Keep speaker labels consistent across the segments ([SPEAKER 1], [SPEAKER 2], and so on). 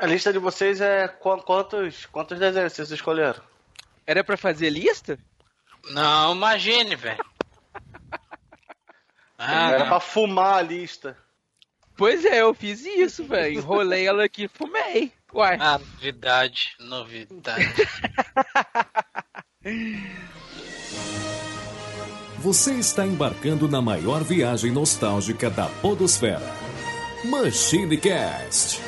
[SPEAKER 1] A lista de vocês é quantos, quantos desenhos vocês escolheram?
[SPEAKER 2] Era pra fazer lista?
[SPEAKER 3] Não, imagine, velho.
[SPEAKER 1] Ah, Era não. pra fumar a lista.
[SPEAKER 2] Pois é, eu fiz isso, velho. Enrolei ela aqui e fumei. Uai.
[SPEAKER 3] Ah, novidade, novidade.
[SPEAKER 4] Você está embarcando na maior viagem nostálgica da Podosfera. Machine Cast.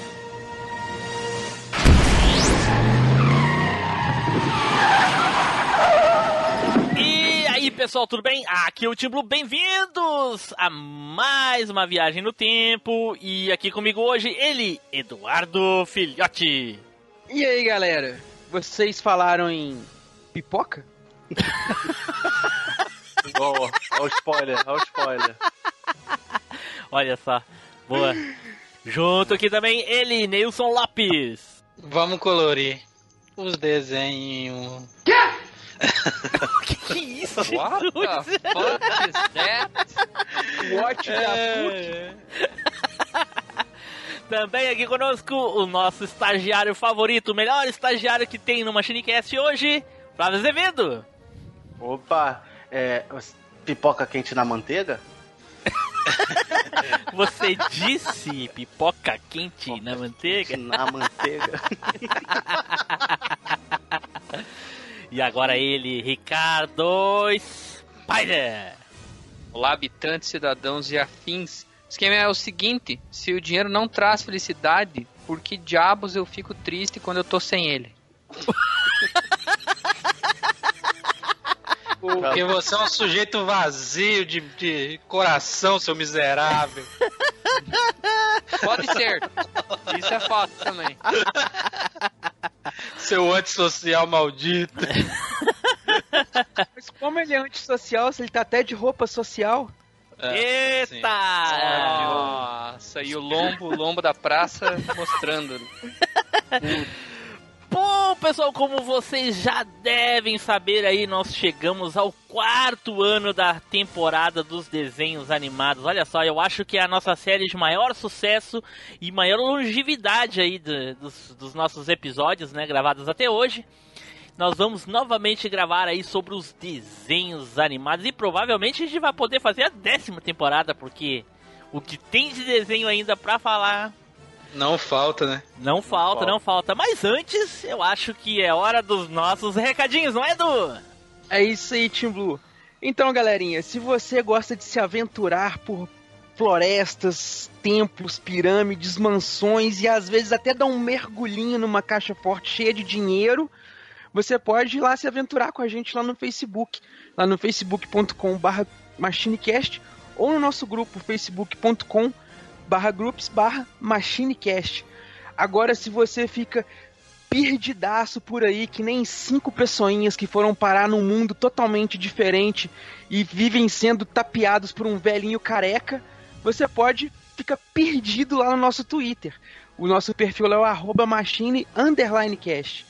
[SPEAKER 5] Pessoal, tudo bem? Aqui é o Tim Blue, bem-vindos a mais uma viagem no tempo. E aqui comigo hoje, ele, Eduardo Filhote.
[SPEAKER 2] E aí, galera? Vocês falaram em pipoca?
[SPEAKER 1] Boa, olha o spoiler, olha o spoiler.
[SPEAKER 5] Olha só, boa. Junto aqui também, ele, Neilson Lopes.
[SPEAKER 3] Vamos colorir os desenhos.
[SPEAKER 5] Quê? Que, que isso?
[SPEAKER 2] What the fuck is that? What é...
[SPEAKER 5] Também aqui conosco o nosso estagiário favorito, o melhor estagiário que tem no Machinecast hoje, Flávio Azevedo.
[SPEAKER 1] Opa, é, pipoca quente na manteiga?
[SPEAKER 5] Você disse pipoca quente pipoca na manteiga? Quente
[SPEAKER 1] na manteiga.
[SPEAKER 5] E agora ele, Ricardo Spider.
[SPEAKER 6] Olá, habitantes, cidadãos e afins. O esquema é o seguinte: se o dinheiro não traz felicidade, por que diabos eu fico triste quando eu tô sem ele?
[SPEAKER 3] Porque você é um sujeito vazio de, de coração, seu miserável.
[SPEAKER 6] Pode ser. Isso é fato também.
[SPEAKER 3] Seu antissocial maldito.
[SPEAKER 2] Mas como ele é antissocial, se ele tá até de roupa social?
[SPEAKER 5] É, Eita!
[SPEAKER 6] Nossa, e o lombo, o lombo da praça mostrando.
[SPEAKER 5] Bom, pessoal, como vocês já devem saber aí, nós chegamos ao quarto ano da temporada dos desenhos animados. Olha só, eu acho que é a nossa série de maior sucesso e maior longevidade aí de, dos, dos nossos episódios, né, gravados até hoje. Nós vamos novamente gravar aí sobre os desenhos animados e provavelmente a gente vai poder fazer a décima temporada, porque o que tem de desenho ainda para falar
[SPEAKER 3] não falta, né?
[SPEAKER 5] Não falta, falta, não falta. Mas antes, eu acho que é hora dos nossos recadinhos, não é, Edu?
[SPEAKER 2] É isso aí, Team Blue. Então, galerinha, se você gosta de se aventurar por florestas, templos, pirâmides, mansões e às vezes até dar um mergulhinho numa caixa forte cheia de dinheiro, você pode ir lá se aventurar com a gente lá no Facebook, lá no facebook.com/machinecast ou no nosso grupo facebook.com barra groups barra machinecast. Agora, se você fica perdidaço por aí, que nem cinco pessoinhas que foram parar num mundo totalmente diferente e vivem sendo tapeados por um velhinho careca, você pode ficar perdido lá no nosso Twitter. O nosso perfil é o arroba machine cast.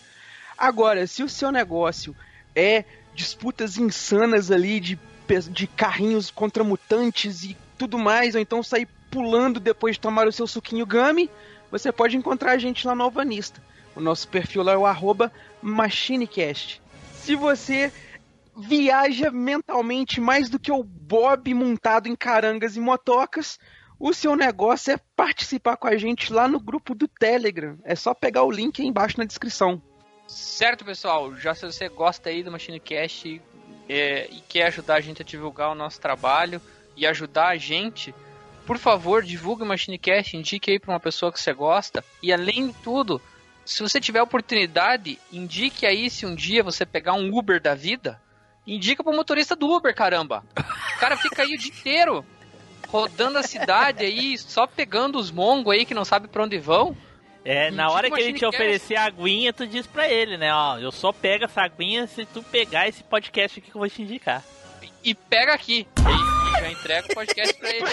[SPEAKER 2] Agora, se o seu negócio é disputas insanas ali de, de carrinhos contra mutantes e tudo mais, ou então sair pulando depois de tomar o seu suquinho Gummy, você pode encontrar a gente lá no Alvanista. O nosso perfil lá é o arroba MachineCast. Se você viaja mentalmente mais do que o Bob montado em carangas e motocas, o seu negócio é participar com a gente lá no grupo do Telegram. É só pegar o link aí embaixo na descrição.
[SPEAKER 6] Certo, pessoal. Já se você gosta aí do MachineCast é, e quer ajudar a gente a divulgar o nosso trabalho e ajudar a gente, por favor, divulgue o MachineCast, indique aí para uma pessoa que você gosta. E além de tudo, se você tiver oportunidade, indique aí se um dia você pegar um Uber da vida, indica pro motorista do Uber, caramba. O cara fica aí o dia inteiro rodando a cidade aí, só pegando os mongos aí que não sabe para onde vão.
[SPEAKER 5] É, na hora que ele te oferecer a aguinha, tu diz pra ele, né? Ó, eu só pego essa aguinha se tu pegar esse podcast aqui que eu vou te indicar.
[SPEAKER 6] E, pega aqui. E já entrega o podcast pra ele.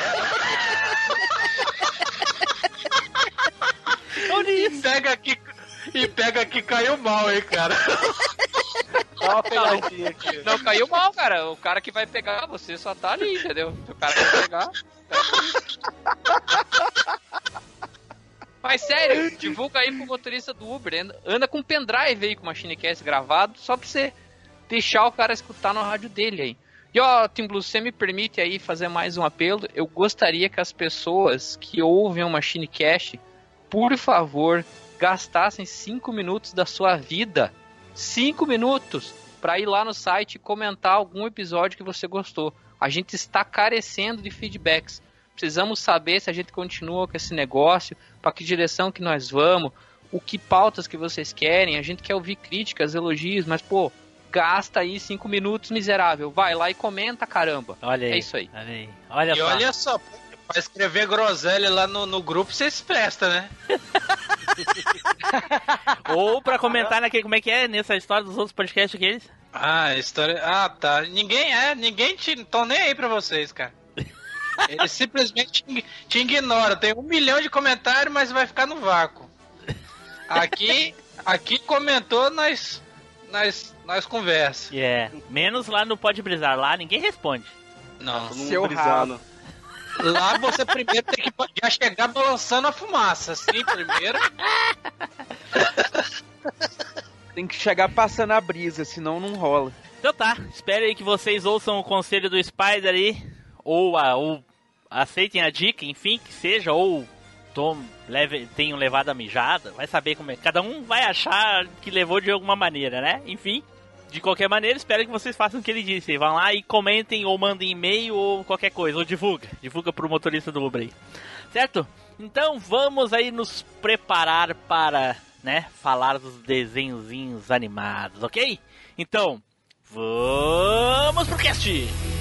[SPEAKER 3] e pega aqui, e pega aqui caiu mal, hein, cara.
[SPEAKER 6] Dá uma pegadinha aqui. Não caiu mal, cara. O cara que vai pegar, você só tá ali, entendeu? O cara que vai pegar. Mas sério, divulga aí pro motorista do Uber. Anda, anda com pendrive aí com o MachineCast gravado, só pra você deixar o cara escutar no rádio dele aí. E ó, Tim Blue, você me permite aí fazer mais um apelo? Eu gostaria que as pessoas que ouvem o MachineCast, por favor, gastassem 5 minutos da sua vida. 5 minutos para ir lá no site e comentar algum episódio que você gostou. A gente está carecendo de feedbacks. Precisamos saber se a gente continua com esse negócio, para que direção que nós vamos, o que pautas que vocês querem. A gente quer ouvir críticas, elogios, mas pô, gasta aí cinco minutos miserável. Vai lá e comenta, caramba.
[SPEAKER 5] Olha aí.
[SPEAKER 6] É isso aí.
[SPEAKER 5] Olha aí. Olha
[SPEAKER 3] E
[SPEAKER 5] só.
[SPEAKER 3] olha só, pra escrever groselha lá no, no grupo, vocês prestam, né?
[SPEAKER 5] Ou pra comentar naquele, como é que é, nessa história dos outros podcasts aqueles.
[SPEAKER 3] Ah, a história. Ah, tá. Ninguém é, ninguém te. Tô nem aí pra vocês, cara. Ele simplesmente te, te ignora. Tem um milhão de comentários, mas vai ficar no vácuo. Aqui, aqui comentou, nós. Nós, nós conversa.
[SPEAKER 5] É. Menos lá no Pode Brisar. Lá ninguém responde.
[SPEAKER 3] Não.
[SPEAKER 1] Mundo
[SPEAKER 2] Seu
[SPEAKER 1] brisando.
[SPEAKER 3] Lá você primeiro tem que já chegar balançando a fumaça, assim, primeiro.
[SPEAKER 2] Tem que chegar passando a brisa, senão não rola.
[SPEAKER 5] Então tá, espero aí que vocês ouçam o conselho do Spider aí, ou, a, ou aceitem a dica, enfim, que seja, ou tom, leve, tenham levado a mijada, vai saber como é. Cada um vai achar que levou de alguma maneira, né? Enfim, de qualquer maneira, espero que vocês façam o que ele disse. Vão lá e comentem, ou mandem e-mail, ou qualquer coisa, ou divulga. Divulga pro motorista do Uber aí. Certo? Então vamos aí nos preparar para, né, falar dos desenhozinhos animados, ok? Então, Vamos pro cast!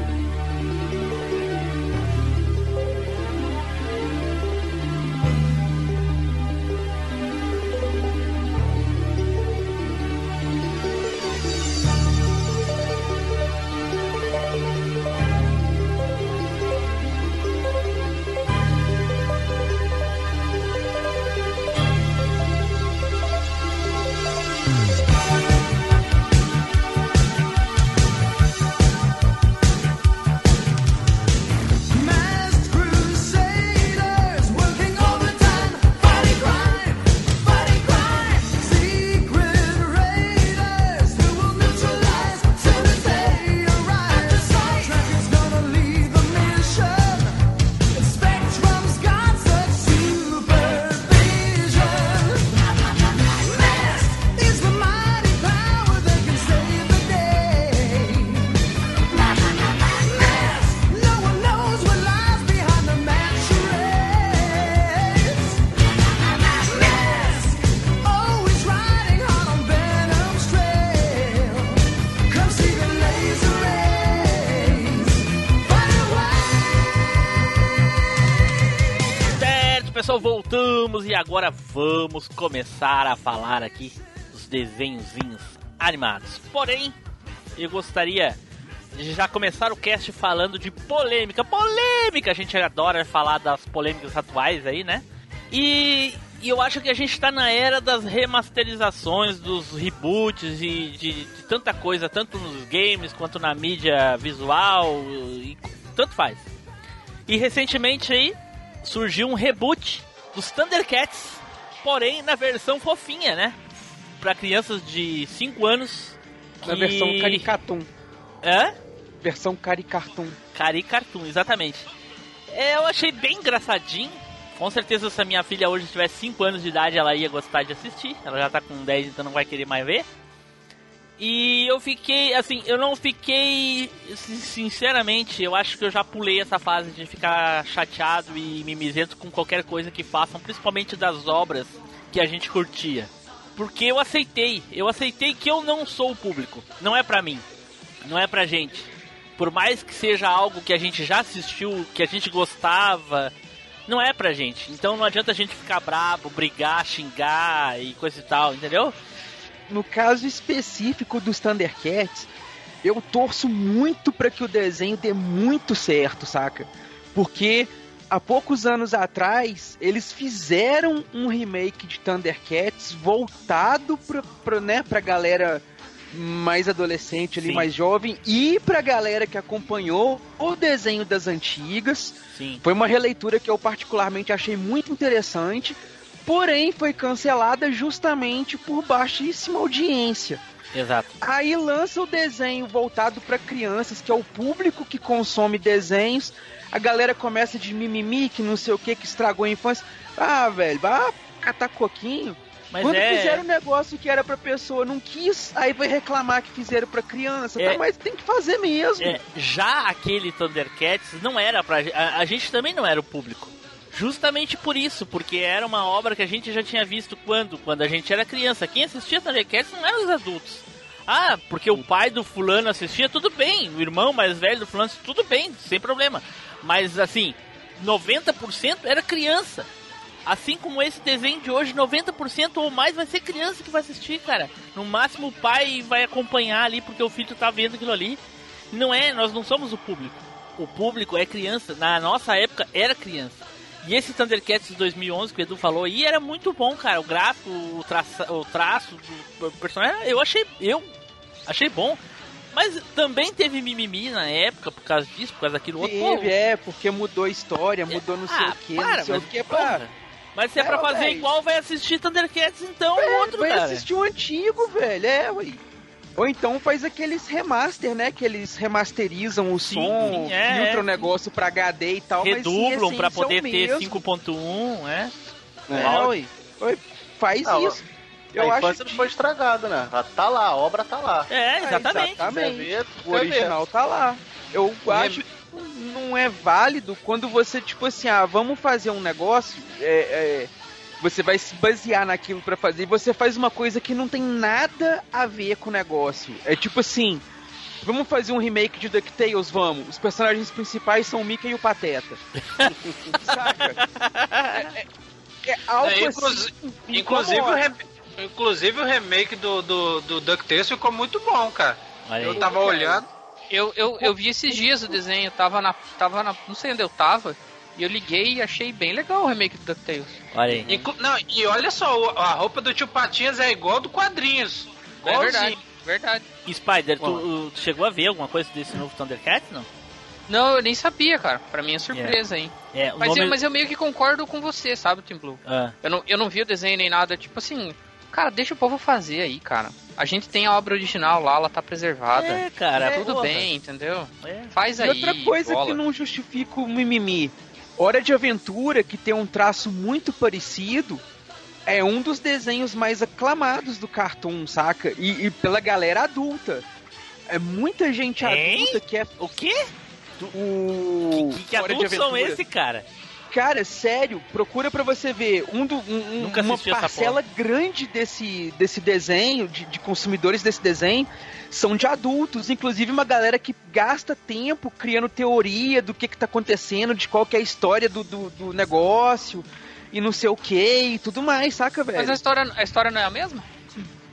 [SPEAKER 5] Agora vamos começar a falar aqui dos desenhozinhos animados. Porém, eu gostaria de já começar o cast falando de polêmica. Polêmica! A gente adora falar das polêmicas atuais aí, né? E, e eu acho que a gente tá na era das remasterizações, dos reboots e de, de tanta coisa, tanto nos games quanto na mídia visual, e tanto faz. E recentemente aí surgiu um reboot dos Thundercats, porém na versão fofinha, né? Pra crianças de 5 anos.
[SPEAKER 2] Na
[SPEAKER 5] que-
[SPEAKER 2] versão caricatum.
[SPEAKER 5] Hã?
[SPEAKER 2] Versão caricartum.
[SPEAKER 5] Cari Cartoon, exatamente. É, eu achei bem engraçadinho. Com certeza, se a minha filha hoje tivesse 5 anos de idade, ela ia gostar de assistir. Ela já tá com 10, então não vai querer mais ver. E eu fiquei, assim, eu não fiquei, sin- sinceramente, eu acho que eu já pulei essa fase de ficar chateado e mimizento com qualquer coisa que façam, principalmente das obras que a gente curtia. Porque eu aceitei, eu aceitei que eu não sou o público, não é pra mim, não é pra gente. Por mais que seja algo que a gente já assistiu, que a gente gostava, não é pra gente. Então não adianta a gente ficar brabo, brigar, xingar e coisa e tal, entendeu?
[SPEAKER 2] No caso específico dos Thundercats, eu torço muito pra que o desenho dê muito certo, saca? Porque há poucos anos atrás eles fizeram um remake de Thundercats voltado pra, pra, né, pra galera mais adolescente ali,
[SPEAKER 5] Sim.
[SPEAKER 2] mais jovem, e pra galera que acompanhou o desenho das antigas.
[SPEAKER 5] Sim.
[SPEAKER 2] Foi uma releitura que eu particularmente achei muito interessante, porém foi cancelada justamente por baixíssima audiência.
[SPEAKER 5] Exato.
[SPEAKER 2] Aí lança o desenho voltado pra crianças, que é o público que consome desenhos. A galera começa de mimimi, que não sei o que, que estragou a infância. Ah, velho, vai catar coquinho.
[SPEAKER 5] Mas
[SPEAKER 2] Quando
[SPEAKER 5] é.
[SPEAKER 2] fizeram um negócio que era pra pessoa, não quis, aí vai reclamar que fizeram pra criança.
[SPEAKER 5] É.
[SPEAKER 2] Tá, mas tem que fazer mesmo.
[SPEAKER 5] É, já aquele Thundercats não era pra. A, a gente também não era o público. Justamente por isso, porque era uma obra que a gente já tinha visto quando? Quando a gente era criança. Quem assistia Thundercats não eram os adultos. Ah, porque o pai do fulano assistia, tudo bem. O irmão mais velho do fulano, tudo bem, sem problema. Mas assim, 90% era criança. Assim como esse desenho de hoje, 90% ou mais vai ser criança que vai assistir, cara. No máximo o pai vai acompanhar ali porque o filho tá vendo aquilo ali. Não é, nós não somos o público. O público é criança. Na nossa época era criança. E esse Thundercats de 2011 que o Edu falou aí era muito bom, cara. O gráfico, o, traça, o traço do personagem, eu achei, eu achei bom. Mas também teve mimimi na época por causa disso, por causa daquilo outro. Pô,
[SPEAKER 2] Teve, é, porque mudou a história, mudou não sei
[SPEAKER 5] ah,
[SPEAKER 2] o que,
[SPEAKER 5] para,
[SPEAKER 2] não sei
[SPEAKER 5] mas,
[SPEAKER 2] o que.
[SPEAKER 5] porra. Mas se é,
[SPEAKER 2] É,
[SPEAKER 5] pra fazer
[SPEAKER 2] véi.
[SPEAKER 5] igual, vai assistir Thundercats então, o outro,
[SPEAKER 2] vai
[SPEAKER 5] cara.
[SPEAKER 2] assistir o antigo, velho. É, ué. Ou então faz aqueles remaster, né? Que eles remasterizam o
[SPEAKER 5] Sim,
[SPEAKER 2] som,
[SPEAKER 5] é,
[SPEAKER 2] filtram
[SPEAKER 5] é.
[SPEAKER 2] o negócio pra HD e tal,
[SPEAKER 5] Redublam
[SPEAKER 2] mas
[SPEAKER 5] pra
[SPEAKER 2] sim, a
[SPEAKER 5] poder
[SPEAKER 2] é
[SPEAKER 5] ter
[SPEAKER 2] o mesmo.
[SPEAKER 5] 5.1, é.
[SPEAKER 2] É, ué. Ué, Faz
[SPEAKER 1] Ah,
[SPEAKER 2] isso. Eu
[SPEAKER 1] a
[SPEAKER 2] acho
[SPEAKER 1] infância não foi estragada, né? Ela Tá lá, a obra tá lá.
[SPEAKER 5] É, exatamente.
[SPEAKER 2] exatamente.
[SPEAKER 1] Vê,
[SPEAKER 2] O original tá lá. Eu acho que não é válido quando você, tipo assim, ah, vamos fazer um negócio, é, é, você vai se basear naquilo pra fazer e você faz uma coisa que não tem nada a ver com o negócio. É tipo assim, vamos fazer um remake de DuckTales, vamos. Os personagens principais são o Mickey e o Pateta. Saca? É, é- é algo
[SPEAKER 3] É, inclusi-
[SPEAKER 2] assim.
[SPEAKER 3] Inclusive, o re- inclusive o remake do, do, do DuckTales ficou muito bom, cara.
[SPEAKER 5] Olha
[SPEAKER 3] Eu
[SPEAKER 5] aí.
[SPEAKER 3] tava olhando.
[SPEAKER 6] Eu, eu, eu vi esses dias o desenho, tava na, tava na. Não sei onde eu tava. E eu liguei e achei bem legal o remake do DuckTales.
[SPEAKER 5] Olha aí.
[SPEAKER 3] Inclu- não, e olha só, a roupa do tio Patinhas é igual do quadrinhos.
[SPEAKER 6] É verdade, verdade.
[SPEAKER 5] Spider, tu, tu chegou a ver alguma coisa desse novo Thundercats, não?
[SPEAKER 6] Não, eu nem sabia, cara. Pra mim é surpresa, hein?
[SPEAKER 5] É, o
[SPEAKER 6] Mas,
[SPEAKER 5] nome...
[SPEAKER 6] eu, mas eu meio que concordo com você, sabe, Tim Blue?
[SPEAKER 5] Ah,
[SPEAKER 6] Eu não, eu não vi o desenho nem nada, tipo assim. Cara, deixa o povo fazer aí, cara. A gente tem a obra original lá, ela tá preservada.
[SPEAKER 5] é, cara,
[SPEAKER 6] Tá tudo
[SPEAKER 5] porra.
[SPEAKER 6] bem, entendeu?
[SPEAKER 5] É.
[SPEAKER 6] Faz
[SPEAKER 2] E
[SPEAKER 6] aí.
[SPEAKER 2] outra coisa
[SPEAKER 6] bola.
[SPEAKER 2] que não justifica o mimimi. Hora de Aventura, que tem um traço muito parecido, é um dos desenhos mais aclamados do Cartoon, saca? E, e pela galera adulta. É muita gente
[SPEAKER 5] Hein?
[SPEAKER 2] adulta que é
[SPEAKER 5] O quê?
[SPEAKER 2] o.
[SPEAKER 5] Que, que adultos são esse, cara?
[SPEAKER 2] Cara, sério, procura pra você ver. Um do, um- um-
[SPEAKER 5] Nunca
[SPEAKER 2] uma parcela grande desse, desse desenho, de, de consumidores desse desenho, são de adultos. Inclusive uma galera que gasta tempo criando teoria do que, que tá acontecendo, de qual que é a história do, do, do negócio, e não sei o que, e tudo mais, saca,
[SPEAKER 6] Mas
[SPEAKER 2] velho?
[SPEAKER 6] a história, a história não é a mesma?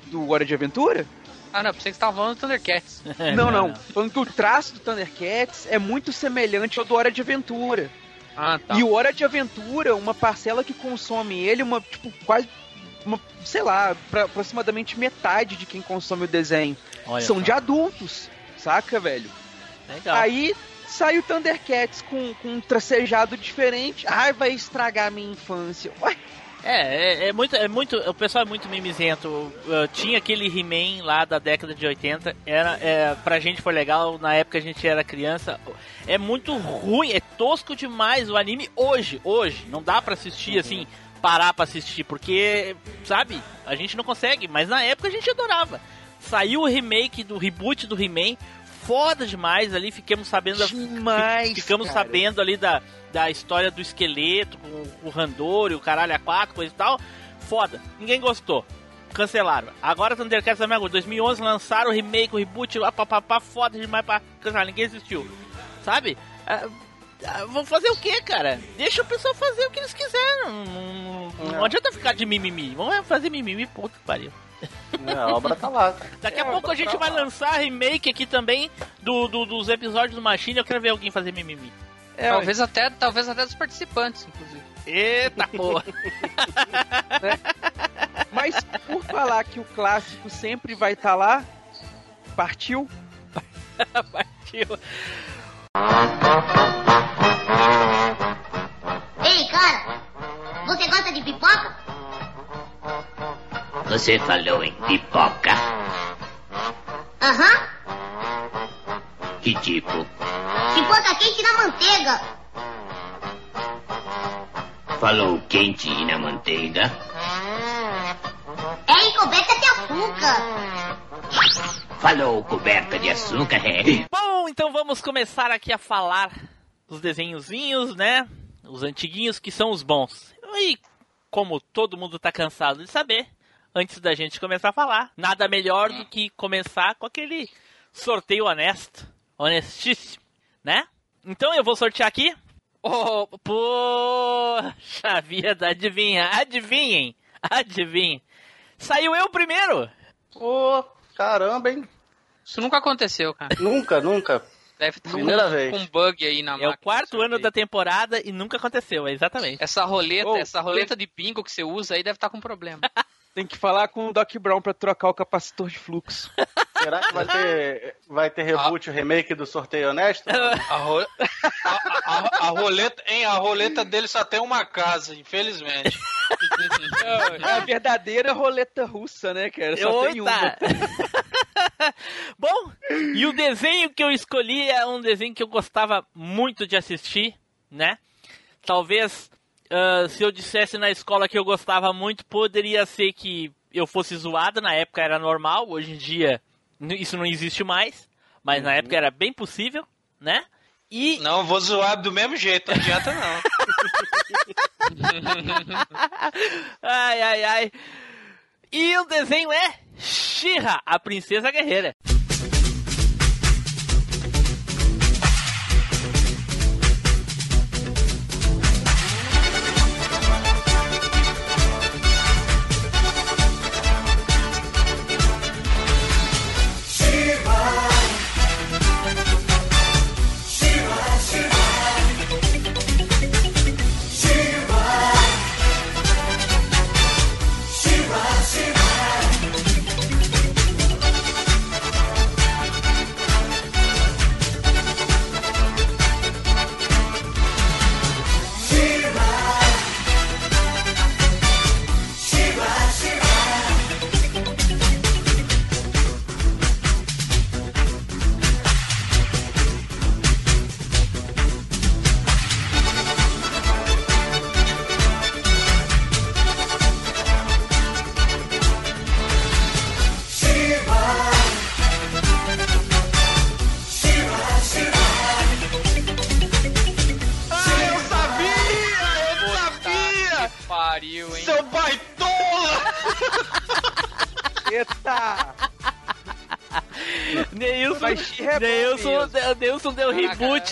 [SPEAKER 2] Do Hora de Aventura?
[SPEAKER 6] Ah, não, pensei que você tava falando do Thundercats.
[SPEAKER 2] não, não. Falando que o traço do Thundercats é muito semelhante ao do Hora de Aventura.
[SPEAKER 6] Ah, tá.
[SPEAKER 2] E o Hora de Aventura, uma parcela que consome ele, uma, tipo, quase, uma, sei lá, pra, aproximadamente metade de quem consome o desenho.
[SPEAKER 5] Olha
[SPEAKER 2] São de adultos, saca, velho?
[SPEAKER 5] Legal.
[SPEAKER 2] Aí sai o Thundercats com, com um tracejado diferente. Ai, vai estragar a minha infância. Ué,
[SPEAKER 5] É, é, é muito, é muito. O pessoal é muito mimizento. Uh, tinha aquele He-Man lá da década de 80. Era, é, pra gente foi legal. Na época a gente era criança. É muito ruim, é tosco demais o anime hoje. Hoje. Não dá pra assistir assim, parar pra assistir. Porque, sabe, a gente não consegue. Mas na época a gente adorava. Saiu o remake do reboot do He-Man. Foda demais ali. Ficamos sabendo.
[SPEAKER 2] demais.
[SPEAKER 5] Ficamos
[SPEAKER 2] cara.
[SPEAKER 5] sabendo ali da, da história do esqueleto, com o Randori, o caralho a quatro, coisa e tal. Foda. Ninguém gostou. Cancelaram. Agora Thundercats é a mesma coisa. 2011 lançaram o remake, o reboot, lá, pá, pá, pá, foda demais pra cancelar. Ninguém assistiu. Sabe? É, ah, vou fazer o quê, cara? Deixa o pessoal fazer o que eles quiserem. Não, não- não
[SPEAKER 1] Não.
[SPEAKER 5] adianta ficar de mimimi. Vamos fazer mimimi, puta que pariu.
[SPEAKER 1] É, a obra tá lá.
[SPEAKER 5] Daqui a
[SPEAKER 1] É,
[SPEAKER 5] pouco a gente
[SPEAKER 1] tá
[SPEAKER 5] vai
[SPEAKER 1] lá.
[SPEAKER 5] lançar remake aqui também do, do- dos episódios do Machine. Eu quero ver alguém fazer mimimi.
[SPEAKER 2] É,
[SPEAKER 6] talvez, até, talvez até dos participantes, inclusive.
[SPEAKER 5] Eita porra!
[SPEAKER 2] Mas por falar que o clássico sempre vai estar lá, partiu.
[SPEAKER 5] Partiu.
[SPEAKER 7] Ei, cara, você gosta de pipoca?
[SPEAKER 8] Você falou em pipoca?
[SPEAKER 7] Aham.
[SPEAKER 8] Que tipo?
[SPEAKER 7] Pipoca quente na manteiga.
[SPEAKER 8] Falou quente e na manteiga?
[SPEAKER 7] É encoberta de açúcar.
[SPEAKER 8] Falou coberta de açúcar, é?
[SPEAKER 5] Bom, então vamos começar aqui a falar dos desenhozinhos, né? Os antiguinhos que são os bons. E como todo mundo tá cansado de saber, antes da gente começar a falar, nada melhor do que começar com aquele sorteio honesto, honestíssimo, né? Então eu vou sortear aqui. Oh, poxa vida, adivinha, adivinhem, adivinhem. Saiu eu primeiro.
[SPEAKER 1] Ô, caramba, hein?
[SPEAKER 6] Isso nunca aconteceu, cara.
[SPEAKER 1] Nunca, nunca.
[SPEAKER 6] Deve ter
[SPEAKER 1] Primeira
[SPEAKER 6] um,
[SPEAKER 1] vez.
[SPEAKER 6] um bug aí na
[SPEAKER 5] É
[SPEAKER 6] máquina.
[SPEAKER 5] o quarto ano
[SPEAKER 6] aí.
[SPEAKER 5] da temporada e nunca aconteceu, é exatamente.
[SPEAKER 6] Essa roleta,
[SPEAKER 2] Oh,
[SPEAKER 6] essa roleta de bingo que você usa aí deve estar com problema.
[SPEAKER 2] Tem que falar com o Doc Brown pra trocar o capacitor de fluxo.
[SPEAKER 1] Será que vai ter, vai ter reboot, remake do sorteio honesto?
[SPEAKER 3] A, ro- a- a- a roleta, hein, a roleta dele só tem uma casa, infelizmente.
[SPEAKER 2] É a verdadeira roleta russa, né, cara? Só tem uma.
[SPEAKER 5] Oita! Bom, e o desenho que eu escolhi é um desenho que eu gostava muito de assistir, né? Talvez ah, se eu dissesse na escola que eu gostava muito, poderia ser que eu fosse zoado, na época era normal, hoje em dia isso não existe mais, mas na época era bem possível, né? E
[SPEAKER 3] Não, vou zoar do mesmo jeito, não adianta não.
[SPEAKER 5] ai, ai, ai. E o desenho é Shira, a princesa guerreira.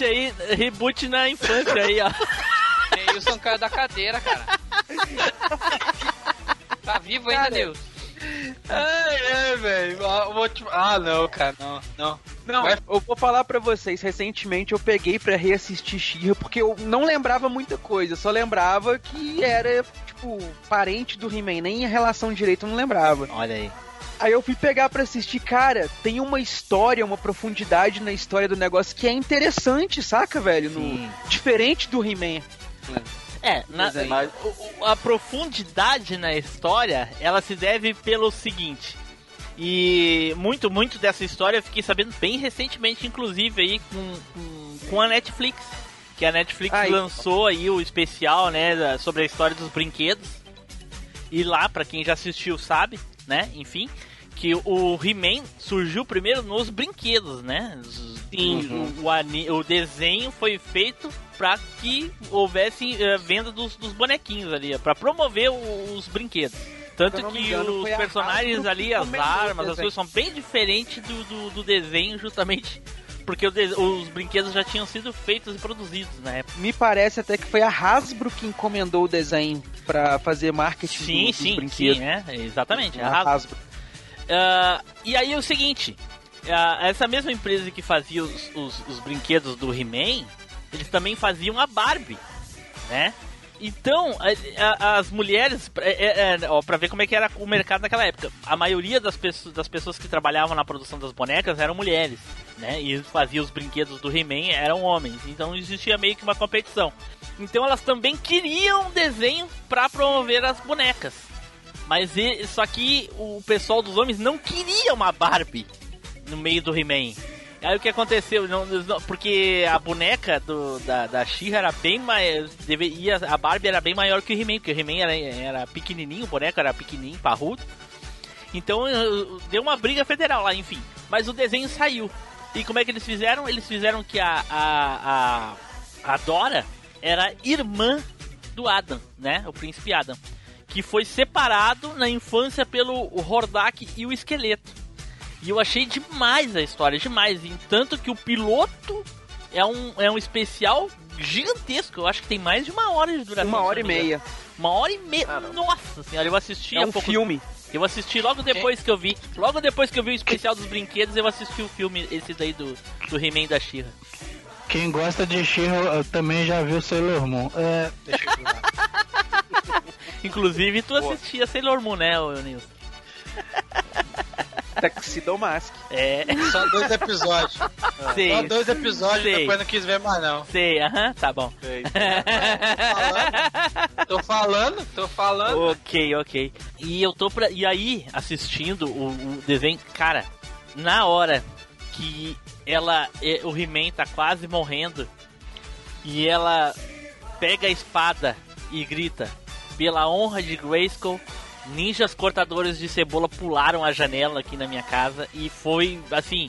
[SPEAKER 5] Reboot aí, reboot na infância aí, ó.
[SPEAKER 6] Neilson caiu da cadeira, cara. Tá vivo ainda, Neilson?
[SPEAKER 3] Ai, é, velho. Ah, Ah, não, cara, não, não.
[SPEAKER 2] Não, eu vou falar pra vocês, recentemente eu peguei pra reassistir She-Ra porque eu não lembrava muita coisa, só lembrava que era, tipo, parente do He-Man, nem a relação direito eu não lembrava.
[SPEAKER 5] Olha aí.
[SPEAKER 2] Aí eu fui pegar pra assistir, cara, tem uma história, uma profundidade na história do negócio que é interessante, saca, velho? No-. Diferente do He-Man.
[SPEAKER 5] É, na-.
[SPEAKER 1] Mas,
[SPEAKER 5] o- o- a profundidade na história, ela se deve pelo seguinte. E muito, muito dessa história eu fiquei sabendo bem recentemente, inclusive, aí com, com, com a Netflix. Que a Netflix
[SPEAKER 2] Aí.
[SPEAKER 5] lançou aí o especial, né, sobre a história dos brinquedos. E lá, pra quem já assistiu sabe, né, enfim, que o He-Man surgiu primeiro nos brinquedos, né? Sim. O, o o desenho foi feito para que houvesse eh, venda dos, dos bonequinhos ali, para promover os brinquedos. Tanto que
[SPEAKER 2] engano,
[SPEAKER 5] os personagens ali, as armas, as coisas são bem diferentes do, do, do desenho, justamente porque os brinquedos já tinham sido feitos e produzidos na época.
[SPEAKER 2] Me parece até que foi a Hasbro que encomendou o desenho pra fazer marketing
[SPEAKER 5] Sim,
[SPEAKER 2] do, dos
[SPEAKER 5] sim,
[SPEAKER 2] brinquedos.
[SPEAKER 5] sim, é, exatamente.
[SPEAKER 2] A
[SPEAKER 5] Hasbro.
[SPEAKER 2] Hasbro.
[SPEAKER 5] Ah, e aí é o seguinte, ah, essa mesma empresa que fazia os, os- os brinquedos do He-Man, eles também faziam a Barbie, né? Então, a- a- as mulheres, é, é, é, ó, pra ver como é que era o mercado naquela época, a maioria das pessoas, das pessoas que trabalhavam na produção das bonecas eram mulheres, né? E faziam os brinquedos do He-Man eram homens, então existia meio que uma competição. Então elas também queriam um desenho pra promover as bonecas. Mas só que o pessoal dos homens não queria uma Barbie no meio do He-Man. Aí o que aconteceu? Não, não- porque a boneca do, da, da She-Ra era bem mais. Deveria, a Barbie era bem maior que o He-Man, porque o He-Man era, era pequenininho, o boneco era pequenininho, parrudo. Então eh, deu uma briga federal lá, enfim. Mas o desenho saiu. E como é que eles fizeram? Eles fizeram que a, a, a, a Dora era irmã do Adam, né? O príncipe Adam. Que foi separado na infância pelo Hordak e o esqueleto. E eu achei demais a história, demais. E tanto que o piloto é um, é um especial gigantesco. Eu acho que tem mais de uma hora de duração.
[SPEAKER 2] Uma hora e meia.
[SPEAKER 5] Uma hora e meia. Nossa senhora, eu assisti
[SPEAKER 2] É um
[SPEAKER 5] pouco
[SPEAKER 2] filme.
[SPEAKER 5] Eu assisti logo depois que eu vi. Logo depois que eu vi o especial dos brinquedos, eu assisti o filme, esse daí do, do He-Man da She-Ra.
[SPEAKER 9] Quem gosta de She-Ra também já viu Sailor Moon. É,
[SPEAKER 5] Inclusive, tu assistia Sailor Moon, né, Nilson?
[SPEAKER 2] Tuxedo Mask.
[SPEAKER 5] É,
[SPEAKER 3] Só dois episódios.
[SPEAKER 5] sei.
[SPEAKER 3] Só dois episódios,
[SPEAKER 5] Sei.
[SPEAKER 3] depois não quis ver mais não.
[SPEAKER 5] Sei, aham, tá bom.
[SPEAKER 3] Tô falando, tô falando.
[SPEAKER 5] ok, ok. E eu tô pra. E aí, assistindo o, o desenho, cara, na hora que ela. O He-Man tá quase morrendo e ela pega a espada e grita: Pela honra de Grayskull, ninjas cortadores de cebola pularam a janela aqui na minha casa e foi assim.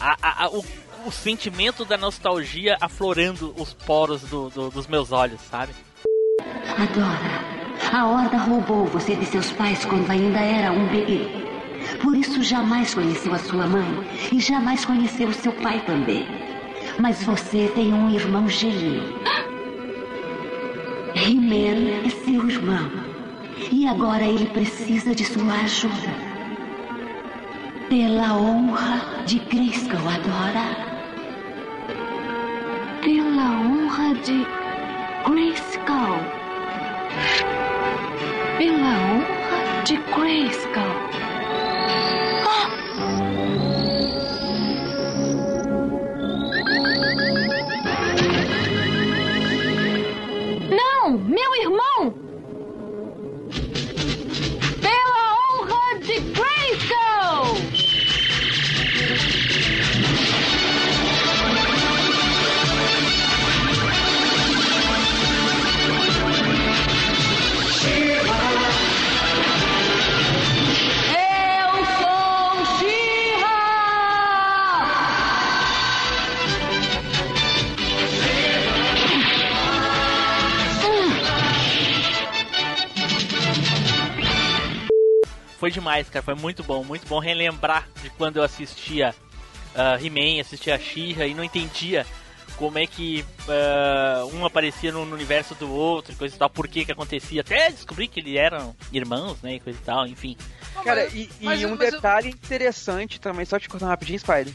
[SPEAKER 5] a- a- a- o, o sentimento da nostalgia aflorando os poros do- do- dos meus olhos, sabe?
[SPEAKER 10] Adora, a Horda roubou você de seus pais quando ainda era um bebê. Por isso jamais conheceu a sua mãe e jamais conheceu seu pai também. Mas você tem um irmão gêmeo. He-Man é seu irmão. E agora ele precisa de sua ajuda. Pela honra de Grayskull, Adora. Pela honra de Grayskull. Pela honra de Grayskull.
[SPEAKER 5] Foi demais, cara. Foi muito bom, muito bom relembrar de quando eu assistia ah, He-Man, assistia She-Ra e não entendia como é que ah, um aparecia no, no universo do outro, e coisa e tal, por que que acontecia. Até descobri que eles eram irmãos, né, e coisa e tal, enfim.
[SPEAKER 2] Cara, e, e
[SPEAKER 6] mas eu-
[SPEAKER 2] um
[SPEAKER 6] mas eu-
[SPEAKER 2] detalhe interessante também, só te cortar rapidinho, Spider.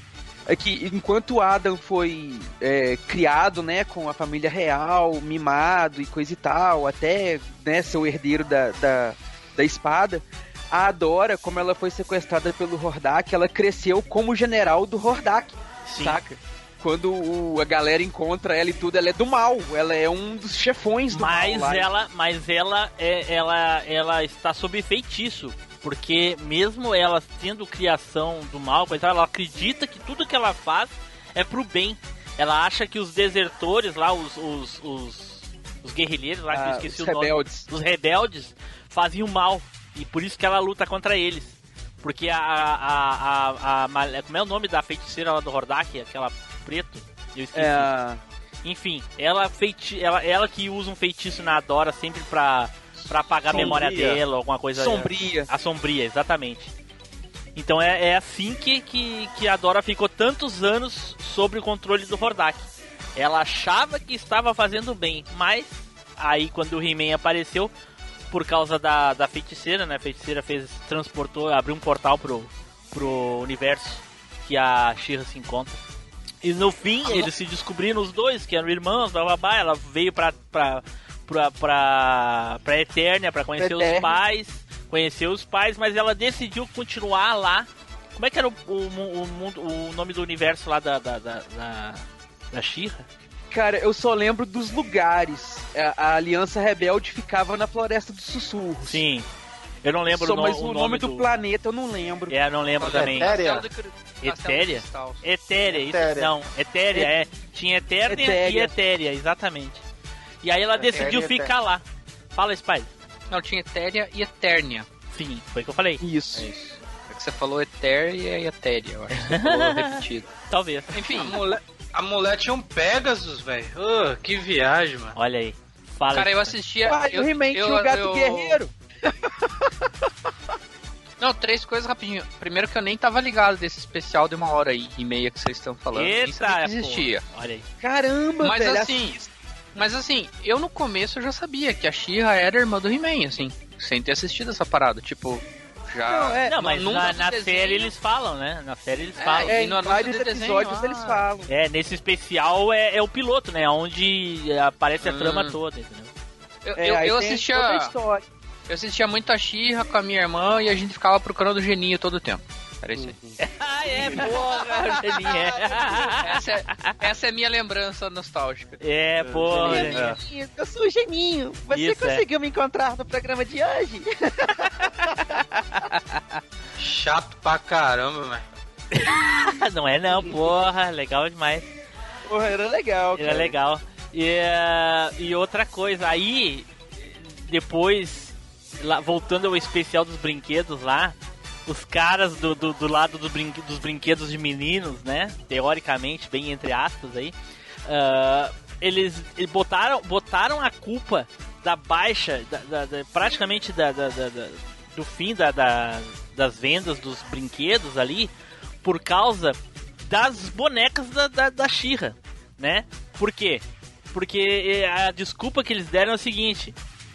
[SPEAKER 2] É que enquanto o Adam foi é, criado, né, com a família real, mimado e coisa e tal, até né, ser o herdeiro da, da, da espada, a Adora, como ela foi sequestrada pelo Hordak, ela cresceu como general do Hordak,
[SPEAKER 5] Sim.
[SPEAKER 2] saca? Quando o- a galera encontra ela e tudo, ela é do mal, ela é um dos chefões do
[SPEAKER 5] Mas
[SPEAKER 2] mal. lá.
[SPEAKER 5] ela, mas ela, é, ela, ela está sob feitiço. Porque mesmo ela tendo criação do mal, ela acredita que tudo que ela faz é pro bem. Ela acha que os desertores lá, os, os, os, os guerrilheiros lá, que eu
[SPEAKER 2] Ah,
[SPEAKER 5] esqueci
[SPEAKER 2] os
[SPEAKER 5] o nome.
[SPEAKER 2] rebeldes.
[SPEAKER 5] Os rebeldes faziam mal. E por isso que ela luta contra eles. Porque a. a, a, a, a como é o nome da feiticeira lá do Hordak? Aquela preto? Eu esqueci.
[SPEAKER 2] É, a-
[SPEAKER 5] Enfim, ela, feiti ela, ela que usa um feitiço na Dora sempre pra, pra apagar a
[SPEAKER 2] Sombria.
[SPEAKER 5] memória dela, alguma coisa.
[SPEAKER 2] Sombria.
[SPEAKER 5] A sombria, exatamente. Então é, é assim que, que, que a Dora ficou tantos anos sob o controle do Hordak. Ela achava que estava fazendo bem, mas aí quando o He-Man apareceu, por causa da, da feiticeira, né? A feiticeira fez, transportou, abriu um portal pro, pro universo que a She-Ra se encontra. E no fim, eles se descobriram os dois, que eram irmãos, blá blá blá. Ela veio pra, pra, pra, pra, pra Eternia pra conhecer os
[SPEAKER 2] Eternia.
[SPEAKER 5] pais, conhecer os pais, mas ela decidiu continuar lá. Como é que era o, o, o o nome do universo lá da, da, da, da, da She-Ra?
[SPEAKER 2] Cara, eu só lembro dos lugares. A, a Aliança Rebelde ficava na Floresta dos Sussurros.
[SPEAKER 5] Sim. Eu não lembro
[SPEAKER 2] Só,
[SPEAKER 5] o, no-
[SPEAKER 2] mas
[SPEAKER 5] o
[SPEAKER 2] o
[SPEAKER 5] nome,
[SPEAKER 2] nome do, planeta eu não lembro.
[SPEAKER 5] É, eu não lembro também.
[SPEAKER 6] Do do
[SPEAKER 5] Etérea?
[SPEAKER 6] Cristal.
[SPEAKER 5] Etérea, isso não. Etérea, é. Tinha Eternia e
[SPEAKER 2] Etérea.
[SPEAKER 5] Etérea, exatamente. E aí ela decidiu
[SPEAKER 1] Etérea e
[SPEAKER 5] ficar lá. Fala, Spider.
[SPEAKER 6] Não, tinha Etéria e Eternia.
[SPEAKER 5] Sim, foi o que eu falei.
[SPEAKER 2] Isso.
[SPEAKER 6] É isso. É que você falou Etéria e Etéria, eu acho que você falou repetido.
[SPEAKER 5] Talvez.
[SPEAKER 6] Enfim,
[SPEAKER 3] A a mulher tinha um Pegasus, velho. Que viagem, mano.
[SPEAKER 5] Olha aí. Fala.
[SPEAKER 6] cara, eu assistia...
[SPEAKER 2] Ah, e
[SPEAKER 6] eu,
[SPEAKER 2] o He-Man tinha o Gato
[SPEAKER 6] eu-
[SPEAKER 2] Guerreiro.
[SPEAKER 6] Não, três coisas rapidinho. Primeiro que eu nem tava ligado desse especial de uma hora aí e meia que vocês estão falando.
[SPEAKER 5] Eita, pô.
[SPEAKER 6] existia.
[SPEAKER 5] Olha aí.
[SPEAKER 2] Caramba,
[SPEAKER 6] Mas
[SPEAKER 2] velho.
[SPEAKER 6] assim, mas assim, eu no começo eu já sabia que a She-Ra era irmã do He-Man, assim, sem ter assistido essa parada, tipo, já
[SPEAKER 2] Não, é,
[SPEAKER 5] Não, mas na, na série eles falam, né? Na série eles
[SPEAKER 6] É,
[SPEAKER 5] falam.
[SPEAKER 2] É,
[SPEAKER 6] E
[SPEAKER 2] em
[SPEAKER 6] no anúncio
[SPEAKER 2] vários
[SPEAKER 6] desenho,
[SPEAKER 2] episódios
[SPEAKER 6] ah.
[SPEAKER 2] eles falam.
[SPEAKER 5] É, nesse especial é, é o piloto, né? Onde aparece a
[SPEAKER 6] Hum.
[SPEAKER 5] trama toda, entendeu?
[SPEAKER 6] eu,
[SPEAKER 2] É,
[SPEAKER 6] eu, eu assistia,
[SPEAKER 2] toda a história.
[SPEAKER 6] eu assistia muito a She-Ra com a minha irmã e a gente ficava procurando o geninho todo o tempo. Era isso aí.
[SPEAKER 5] Ah, é, porra, Geninha.
[SPEAKER 6] Essa é, essa é minha lembrança nostálgica.
[SPEAKER 5] É, porra.
[SPEAKER 1] É.
[SPEAKER 2] Eu sou o Geninho. Você
[SPEAKER 5] Isso, é.
[SPEAKER 2] conseguiu me encontrar no programa de hoje?
[SPEAKER 3] Chato pra caramba, velho.
[SPEAKER 5] Não é não, porra. Legal demais.
[SPEAKER 2] Porra, era legal, cara.
[SPEAKER 5] é legal. E, e outra coisa, aí depois, lá, voltando ao especial dos brinquedos lá, os caras do, do, do lado do brinque- dos brinquedos de meninos, né? Teoricamente, bem entre aspas aí, ah, eles, eles botaram, botaram a culpa da baixa, da, da- da- praticamente da, do fim da, da- das vendas dos brinquedos ali, por causa das bonecas da, da, da She-Ra, né? Por quê? Porque eh, a desculpa que eles deram é o seguinte: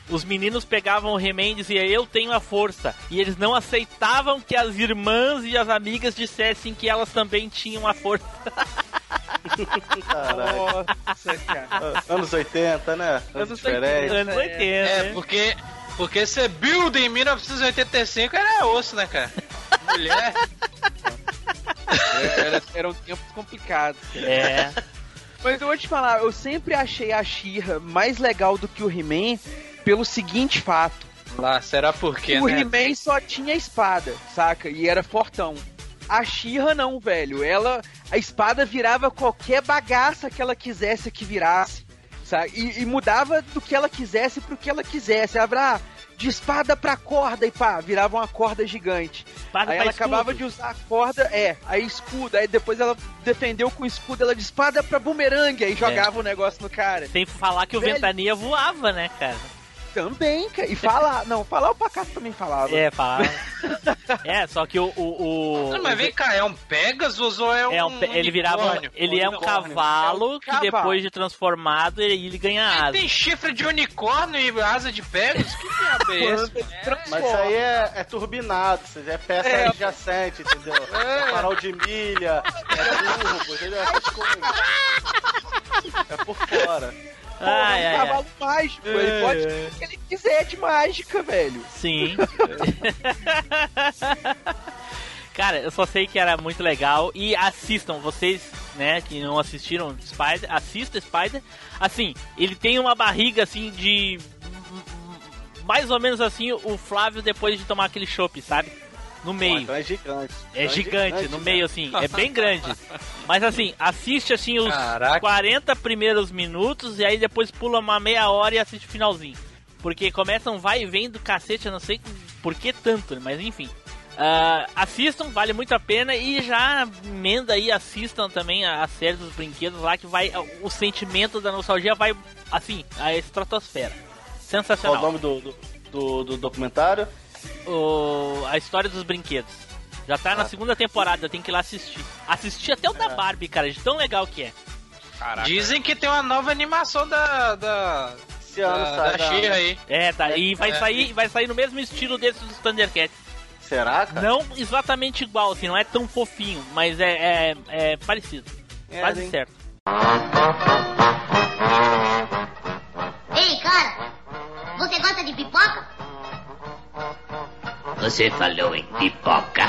[SPEAKER 5] os meninos pegavam o He-Man e diziam eu tenho a força, e eles não aceitavam que as irmãs e as amigas dissessem que elas também tinham a força.
[SPEAKER 1] Caralho.
[SPEAKER 2] Nossa, cara.
[SPEAKER 1] Anos 80, né?
[SPEAKER 2] Anos
[SPEAKER 1] diferentes.
[SPEAKER 2] 80.
[SPEAKER 5] Anos 80.
[SPEAKER 3] É,
[SPEAKER 5] né?
[SPEAKER 3] porque, porque ser build em 1985 era osso, né, cara? Mulher.
[SPEAKER 2] Era- eram tempos complicados. cara.
[SPEAKER 5] É.
[SPEAKER 2] Mas eu vou te falar, eu sempre achei a She-Ra mais legal do que o He-Man pelo seguinte fato.
[SPEAKER 3] Lá, será por quê,
[SPEAKER 2] o
[SPEAKER 3] né?
[SPEAKER 2] He-Man só tinha espada, saca? E era fortão. A She-Ra não, velho. Ela, a espada virava qualquer bagaça que ela quisesse que virasse, sabe? E, e mudava do que ela quisesse pro que ela quisesse. Ela, ah, de espada pra corda e pá, virava uma corda gigante.
[SPEAKER 5] Espada
[SPEAKER 2] aí ela
[SPEAKER 5] escudo.
[SPEAKER 2] acabava de usar a corda, é, aí escudo, aí depois ela defendeu com escudo, ela de espada pra bumerangue, aí jogava o negócio no cara.
[SPEAKER 5] Sem falar que o
[SPEAKER 2] Velho.
[SPEAKER 5] Ventania voava, né, cara?
[SPEAKER 2] Também, cara. E falar, não, falar o pacato também falava.
[SPEAKER 5] É, falava. é, só que o. o, o
[SPEAKER 3] Não, mas vem cá, é um Pegasus ou é um.
[SPEAKER 5] é um pe- ele virava. Ele é um cavalo
[SPEAKER 2] É um
[SPEAKER 5] que
[SPEAKER 2] cavalo.
[SPEAKER 5] depois de transformado ele, ele ganha
[SPEAKER 3] Ele
[SPEAKER 5] asa.
[SPEAKER 3] tem chifre de unicórnio e asa de Pegasus? Que diabo é esse?
[SPEAKER 1] Mas isso aí é, é turbinado, ou seja, é peça
[SPEAKER 2] É.
[SPEAKER 1] adjacente, entendeu? É. Farol de milha, é turbo, entendeu? Essas coisas. É por fora.
[SPEAKER 2] Porra,
[SPEAKER 5] Ai,
[SPEAKER 2] um
[SPEAKER 5] ai, ai.
[SPEAKER 2] cavalo mágico. Ele pode o que ele quiser de mágica, velho.
[SPEAKER 5] Sim. Cara, eu só sei que era muito legal. E assistam, vocês, né, que não assistiram Spider, assista Spider. Assim, ele tem uma barriga assim de. Mais ou menos assim o Flávio depois de tomar aquele chopp, sabe? No meio.
[SPEAKER 1] então é gigante.
[SPEAKER 5] É
[SPEAKER 1] Então
[SPEAKER 5] gigante, no
[SPEAKER 1] né?
[SPEAKER 5] meio assim, é bem grande. Mas assim, assiste assim os
[SPEAKER 3] Caraca.
[SPEAKER 5] 40 primeiros minutos e aí depois pula uma meia hora e assiste o finalzinho. Porque começa um vai e vem do cacete, eu não sei por que tanto, mas enfim. Ah, assistam, vale muito a pena e já emenda aí, assistam também a, a série dos brinquedos lá que vai. O sentimento da nostalgia vai assim, a estratosfera.
[SPEAKER 1] Qual o
[SPEAKER 5] Sensacional.
[SPEAKER 1] nome do, do, do, do documentário?
[SPEAKER 5] O- a história dos brinquedos. Já tá na segunda temporada, tem que ir lá assistir. Assisti até o da Barbie, cara, de tão legal que é.
[SPEAKER 3] Dizem que tem uma nova animação da. da.
[SPEAKER 1] Esse ano
[SPEAKER 3] da,
[SPEAKER 1] sai
[SPEAKER 3] da
[SPEAKER 1] da-
[SPEAKER 3] She-Ra aí.
[SPEAKER 5] É, tá. E vai
[SPEAKER 3] É.
[SPEAKER 5] sair, vai sair no mesmo estilo desse dos Thundercats.
[SPEAKER 1] Será, cara?
[SPEAKER 5] Não exatamente igual, assim, não é tão fofinho, mas é, é, é parecido.
[SPEAKER 1] É,
[SPEAKER 5] Quase
[SPEAKER 1] hein?
[SPEAKER 5] certo.
[SPEAKER 7] Ei, cara, você gosta de pipoca?
[SPEAKER 8] Você falou em pipoca?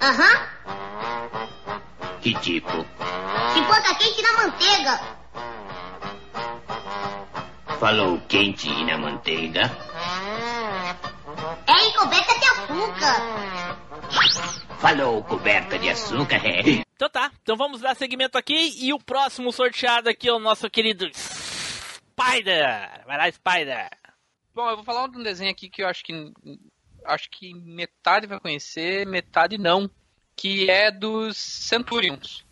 [SPEAKER 7] Aham.
[SPEAKER 8] Que tipo?
[SPEAKER 7] Pipoca quente na manteiga.
[SPEAKER 8] Falou quente e na manteiga?
[SPEAKER 7] É encoberta de açúcar.
[SPEAKER 8] Falou coberta de açúcar, é?
[SPEAKER 5] Então tá, então vamos dar segmento aqui e o próximo sorteado aqui é o nosso querido Spider. Vai lá, Spider.
[SPEAKER 6] Bom, eu vou falar de um desenho aqui que eu acho que acho que metade vai conhecer, metade não, que é dos Centurions.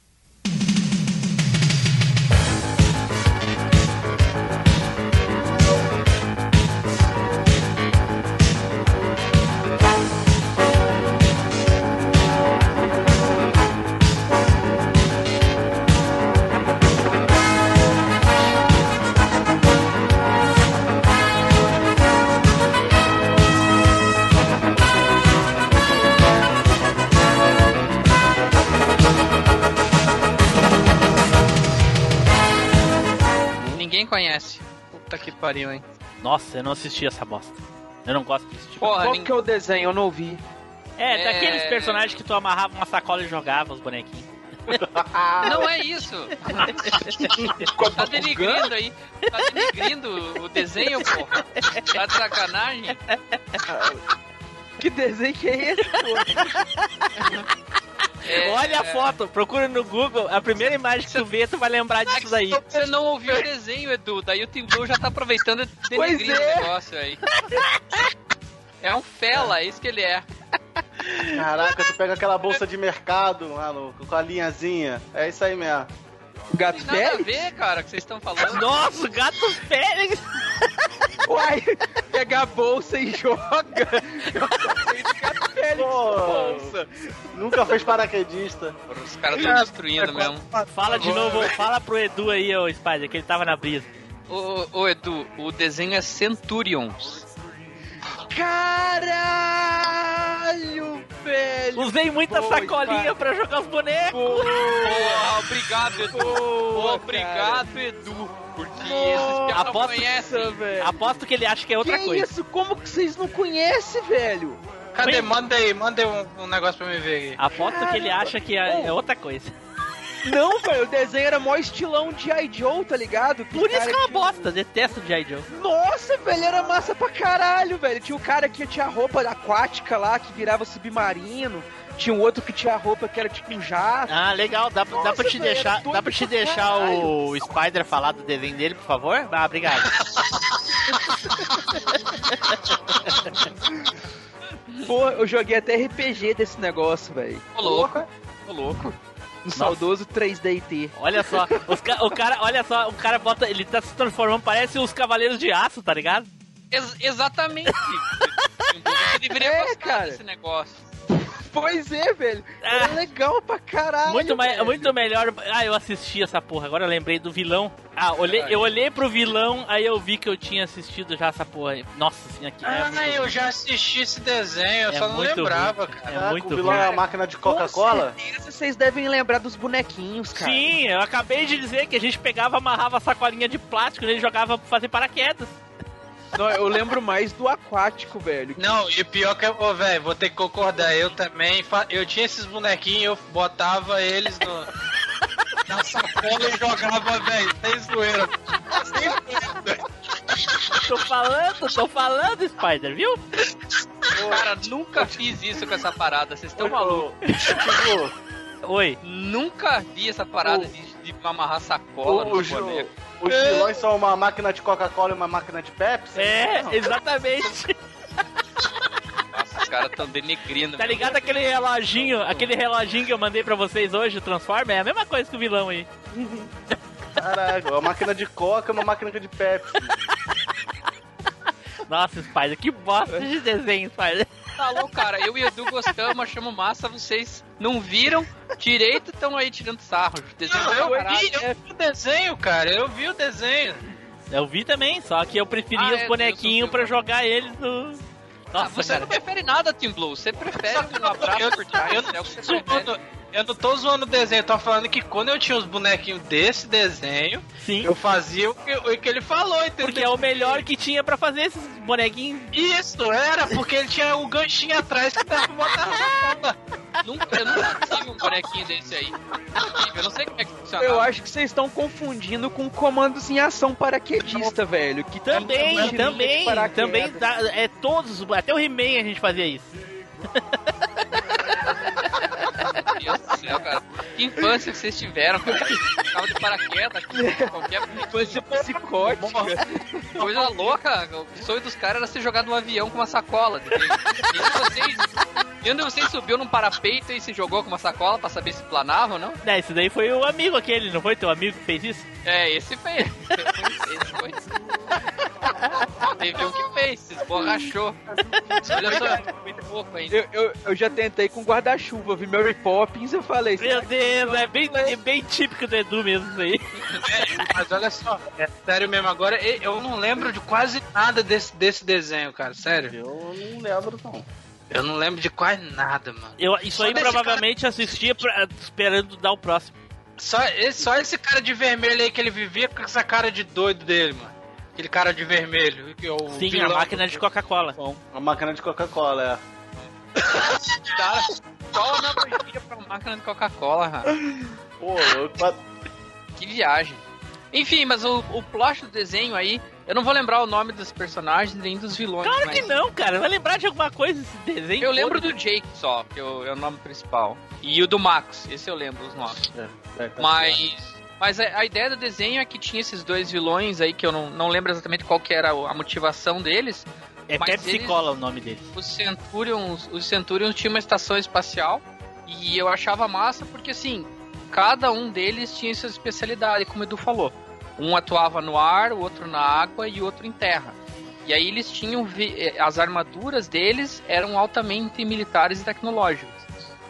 [SPEAKER 6] Ninguém conhece. Puta que pariu, hein?
[SPEAKER 5] Nossa, eu não assisti essa bosta. Eu não gosto desse tipo.
[SPEAKER 6] Porra,
[SPEAKER 2] Qual
[SPEAKER 6] nin-
[SPEAKER 2] que é o desenho? Eu não vi.
[SPEAKER 5] É,
[SPEAKER 6] É.
[SPEAKER 5] daqueles personagens que tu amarrava uma sacola e jogava os bonequinhos.
[SPEAKER 6] não é isso. tá denigrindo aí. Tá denigrindo o desenho, porra. Tá de sacanagem.
[SPEAKER 2] Que desenho que é esse, pô?
[SPEAKER 6] É,
[SPEAKER 5] Olha a foto, procura no Google, a primeira imagem que tu vê, tu vai lembrar disso daí.
[SPEAKER 6] Você não ouviu o desenho, Edu. Daí o Tim Blue já tá aproveitando e
[SPEAKER 2] Pois
[SPEAKER 6] denigrindo
[SPEAKER 2] é.
[SPEAKER 6] o negócio aí. É um fela, é isso que ele é.
[SPEAKER 1] Caraca, tu pega aquela bolsa de mercado, maluco, com a linhazinha. É isso aí mesmo.
[SPEAKER 2] Gato
[SPEAKER 6] Tem nada a
[SPEAKER 2] Félix?
[SPEAKER 6] ver, cara, o que vocês estão falando.
[SPEAKER 5] Nossa, o gato Félix!
[SPEAKER 2] Uai, pega a bolsa e joga. Gato Félix.
[SPEAKER 1] Nunca fez paraquedista.
[SPEAKER 6] Os caras estão destruindo mesmo.
[SPEAKER 5] Fala de novo, fala pro Edu aí, ô Spider, que ele tava na brisa.
[SPEAKER 6] Ô, ô, Edu, o desenho é Centurions.
[SPEAKER 2] Caralho, velho.
[SPEAKER 5] Usei muita
[SPEAKER 2] Boa,
[SPEAKER 5] sacolinha
[SPEAKER 2] Spider.
[SPEAKER 5] pra jogar os bonecos.
[SPEAKER 6] Porra, obrigado, Edu.
[SPEAKER 2] Boa,
[SPEAKER 6] obrigado, Edu. Porque
[SPEAKER 2] Boa.
[SPEAKER 6] esses piados não
[SPEAKER 5] Aposto-
[SPEAKER 6] conhecem.
[SPEAKER 2] velho.
[SPEAKER 5] Aposto que ele acha que é outra
[SPEAKER 2] que
[SPEAKER 5] coisa.
[SPEAKER 2] isso? Como que vocês não conhecem, velho?
[SPEAKER 3] Cadê? Manda aí, manda aí um, um negócio pra me ver aí.
[SPEAKER 5] Aposto que ele acha que é, é outra coisa.
[SPEAKER 2] Não, velho, o desenho era mó estilão de I. Joe, tá ligado?
[SPEAKER 5] Por isso que é uma
[SPEAKER 2] tinha-
[SPEAKER 5] bosta, detesto o G.I. Joe.
[SPEAKER 2] Nossa, velho, era massa pra caralho, velho. Tinha o cara que tinha a roupa aquática lá, que virava submarino. Tinha o outro que tinha a roupa que era tipo um jato.
[SPEAKER 5] Ah, legal, dá, pra- dá
[SPEAKER 2] Nossa,
[SPEAKER 5] pra te
[SPEAKER 2] velho,
[SPEAKER 5] deixar, dá pra te deixar o Spider falar do desenho dele, por favor? Ah, obrigado.
[SPEAKER 2] Pô, eu joguei até RPG desse negócio, velho.
[SPEAKER 6] Ô, louco. Ô, louco.
[SPEAKER 2] No saudoso 3DT.
[SPEAKER 5] Olha só, os ca- o cara, olha só, o cara bota, ele tá se transformando, parece os Cavaleiros de Aço, tá ligado?
[SPEAKER 6] Ex- exatamente. Você deveria
[SPEAKER 2] É,
[SPEAKER 6] gostar
[SPEAKER 2] cara.
[SPEAKER 6] desse negócio.
[SPEAKER 2] Pois é, velho. Era
[SPEAKER 5] Ah.
[SPEAKER 2] legal pra caralho.
[SPEAKER 5] Muito, mais,
[SPEAKER 2] velho.
[SPEAKER 5] muito melhor. Ah, eu assisti essa porra, agora eu lembrei do vilão. Ah, olhei, eu olhei pro vilão, aí eu vi que eu tinha assistido já essa porra. Nossa senhora, que é
[SPEAKER 3] Ah,
[SPEAKER 5] muito
[SPEAKER 3] eu
[SPEAKER 5] ruim.
[SPEAKER 3] já assisti esse desenho, eu
[SPEAKER 5] É
[SPEAKER 3] só não
[SPEAKER 5] muito
[SPEAKER 3] lembrava,
[SPEAKER 5] ruim.
[SPEAKER 3] cara.
[SPEAKER 5] É muito
[SPEAKER 1] o vilão
[SPEAKER 5] ruim.
[SPEAKER 1] é a máquina de Coca-Cola?
[SPEAKER 2] Vocês devem lembrar dos bonequinhos, cara.
[SPEAKER 5] Sim, eu acabei de dizer que a gente pegava, amarrava a sacolinha de plástico e ele jogava pra fazer paraquedas.
[SPEAKER 2] Não, eu lembro mais do aquático, velho.
[SPEAKER 3] Não, e pior que, ô, velho, vou ter que concordar, eu também, eu tinha esses bonequinhos, eu botava eles no, na sacola e jogava, velho, sem zoeira. Sem zoeira.
[SPEAKER 5] Tô falando, tô falando, Spider, viu?
[SPEAKER 6] Cara, nunca fiz isso com essa parada. Vocês estão malucos.
[SPEAKER 5] Oi.
[SPEAKER 6] Nunca vi essa parada de, de amarrar sacola no
[SPEAKER 1] os,
[SPEAKER 6] boneco.
[SPEAKER 1] Os vilões são uma máquina de Coca-Cola e uma máquina de Pepsi?
[SPEAKER 5] É,
[SPEAKER 1] Não.
[SPEAKER 5] exatamente.
[SPEAKER 6] Nossa, os caras tão denegrindo.
[SPEAKER 5] Tá ligado aquele reloginho, aquele reloginho que eu mandei pra vocês hoje, o Transformer? É a mesma coisa que o vilão aí.
[SPEAKER 1] Caraca, uma máquina de Coca e uma máquina de Pepsi.
[SPEAKER 5] Nossa, Spider, que bosta de desenho, Spider.
[SPEAKER 6] Tá louco, cara. Eu e o Edu gostamos, achamos massa. Vocês não viram direito, estão aí tirando sarro. Desenho
[SPEAKER 3] Não, eu vi, eu vi o desenho, cara. Eu vi o desenho.
[SPEAKER 5] Eu vi também, só que eu preferia
[SPEAKER 6] Ah,
[SPEAKER 5] os
[SPEAKER 6] é,
[SPEAKER 5] bonequinhos pra jogar eles no.
[SPEAKER 6] Ah,
[SPEAKER 5] Nossa,
[SPEAKER 6] você
[SPEAKER 5] cara.
[SPEAKER 6] não prefere nada, Team Blue. Você prefere um abraço por trás.
[SPEAKER 3] eu
[SPEAKER 6] é o que você
[SPEAKER 3] Zoando,
[SPEAKER 6] prefere.
[SPEAKER 3] Eu não tô zoando o desenho, eu tô falando que quando eu tinha os bonequinhos desse desenho,
[SPEAKER 5] Sim.
[SPEAKER 3] eu fazia o que, o que ele falou, entendeu?
[SPEAKER 5] Porque é o melhor que tinha pra fazer esses bonequinhos.
[SPEAKER 3] Isso, era, porque ele tinha o ganchinho atrás que dava pra botar na bola.
[SPEAKER 6] Nunca, eu nunca tive um bonequinho desse aí. Eu não sei como é que funciona.
[SPEAKER 2] Eu acho que vocês estão confundindo com comandos em ação paraquedista, velho. Que
[SPEAKER 5] Também,
[SPEAKER 2] um
[SPEAKER 5] também, também. dá- é todos, até o He-Man a gente fazia isso.
[SPEAKER 6] Meu Deus do céu, cara. Que infância que vocês tiveram, cara. Tava de paraquedas, qualquer
[SPEAKER 2] Infância psicótica.
[SPEAKER 6] coisa louca. O sonho dos caras era ser jogado num avião com uma sacola. E vocês, e onde vocês subiu num parapeito e se jogou com uma sacola pra saber se planava ou não?
[SPEAKER 5] É, esse daí foi o amigo aquele, não foi teu amigo que fez isso?
[SPEAKER 6] É, esse foi. Esse foi. Teve um que fez, se esborrachou. Olha só, muito pouco ainda.
[SPEAKER 2] Eu, eu, eu já tentei com guarda-chuva, vi Mary Poppins eu falei.
[SPEAKER 5] Meu Deus, é bem, é bem típico do Edu mesmo isso aí.
[SPEAKER 3] Mas olha só, é sério mesmo, agora eu não lembro de quase nada desse, desse desenho, cara, sério.
[SPEAKER 1] Eu não lembro, não.
[SPEAKER 3] Eu não lembro de quase nada, mano.
[SPEAKER 5] Eu, isso
[SPEAKER 3] Só
[SPEAKER 5] aí provavelmente assistia pra- esperando dar o próximo.
[SPEAKER 3] Só esse, só esse cara de vermelho aí que ele vivia com essa cara de doido dele, mano. Aquele cara de vermelho. Que é o
[SPEAKER 5] Sim,
[SPEAKER 3] vilão
[SPEAKER 5] a máquina de Coca-Cola.
[SPEAKER 1] A máquina de Coca-Cola, é.
[SPEAKER 6] Cara, qual a analogia pra máquina de Coca-Cola, cara?
[SPEAKER 1] Pô, eu...
[SPEAKER 6] Que viagem. Enfim, mas o, o plot do desenho aí, eu não vou lembrar o nome dos personagens nem dos vilões.
[SPEAKER 5] Claro
[SPEAKER 6] mas
[SPEAKER 5] que não, cara. Vai lembrar de alguma coisa esse desenho?
[SPEAKER 6] Eu lembro do Jake só, que eu- é o nome principal. E o do Max, esse eu lembro os nomes.
[SPEAKER 1] É, tá
[SPEAKER 6] Mas. Mas a, a ideia do desenho é que tinha esses dois vilões aí, que eu não, não lembro exatamente qual que era a motivação deles.
[SPEAKER 5] É
[SPEAKER 6] mas
[SPEAKER 5] Pepsi
[SPEAKER 6] eles-
[SPEAKER 5] Cola o nome deles.
[SPEAKER 6] Os Centurions, os Centurions tinham uma estação espacial e eu achava massa porque assim, cada um deles tinha sua especialidade, como o Edu falou. Um atuava no ar, o outro na água e o outro em terra. E aí eles tinham eh, as armaduras deles eram altamente militares e tecnológicas.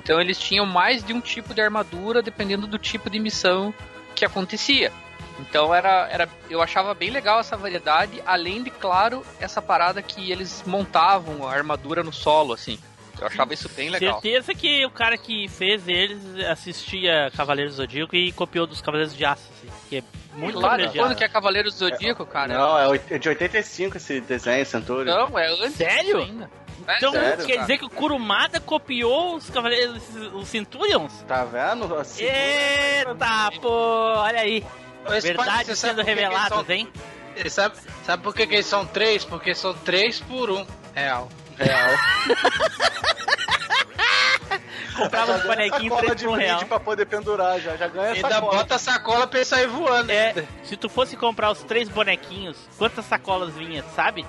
[SPEAKER 6] Então eles tinham mais de um tipo de armadura dependendo do tipo de missão que acontecia. Então era, era, eu achava bem legal essa variedade, além de, claro, essa parada que eles montavam a armadura no solo, assim. Eu achava isso bem legal.
[SPEAKER 5] Certeza que o cara que fez eles assistia Cavaleiros do Zodíaco e copiou dos Cavaleiros de Aço, assim, que é muito
[SPEAKER 6] Claro,
[SPEAKER 5] privilegiado.
[SPEAKER 6] quando que é Cavaleiro do Zodíaco, cara?
[SPEAKER 1] Não, é é de 85 esse desenho, Centurion.
[SPEAKER 6] Não, é antes
[SPEAKER 5] Sério?
[SPEAKER 6] ainda. É
[SPEAKER 5] Então
[SPEAKER 6] sério,
[SPEAKER 5] quer
[SPEAKER 6] cara.
[SPEAKER 5] dizer que o Kurumada copiou os Cavaleiros, os Centurions?
[SPEAKER 1] Tá vendo? Assim,
[SPEAKER 5] Eita, pô, olha aí.
[SPEAKER 3] Mas,
[SPEAKER 5] Verdades sendo reveladas,
[SPEAKER 3] são-
[SPEAKER 5] hein?
[SPEAKER 3] Sabe, sabe por que, que eles são três? Porque são três por um. Real.
[SPEAKER 1] Real.
[SPEAKER 5] Comprava os bonequinhos
[SPEAKER 1] sacola
[SPEAKER 5] 3
[SPEAKER 1] de
[SPEAKER 5] um real.
[SPEAKER 1] pra poder pendurar, já, já ganha
[SPEAKER 3] Ainda
[SPEAKER 1] sacola.
[SPEAKER 3] bota a sacola pra ele sair voando.
[SPEAKER 5] É, se tu fosse comprar os três bonequinhos, quantas sacolas vinha, sabe?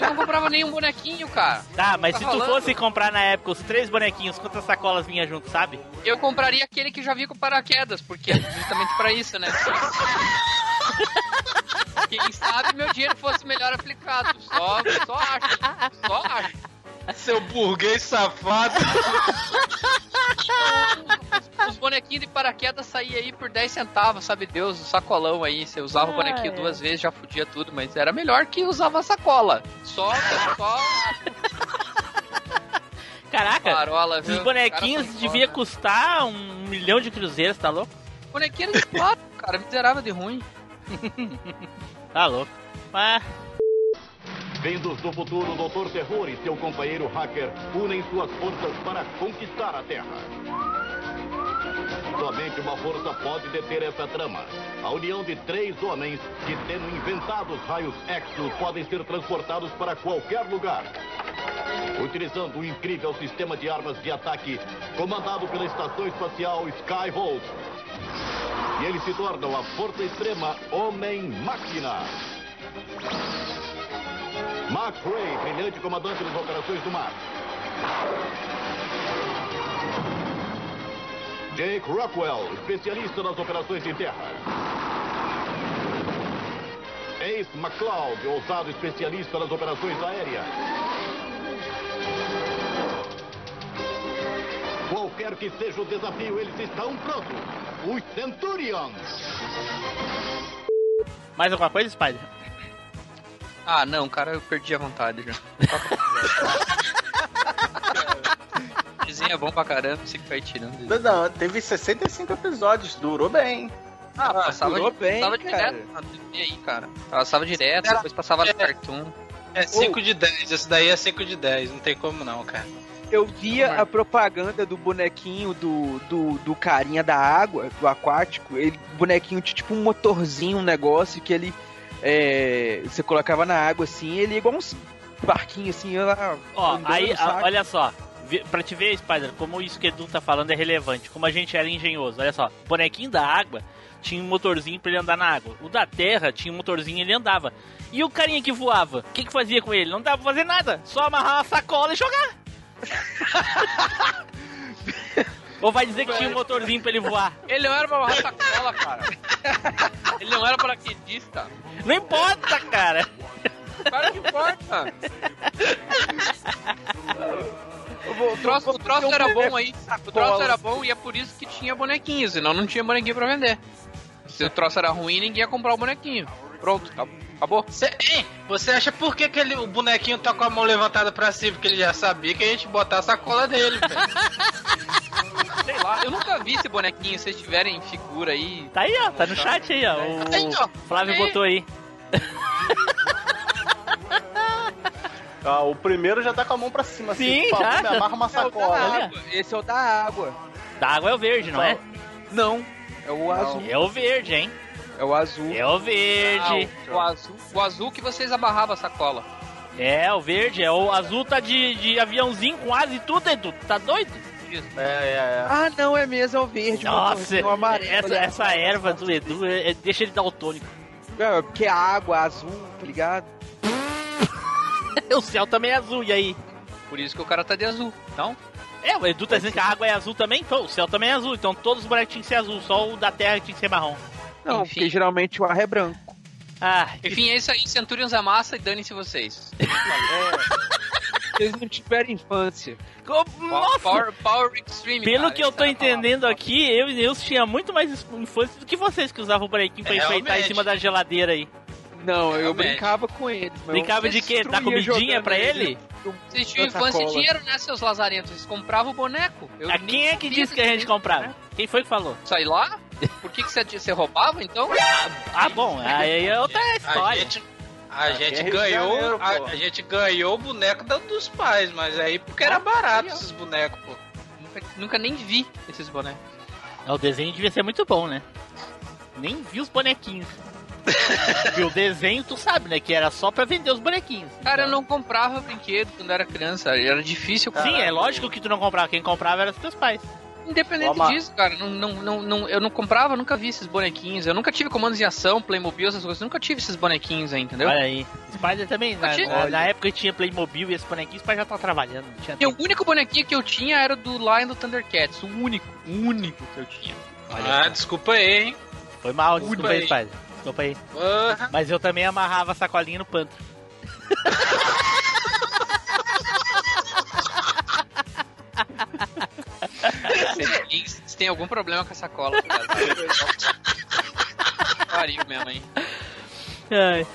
[SPEAKER 6] Eu não comprava nenhum bonequinho, cara.
[SPEAKER 5] Tá, mas
[SPEAKER 6] Tá
[SPEAKER 5] se tu
[SPEAKER 6] falando?
[SPEAKER 5] fosse comprar na época os três bonequinhos, quantas sacolas vinha junto, sabe?
[SPEAKER 6] Eu compraria aquele que já vinha com paraquedas, porque é justamente pra isso, né? Quem sabe meu dinheiro fosse melhor aplicado. Só, só acho. Só acho.
[SPEAKER 3] Seu burguês safado.
[SPEAKER 6] Os bonequinhos de paraquedas saíam aí por 10 centavos, sabe Deus, o sacolão aí. Você usava o
[SPEAKER 5] Ah,
[SPEAKER 6] bonequinho
[SPEAKER 5] é.
[SPEAKER 6] duas vezes, já fudia tudo, mas era melhor que usava a sacola. Só, só
[SPEAKER 5] Caraca,
[SPEAKER 6] parola,
[SPEAKER 5] os bonequinhos
[SPEAKER 6] Cara,
[SPEAKER 5] devia
[SPEAKER 6] foda.
[SPEAKER 5] custar um milhão de cruzeiros, tá louco?
[SPEAKER 6] Bonequinho era de plástico, cara, miserável de ruim.
[SPEAKER 5] Tá louco. Mas
[SPEAKER 11] Vindos do futuro, Dr. Terror e seu companheiro hacker unem suas forças para conquistar a Terra. Somente uma força pode deter essa trama. A união de três homens que, tendo inventado os raios Exos, podem ser transportados para qualquer lugar. Utilizando um incrível sistema de armas de ataque comandado pela estação espacial Skyvolt. E eles se tornam a força extrema Homem-Máquina. Max Ray, brilhante comandante das operações do mar. Jake Rockwell, especialista nas operações em terra. Ace McCloud, ousado especialista nas operações aéreas. qualquer que seja o desafio, eles estão prontos. Os Centurions.
[SPEAKER 5] Mais alguma coisa, Spider?
[SPEAKER 6] Ah, não, cara, eu perdi a vontade já. Desenho é bom pra caramba, você que vai tirando.
[SPEAKER 1] Não, não, teve 65 episódios, durou bem.
[SPEAKER 6] Ah, passava,
[SPEAKER 1] durou
[SPEAKER 6] de,
[SPEAKER 1] bem,
[SPEAKER 6] passava
[SPEAKER 1] cara.
[SPEAKER 6] direto na TV aí, cara. Passava direto,
[SPEAKER 3] Era-
[SPEAKER 6] depois passava
[SPEAKER 3] é.
[SPEAKER 6] no Cartoon.
[SPEAKER 3] É 5 de 10, esse daí é 5 de 10, não tem como não, cara.
[SPEAKER 2] Eu via a propaganda do bonequinho do, do, do carinha da água, do aquático. Ele, o bonequinho tinha tipo um motorzinho, um negócio que ele. É, você colocava na água assim, ele ia igual uns barquinhos assim, lá.
[SPEAKER 5] Ó, aí, a- olha só. Pra te ver, Spider, como isso que Edu tá falando é relevante, como a gente era engenhoso. Olha só, o bonequinho da água tinha um motorzinho pra ele andar na água. O da terra tinha um motorzinho e ele andava. E o carinha que voava, o que, que fazia com ele? Não dava pra fazer nada, só amarrar uma sacola e jogar. Ou vai dizer que tinha um motorzinho pra ele voar?
[SPEAKER 6] Ele não era pra amarrar sacola, cara. Ele não era paraquedista.
[SPEAKER 5] Não importa, cara.
[SPEAKER 6] Cara, que importa. O troço, o troço era bom aí. O troço era bom e é por isso que tinha bonequinho, senão não tinha bonequinho pra vender. Se o troço era ruim, ninguém ia comprar o bonequinho. Pronto, acabou. Acabou.
[SPEAKER 3] Cê, hein, você acha por que, que ele, o bonequinho tá com a mão levantada pra cima? Porque ele já sabia que a gente botar a sacola dele, velho.
[SPEAKER 6] Sei lá, eu nunca vi esse bonequinho. Se vocês tiverem figura aí.
[SPEAKER 5] Tá aí, ó, tá no chat aí, ó. O
[SPEAKER 6] Aí, ó.
[SPEAKER 5] Flávio
[SPEAKER 6] Aí.
[SPEAKER 5] botou aí.
[SPEAKER 1] Ah, o primeiro já tá com a mão pra cima, assim.
[SPEAKER 5] Sim,
[SPEAKER 1] por favor,
[SPEAKER 5] já,
[SPEAKER 1] me
[SPEAKER 5] já.
[SPEAKER 1] amarra uma
[SPEAKER 2] É
[SPEAKER 1] sacola.
[SPEAKER 2] Água. Esse é o da água.
[SPEAKER 5] Da água é o verde, não é?
[SPEAKER 2] Não, é o azul.
[SPEAKER 5] É o verde, hein?
[SPEAKER 2] É o azul.
[SPEAKER 5] É o verde.
[SPEAKER 6] Ah, o, o azul, o azul que vocês amarravam a sacola.
[SPEAKER 5] É, o verde. É o azul tá de, de aviãozinho com asa e tudo, Edu. Tá doido?
[SPEAKER 1] É, é, é.
[SPEAKER 2] Ah, não, é mesmo, é o verde.
[SPEAKER 5] Nossa,
[SPEAKER 2] motorzinho amarelo.
[SPEAKER 5] essa, essa erva do Edu é- é- deixa ele daltônico.
[SPEAKER 2] É, porque é água, azul, tá ligado?
[SPEAKER 5] o céu também é azul, e aí?
[SPEAKER 6] Por isso que o cara tá de azul. Então,
[SPEAKER 5] É, o Edu tá dizendo que a água é azul também, pô, o céu também é azul. Então todos os bonecos tinham que ser azul, só o da terra tinha que ser marrom.
[SPEAKER 2] Não,
[SPEAKER 6] Enfim.
[SPEAKER 2] porque geralmente o ar é branco.
[SPEAKER 5] Ah,
[SPEAKER 6] enfim, é isso aí. Centurions é massa e dane-se vocês.
[SPEAKER 2] Vocês não tiveram infância.
[SPEAKER 5] Nossa!
[SPEAKER 6] Power, Power Extreme.
[SPEAKER 5] Pelo
[SPEAKER 6] cara,
[SPEAKER 5] que eu tô
[SPEAKER 6] é a palavra.
[SPEAKER 5] entendendo aqui, eu e Deus tinha muito mais infância do que vocês que usavam o bonequinho pra
[SPEAKER 3] É,
[SPEAKER 5] enfeitar em cima da geladeira aí.
[SPEAKER 2] Não, eu
[SPEAKER 6] Realmente.
[SPEAKER 2] brincava com eles. mas
[SPEAKER 5] Brincava de quê? Dar
[SPEAKER 2] destruía
[SPEAKER 5] comidinha pra ele?
[SPEAKER 6] Vocês tinham infância e dinheiro, né, seus lazarentos? Vocês compravam o boneco. Eu
[SPEAKER 5] A
[SPEAKER 6] nem
[SPEAKER 5] quem é que disse que a gente comprava? Quem foi que falou?
[SPEAKER 6] Sai lá? Por que, que você, você roubava, então?
[SPEAKER 5] Ah, bom, aí é outra
[SPEAKER 3] A
[SPEAKER 5] história.
[SPEAKER 3] gente, a gente
[SPEAKER 1] é de
[SPEAKER 3] ganhou.
[SPEAKER 1] Janeiro,
[SPEAKER 3] a, a gente ganhou o boneco da- dos pais, mas aí porque era barato esses bonecos, pô.
[SPEAKER 6] Nunca, nunca nem vi esses bonecos.
[SPEAKER 5] O desenho devia ser muito bom, né? Nem vi os bonequinhos. Viu o desenho, tu sabe, né? Que era só pra vender os bonequinhos.
[SPEAKER 6] Cara, eu não comprava brinquedo quando era criança. Era difícil.
[SPEAKER 5] Sim, é lógico que tu não comprava. Quem comprava eram os teus pais.
[SPEAKER 6] Independente
[SPEAKER 1] Toma.
[SPEAKER 6] disso, cara, não, não, não, não- eu não comprava, nunca vi esses bonequinhos. Eu nunca tive comandos em ação, Playmobil, essas coisas. Nunca tive esses bonequinhos aí, entendeu?
[SPEAKER 5] Olha aí. Spider também, na,
[SPEAKER 6] Olha.
[SPEAKER 5] na- na época tinha Playmobil e esse bonequinho, o pai já tá trabalhando.
[SPEAKER 6] E o único bonequinho que eu tinha era do Lion do Thundercats. O único, o único que eu tinha.
[SPEAKER 3] Ah, desculpa aí, hein?
[SPEAKER 5] Foi mal, desculpa aí,
[SPEAKER 3] Desculpa aí.
[SPEAKER 5] Spider. Desculpa aí.
[SPEAKER 3] Porra.
[SPEAKER 5] Mas eu também amarrava a sacolinha no pântano.
[SPEAKER 6] Você tem, algum problema com essa cola, cara? Pariu mesmo, hein?
[SPEAKER 5] Ai.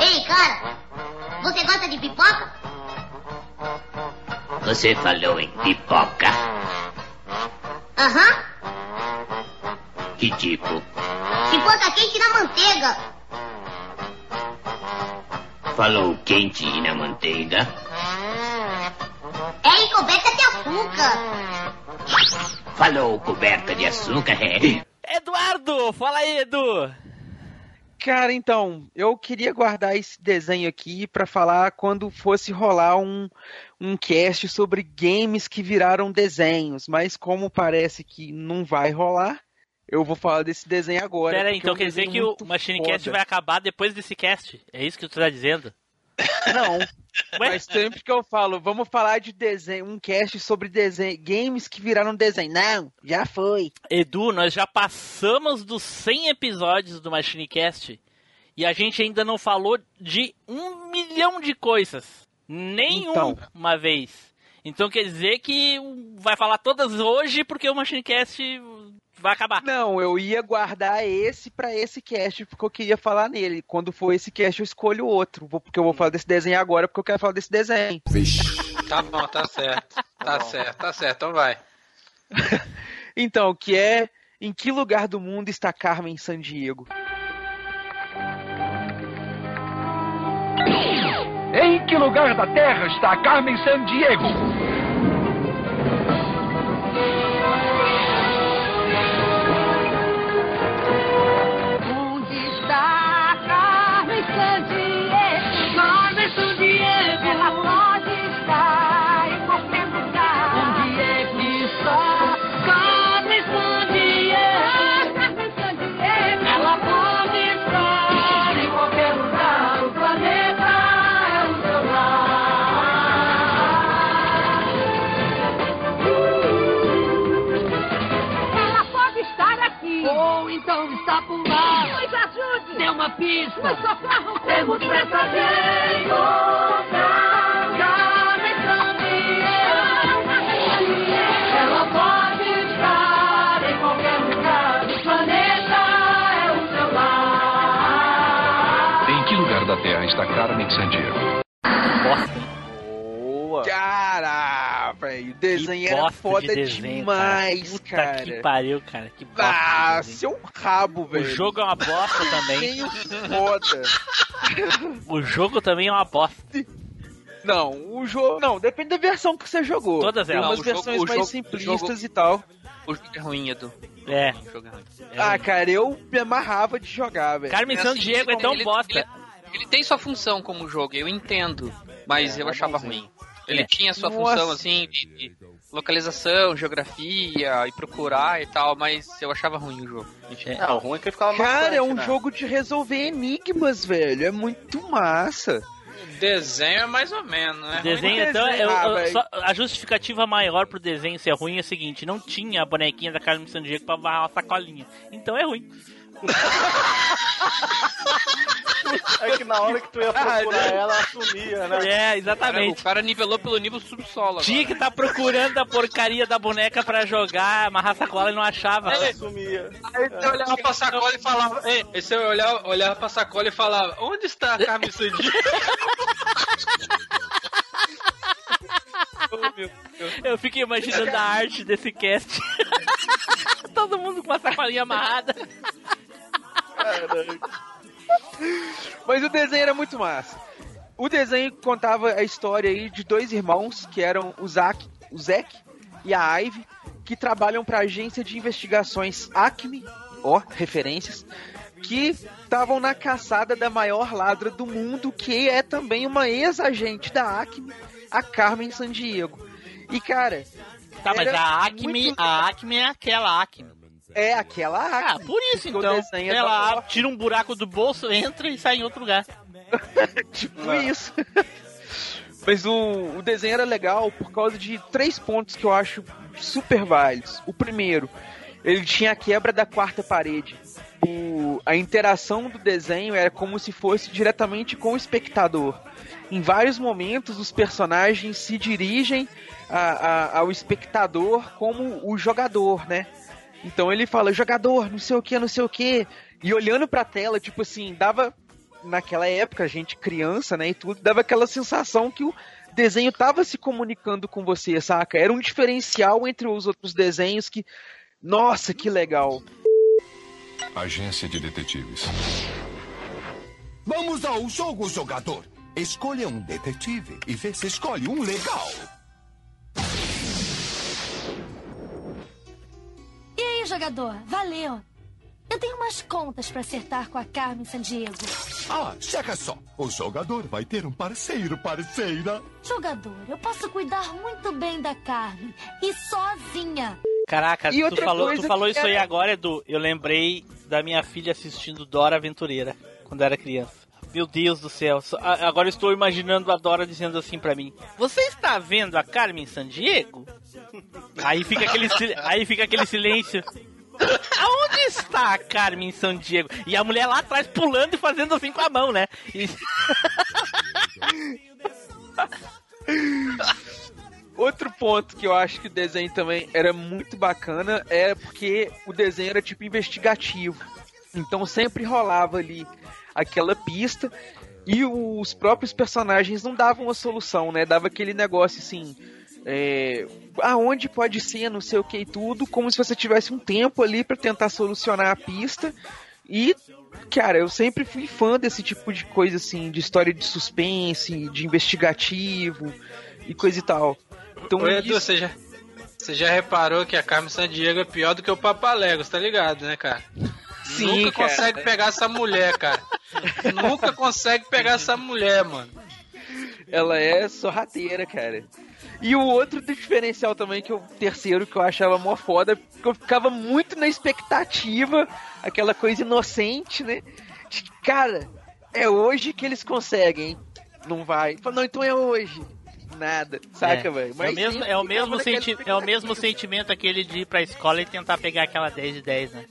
[SPEAKER 7] Ei, cara, você gosta de pipoca?
[SPEAKER 8] Você falou em pipoca?
[SPEAKER 7] Aham.
[SPEAKER 8] Que tipo?
[SPEAKER 7] Pipoca quente na manteiga.
[SPEAKER 8] Falou quente e na manteiga?
[SPEAKER 7] É encoberta de açúcar.
[SPEAKER 8] Falou coberta de açúcar, é?
[SPEAKER 5] Eduardo! Fala aí, Edu!
[SPEAKER 2] Cara, então, eu queria guardar esse desenho aqui pra falar quando fosse rolar um, um cast sobre games que viraram desenhos, mas como parece que não vai rolar, eu vou falar desse desenho agora.
[SPEAKER 5] Pera aí,
[SPEAKER 2] é
[SPEAKER 5] então
[SPEAKER 2] um
[SPEAKER 5] quer dizer que o Machine Cast
[SPEAKER 2] foda.
[SPEAKER 5] vai acabar depois desse cast? É isso que tu tá dizendo?
[SPEAKER 2] Não, mas sempre que eu falo, vamos falar de desenho, um cast sobre desenho, games que viraram desenho. Não, já foi.
[SPEAKER 5] Edu, nós já passamos dos 100 episódios do Machine Cast e a gente ainda não falou de um milhão de coisas. Nenhuma
[SPEAKER 2] Então.
[SPEAKER 5] vez. Então quer dizer que vai falar todas hoje porque o Machinecast vai acabar.
[SPEAKER 2] Não, eu ia guardar esse pra esse cast, porque eu queria falar nele. Quando for esse cast, eu escolho outro. Porque eu vou falar desse desenho agora, porque eu quero falar desse desenho.
[SPEAKER 3] Tá bom, tá certo. Tá certo, tá certo. Então vai.
[SPEAKER 2] Então, que é Em que lugar do mundo está Carmen Sandiego?
[SPEAKER 12] Em que lugar da Terra está Carmen Sandiego?
[SPEAKER 13] Onde pista. Nos socorro. Temos pressa de encontrar. Ela pode estar em qualquer lugar. O planeta é o seu lar.
[SPEAKER 12] Em que lugar da Terra está Carmen Sandiego?
[SPEAKER 2] Desenho era foda
[SPEAKER 5] de desenho,
[SPEAKER 2] demais,
[SPEAKER 5] cara.
[SPEAKER 2] cara.
[SPEAKER 5] Puta que pariu, cara. Que bosta.
[SPEAKER 2] Ah,
[SPEAKER 5] de
[SPEAKER 2] seu rabo,
[SPEAKER 5] o
[SPEAKER 2] velho.
[SPEAKER 5] jogo é uma bosta também.
[SPEAKER 2] Desenho foda.
[SPEAKER 5] O jogo também é uma bosta.
[SPEAKER 2] Não, o jogo. Não, depende da versão que você jogou.
[SPEAKER 5] Todas
[SPEAKER 2] Tem
[SPEAKER 5] elas.
[SPEAKER 2] umas
[SPEAKER 6] Não, o jogo-
[SPEAKER 2] versões
[SPEAKER 6] o
[SPEAKER 2] mais
[SPEAKER 6] jogo-
[SPEAKER 2] simplistas
[SPEAKER 6] o jogo-
[SPEAKER 2] e tal.
[SPEAKER 6] O jogo é ruim, Edu.
[SPEAKER 5] É.
[SPEAKER 6] O jogo é.
[SPEAKER 2] Ah, cara, eu me amarrava de jogar, velho.
[SPEAKER 5] Carmen
[SPEAKER 6] É
[SPEAKER 5] San
[SPEAKER 6] assim,
[SPEAKER 5] Diego é
[SPEAKER 6] ele-
[SPEAKER 5] tão
[SPEAKER 6] ele-
[SPEAKER 5] bosta.
[SPEAKER 6] Ele, ele tem sua função como jogo, eu entendo. Mas
[SPEAKER 2] É,
[SPEAKER 6] eu
[SPEAKER 2] é
[SPEAKER 6] achava ruim. Ele
[SPEAKER 5] É.
[SPEAKER 6] tinha sua
[SPEAKER 2] Nossa.
[SPEAKER 6] função, assim, de, de localização, geografia e procurar e tal, mas eu achava ruim o jogo.
[SPEAKER 5] É.
[SPEAKER 1] Ah, o ruim é que ele ficava
[SPEAKER 2] Cara, é um
[SPEAKER 1] né?
[SPEAKER 2] jogo de resolver enigmas, velho. É muito massa.
[SPEAKER 3] Desenho é mais ou menos, né?
[SPEAKER 5] Desenho, então,
[SPEAKER 2] desenho.
[SPEAKER 5] eu-
[SPEAKER 2] Ah,
[SPEAKER 5] eu-
[SPEAKER 2] velho.
[SPEAKER 5] só- a justificativa maior pro desenho ser ruim é a seguinte: não tinha a bonequinha da Carmen San Diego pra barrar uma sacolinha. Então é ruim.
[SPEAKER 1] É que na hora que tu ia procurar ela, ela sumia, né?
[SPEAKER 5] É,
[SPEAKER 6] Cara, o
[SPEAKER 5] exatamente.
[SPEAKER 6] cara nivelou pelo nível subsolo.
[SPEAKER 5] Tinha que estar procurando a porcaria da boneca pra jogar, amarrar a sacola e não achava.
[SPEAKER 1] Ela sumia.
[SPEAKER 3] Aí você olhava pra sacola e falava. Ei, aí você olhava, olhava pra sacola e falava: Onde está a Carmen oh, Deus.
[SPEAKER 5] Eu fico imaginando a arte desse cast. Todo mundo com uma sacolinha amarrada.
[SPEAKER 2] Mas o desenho era muito massa. O desenho contava a história aí de dois irmãos, que eram o Zack, o Zack e a Ivy, que trabalham para a agência de investigações Acme, ó, referências, que estavam na caçada da maior ladra do mundo, que é também uma ex-agente da Acme, a Carmen Sandiego. E cara,
[SPEAKER 5] Tá, mas a Acme,
[SPEAKER 2] muito-
[SPEAKER 5] a Acme é aquela Acme.
[SPEAKER 2] É aquela
[SPEAKER 5] Ah,
[SPEAKER 2] Acme.
[SPEAKER 5] por isso então. Ela tira um buraco do bolso, entra e sai em outro lugar.
[SPEAKER 2] Tipo isso. Mas o, o desenho era legal por causa de três pontos que eu acho super válidos. O primeiro, ele tinha a quebra da quarta parede. O, a interação do desenho era como se fosse diretamente com o espectador. Em vários momentos, os personagens se dirigem a- a- ao espectador como o jogador, né? Então ele fala, jogador, não sei o que, não sei o que. E olhando pra tela, tipo assim, dava. Naquela época, a gente criança, né, e tudo, dava aquela sensação que o desenho tava se comunicando com você, saca? Era um diferencial entre os outros desenhos que. Nossa, que legal.
[SPEAKER 12] Agência de Detetives.
[SPEAKER 14] Vamos ao jogo, jogador. Escolha um detetive e vê se escolhe um legal.
[SPEAKER 15] Jogador? Valeu. Eu tenho umas contas pra acertar com a Carmen Sandiego.
[SPEAKER 14] Ah, checa só. O jogador vai ter um parceiro, parceira.
[SPEAKER 15] Jogador, eu posso cuidar muito bem da Carmen. E sozinha.
[SPEAKER 5] Caraca,
[SPEAKER 2] E
[SPEAKER 5] tu
[SPEAKER 2] outra
[SPEAKER 5] falou,
[SPEAKER 2] coisa
[SPEAKER 5] tu falou isso aí
[SPEAKER 2] era-
[SPEAKER 5] agora, Edu. Eu lembrei da minha filha assistindo Dora Aventureira quando era criança. Meu Deus do céu. Agora estou imaginando a Dora dizendo assim pra mim: Você está vendo a Carmen Sandiego? Aí fica aquele, aí fica aquele silêncio. Aonde está a Carmen Sandiego? E a mulher lá atrás pulando e fazendo assim com a mão, né? E-
[SPEAKER 2] Outro ponto que eu acho que o desenho também era muito bacana é porque o desenho era tipo investigativo. Então sempre rolava ali aquela pista e os próprios personagens não davam a solução, né? Dava aquele negócio assim. É, aonde pode ser, não sei o que e tudo, como se você tivesse um tempo ali para tentar solucionar a pista. E, cara, eu sempre fui fã desse tipo de coisa assim, de história de suspense, de investigativo e coisa e tal. Então,
[SPEAKER 3] Ô, Edu,
[SPEAKER 2] isso-
[SPEAKER 3] você já, você já reparou que a Carmen Sandiego é pior do que o Papalegos, tá ligado, né, cara?
[SPEAKER 2] Sim,
[SPEAKER 3] Nunca
[SPEAKER 2] cara.
[SPEAKER 3] consegue pegar essa mulher, cara. Nunca consegue pegar essa mulher, mano.
[SPEAKER 2] Ela é sorrateira, cara. E o outro diferencial também, que é o terceiro que eu achava mó foda, porque eu ficava muito na expectativa, aquela coisa inocente, né? De, que, cara, é hoje que eles conseguem. Não vai. Fala, Não, então é hoje. Nada, saca,
[SPEAKER 5] é,
[SPEAKER 2] velho?
[SPEAKER 5] é o mesmo,
[SPEAKER 2] sempre
[SPEAKER 5] é o mesmo, senti é o mesmo sentimento aquele de ir pra escola e tentar pegar aquela 10 de 10, né?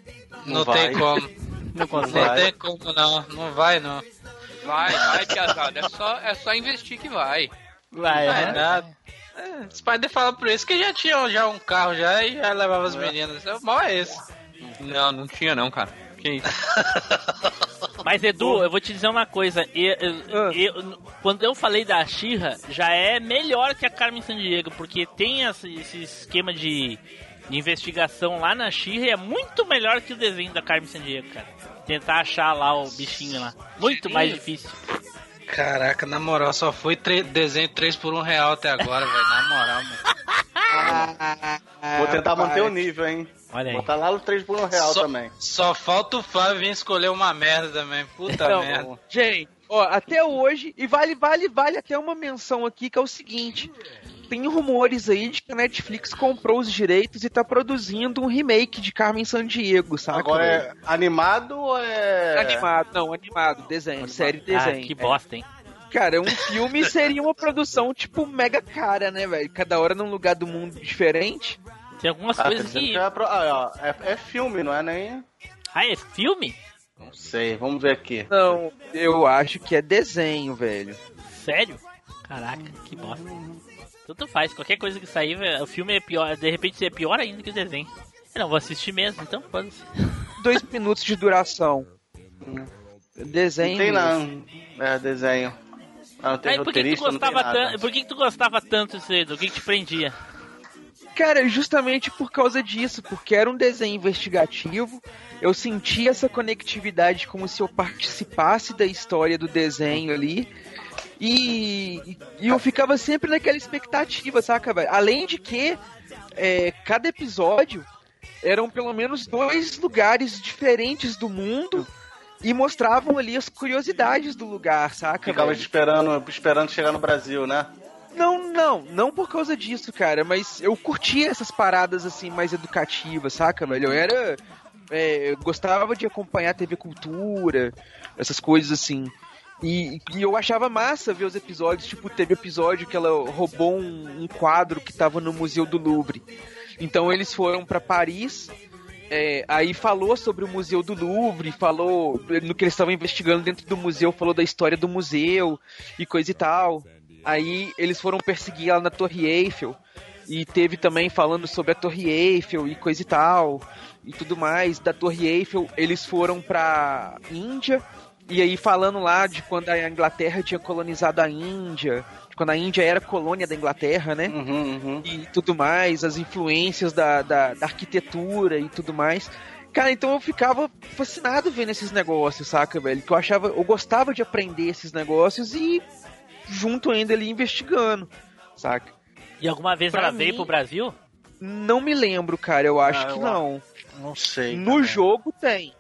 [SPEAKER 3] Não, tem como.
[SPEAKER 5] Não consegue.
[SPEAKER 3] Não tem como, não. Não vai, não.
[SPEAKER 6] Vai, vai, piazada. É só, é só investir que vai.
[SPEAKER 5] Vai,
[SPEAKER 3] Não é
[SPEAKER 5] né?
[SPEAKER 3] nada. É, os pais dele falam por isso que já tinham já um carro já e já levava as meninas. O mal é esse.
[SPEAKER 6] Não, não tinha não, cara. Que isso?
[SPEAKER 5] Mas Edu, eu vou te dizer uma coisa. Eu- eu- eu- quando eu falei da Xirra, já é melhor que a Carmen Sandiego, porque tem esse, esse esquema de, de investigação lá na Xirra é muito melhor que o desenho da Carmen Sandiego, cara. Tentar achar lá o bichinho lá. Muito mais difícil.
[SPEAKER 3] Caraca, na moral, só foi desenho 3 por 1 real até agora, velho. Na moral, mano.
[SPEAKER 1] Vou tentar manter o nível, hein?
[SPEAKER 5] Olha aí.
[SPEAKER 1] Botar lá no 3 por 1 real
[SPEAKER 3] Só-
[SPEAKER 1] também.
[SPEAKER 3] Só falta o Flávio vir escolher uma merda também. Puta
[SPEAKER 2] Então,
[SPEAKER 3] merda.
[SPEAKER 2] Gente, ó, até hoje, e vale, vale, vale até uma menção aqui que é o seguinte: tem rumores aí de que a Netflix comprou os direitos e tá produzindo um remake de Carmen Sandiego, saca?
[SPEAKER 1] Agora é animado ou é.
[SPEAKER 2] Animado, não, animado, desenho, série de
[SPEAKER 5] Ah,
[SPEAKER 2] desenho.
[SPEAKER 5] que bosta, hein?
[SPEAKER 2] Cara, um filme seria uma produção, tipo, mega cara, né, velho? Cada hora num lugar do mundo diferente.
[SPEAKER 5] Tem algumas
[SPEAKER 1] Ah,
[SPEAKER 5] coisas que.
[SPEAKER 1] que é, pro- ah, ó, é, é filme, não é nem.
[SPEAKER 5] Ah, é filme?
[SPEAKER 1] Não sei, vamos ver aqui.
[SPEAKER 2] Não, eu acho que é desenho, velho.
[SPEAKER 5] Sério? Caraca, que bosta. Tanto faz, qualquer coisa que sair, velho, o filme é pior, de repente é pior ainda que o desenho. Eu não vou assistir mesmo, então foda-se.
[SPEAKER 2] Dois minutos de duração. Desenho.
[SPEAKER 1] Não tem não. É desenho. Ah, não tem
[SPEAKER 5] Mas por que, que tu gostava
[SPEAKER 1] nada.
[SPEAKER 5] tanto? Por que, que tu gostava tanto disso aí? O que, que te prendia?
[SPEAKER 2] Cara, justamente por causa disso, porque era um desenho investigativo, eu sentia essa conectividade como se eu participasse da história do desenho ali. E, e eu ficava sempre naquela expectativa, saca, velho? Além de que é, cada episódio eram pelo menos dois lugares diferentes do mundo e mostravam ali as curiosidades do lugar, saca?
[SPEAKER 1] Ficava esperando, esperando chegar no Brasil, né?
[SPEAKER 2] Não, não, não por causa disso, cara, mas eu curtia essas paradas assim mais educativas, saca, velho? Eu era. é, eu gostava de acompanhar TV Cultura, essas coisas assim. E, e eu achava massa ver os episódios, tipo, teve episódio que ela roubou um, um quadro que tava no Museu do Louvre. Então eles foram pra Paris, é, aí falou sobre o Museu do Louvre, falou no que eles estavam investigando dentro do museu, falou da história do museu e coisa e tal. Aí eles foram perseguir ela na Torre Eiffel. E teve também falando sobre a Torre Eiffel e coisa e tal. E tudo mais. Da Torre Eiffel, eles foram pra Índia. E aí falando lá de quando a Inglaterra tinha colonizado a Índia. De quando a Índia era colônia da Inglaterra, né?
[SPEAKER 1] Uhum,
[SPEAKER 2] E tudo mais. As influências da, da, da arquitetura e tudo mais. Cara, então eu ficava fascinado vendo esses negócios, saca, velho? Que eu achava, eu gostava de aprender esses negócios e junto ainda ali investigando, saca?
[SPEAKER 5] E alguma vez
[SPEAKER 2] Pra
[SPEAKER 5] ela
[SPEAKER 2] mim-
[SPEAKER 5] veio pro Brasil?
[SPEAKER 2] Não me lembro, cara, eu acho
[SPEAKER 1] Ah,
[SPEAKER 2] que
[SPEAKER 1] eu
[SPEAKER 2] não.
[SPEAKER 1] Não sei.
[SPEAKER 2] No jogo tem.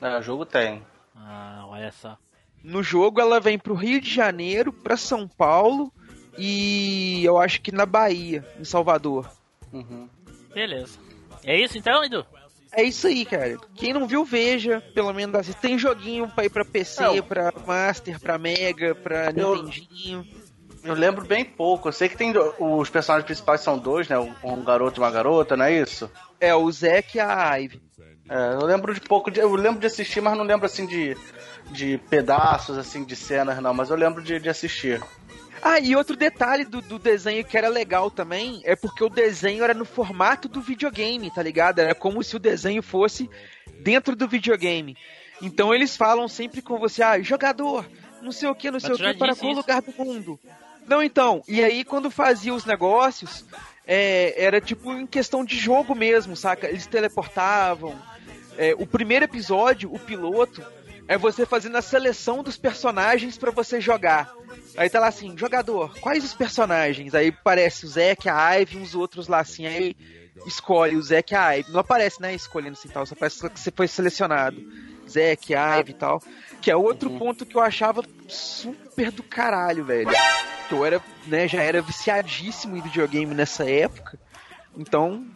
[SPEAKER 1] É, o jogo tem.
[SPEAKER 5] Ah, olha só.
[SPEAKER 2] No jogo ela vem pro Rio de Janeiro, pra São Paulo e eu acho que na Bahia, em Salvador.
[SPEAKER 1] Uhum.
[SPEAKER 5] Beleza. É isso então, Edu?
[SPEAKER 2] É isso aí, cara. Quem não viu, veja. Pelo menos assim. Tem joguinho pra ir pra PC,
[SPEAKER 1] Não.
[SPEAKER 2] pra Master, pra Mega, pra
[SPEAKER 1] Eu-
[SPEAKER 2] Nintendinho.
[SPEAKER 1] Eu lembro bem pouco. Eu sei que tem os personagens principais são dois, né? Um um garoto e uma garota, não é isso?
[SPEAKER 2] É, o Zack e a Ivy.
[SPEAKER 1] É, eu lembro de pouco. De, eu lembro de assistir, mas não lembro assim de, de pedaços assim de cenas, não. Mas eu lembro de, de assistir.
[SPEAKER 2] Ah, e outro detalhe do, do desenho que era legal também é porque o desenho era no formato do videogame, tá ligado? Era como se o desenho fosse dentro do videogame. Então eles falam sempre com você, ah, jogador, não sei o que, não sei o que, para qual
[SPEAKER 5] isso.
[SPEAKER 2] lugar do mundo. Não, então, e aí quando fazia os negócios, é, era tipo em questão de jogo mesmo, saca? Eles teleportavam. É, o primeiro episódio, o piloto, é você fazendo a seleção dos personagens pra você jogar. Aí tá lá assim, jogador, quais os personagens? Aí aparece o Zack, a Ivy, uns outros lá assim, aí escolhe o Zack e a Ivy. Não aparece, né, escolhendo assim tal, só parece que você foi selecionado. Zack, Ivy e tal. Que é outro ponto que eu achava super do caralho, velho. Que eu era, né, já era viciadíssimo em videogame nessa época. Então,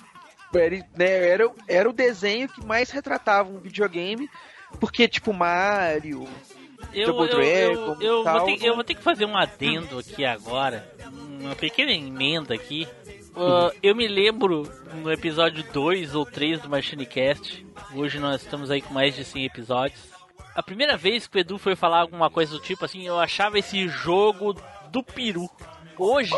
[SPEAKER 2] era, né, era, era o desenho que mais retratava um videogame. Porque, tipo, Mario,
[SPEAKER 5] Eu,
[SPEAKER 2] Double
[SPEAKER 5] eu, eu,
[SPEAKER 2] Dragon
[SPEAKER 5] eu,
[SPEAKER 2] tal,
[SPEAKER 5] vou ter, eu
[SPEAKER 2] não-
[SPEAKER 5] vou ter que fazer um adendo aqui agora, uma pequena emenda aqui. Uh, eu me lembro no episódio 2 ou 3 do Machine Cast, hoje nós estamos aí com mais de 100 episódios. A primeira vez que o Edu foi falar alguma coisa do tipo assim, eu achava esse jogo do peru. Hoje,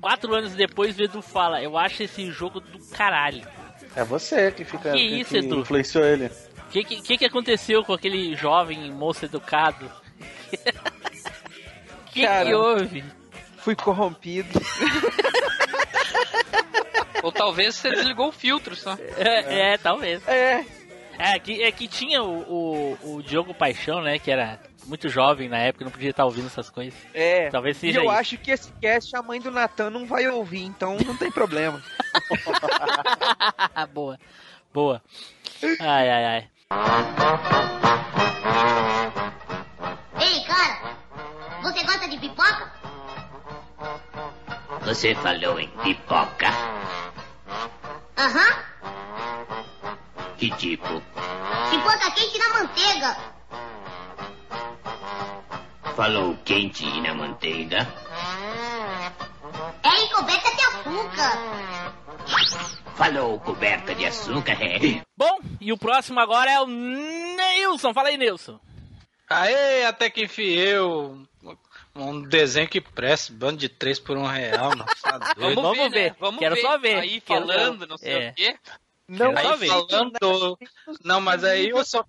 [SPEAKER 5] quatro anos depois, o Edu fala, eu acho esse jogo do caralho.
[SPEAKER 1] É você que fica
[SPEAKER 5] Que
[SPEAKER 1] que,
[SPEAKER 5] isso,
[SPEAKER 1] que
[SPEAKER 5] Edu?
[SPEAKER 1] influenciou ele.
[SPEAKER 5] O que, que, que aconteceu com aquele jovem moço educado? O que, que houve?
[SPEAKER 2] fui corrompido.
[SPEAKER 6] Ou talvez você desligou o filtro só.
[SPEAKER 5] É, é, talvez.
[SPEAKER 2] É.
[SPEAKER 5] É que, é que tinha o, o, o Diogo Paixão, né? Que era muito jovem na época, não podia estar ouvindo essas coisas.
[SPEAKER 2] É.
[SPEAKER 5] Talvez
[SPEAKER 2] E
[SPEAKER 5] seja
[SPEAKER 2] eu
[SPEAKER 5] isso.
[SPEAKER 2] acho que esse cast a mãe do Natan não vai ouvir, então não tem problema.
[SPEAKER 5] boa. Boa. Ai, ai, ai.
[SPEAKER 7] Ei, cara, você gosta de pipoca?
[SPEAKER 8] Você falou em pipoca?
[SPEAKER 7] Aham.
[SPEAKER 8] Que tipo?
[SPEAKER 7] Pipoca quente na manteiga.
[SPEAKER 8] Falou quente e na manteiga?
[SPEAKER 7] É encoberta de açúcar.
[SPEAKER 8] Falou coberta de açúcar? É.
[SPEAKER 5] Bom, e o próximo agora é o Nilson. Fala aí, Nilson.
[SPEAKER 3] Aê, até que enfim, eu. Um desenho que presta, bando de três por um real, mano. Tá.
[SPEAKER 6] Vamos,
[SPEAKER 5] Vamos
[SPEAKER 6] ver,
[SPEAKER 5] ver.
[SPEAKER 6] né? Vamos
[SPEAKER 5] Quero
[SPEAKER 6] ver.
[SPEAKER 5] só ver.
[SPEAKER 6] Aí
[SPEAKER 5] Quero-
[SPEAKER 6] falando, não sei
[SPEAKER 5] É.
[SPEAKER 6] o quê.
[SPEAKER 2] Não
[SPEAKER 3] Aí
[SPEAKER 5] ver.
[SPEAKER 3] falando. Não, mas aí eu só.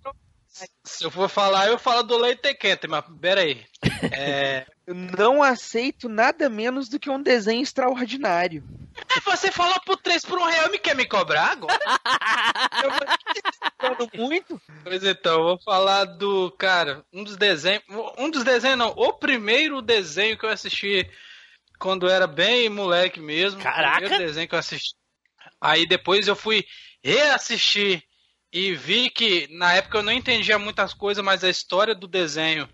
[SPEAKER 3] Se eu for falar, eu falo do leite quente, mas pera aí. É.
[SPEAKER 2] Eu não aceito nada menos do que um desenho extraordinário.
[SPEAKER 3] É, Você falou por três por um real me quer me cobrar agora?
[SPEAKER 2] Falando muito?
[SPEAKER 3] Pois então, eu vou falar do, cara, um dos desenhos. Um dos desenhos, não, o primeiro desenho que eu assisti quando eu era bem moleque mesmo.
[SPEAKER 5] Caraca!
[SPEAKER 3] O primeiro desenho que eu assisti. Aí depois eu fui reassistir e vi que na época eu não entendia muitas coisas, mas a história do desenho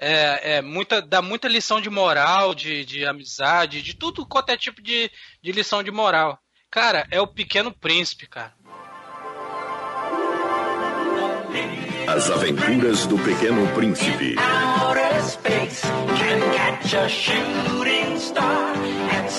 [SPEAKER 3] é, é muita, dá muita lição de moral, de, de amizade, de tudo quanto é tipo de, de lição de moral. Cara, é o Pequeno Príncipe, cara.
[SPEAKER 16] As Aventuras do Pequeno Príncipe.
[SPEAKER 13] Outer space can catch a shooting star and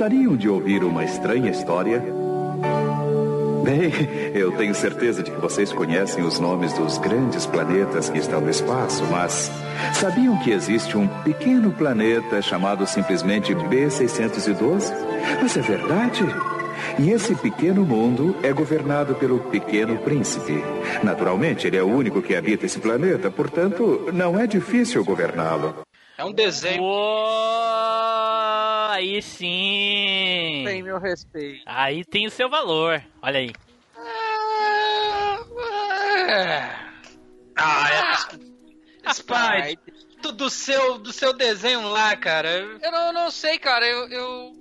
[SPEAKER 17] Gostariam de ouvir uma estranha história? Bem, eu tenho certeza de que vocês conhecem os nomes dos grandes planetas que estão no espaço, mas sabiam que existe um pequeno planeta chamado simplesmente B612? Mas é verdade? E esse pequeno mundo é governado pelo Pequeno Príncipe. Naturalmente, ele é o único que habita esse planeta, portanto, não é difícil governá-lo.
[SPEAKER 3] É um desenho.
[SPEAKER 5] Uou, aí sim.
[SPEAKER 2] Tem meu respeito.
[SPEAKER 5] Aí tem o seu valor. Olha aí.
[SPEAKER 3] Ah, é. Spy, do, do seu, do seu desenho lá, cara.
[SPEAKER 6] Eu não, não sei, cara. Eu. eu...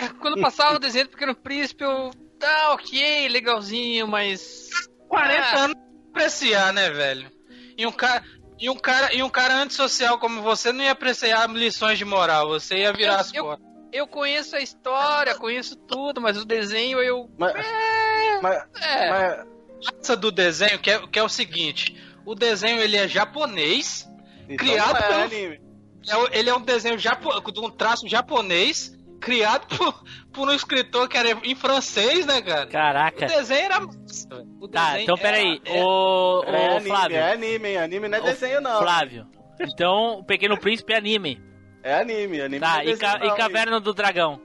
[SPEAKER 6] É, Quando passava o desenho do Pequeno Príncipe, eu. Tá, ok, legalzinho, mas.
[SPEAKER 3] 40
[SPEAKER 6] Ah.
[SPEAKER 3] anos pra apreciar, né, velho? E um cara. E um cara, e um cara antissocial como você não ia apreciar lições de moral, você ia virar as
[SPEAKER 6] Eu-
[SPEAKER 3] costas.
[SPEAKER 6] Eu conheço a história, conheço tudo, mas o desenho eu.
[SPEAKER 1] Mas, mas,
[SPEAKER 6] É.
[SPEAKER 1] mas-
[SPEAKER 3] Essa do desenho, que é, que é o seguinte: o desenho ele é japonês,
[SPEAKER 1] então
[SPEAKER 3] criado
[SPEAKER 1] é
[SPEAKER 3] pelo.
[SPEAKER 1] anime.
[SPEAKER 3] é Ele é um desenho japo, de um traço japonês, criado por, por um escritor que era em francês, né, cara?
[SPEAKER 5] Caraca.
[SPEAKER 3] O desenho era massa, velho. O
[SPEAKER 5] Tá,
[SPEAKER 3] desenho
[SPEAKER 5] então peraí.
[SPEAKER 3] era-
[SPEAKER 5] Ô,
[SPEAKER 1] É
[SPEAKER 5] ô,
[SPEAKER 1] anime,
[SPEAKER 5] Flávio.
[SPEAKER 1] é anime, hein? Anime não é desenho, não.
[SPEAKER 5] Flávio. Então, o Pequeno Príncipe é anime.
[SPEAKER 1] É anime, anime
[SPEAKER 5] Tá,
[SPEAKER 1] é
[SPEAKER 5] e, e Caverna do Dragão?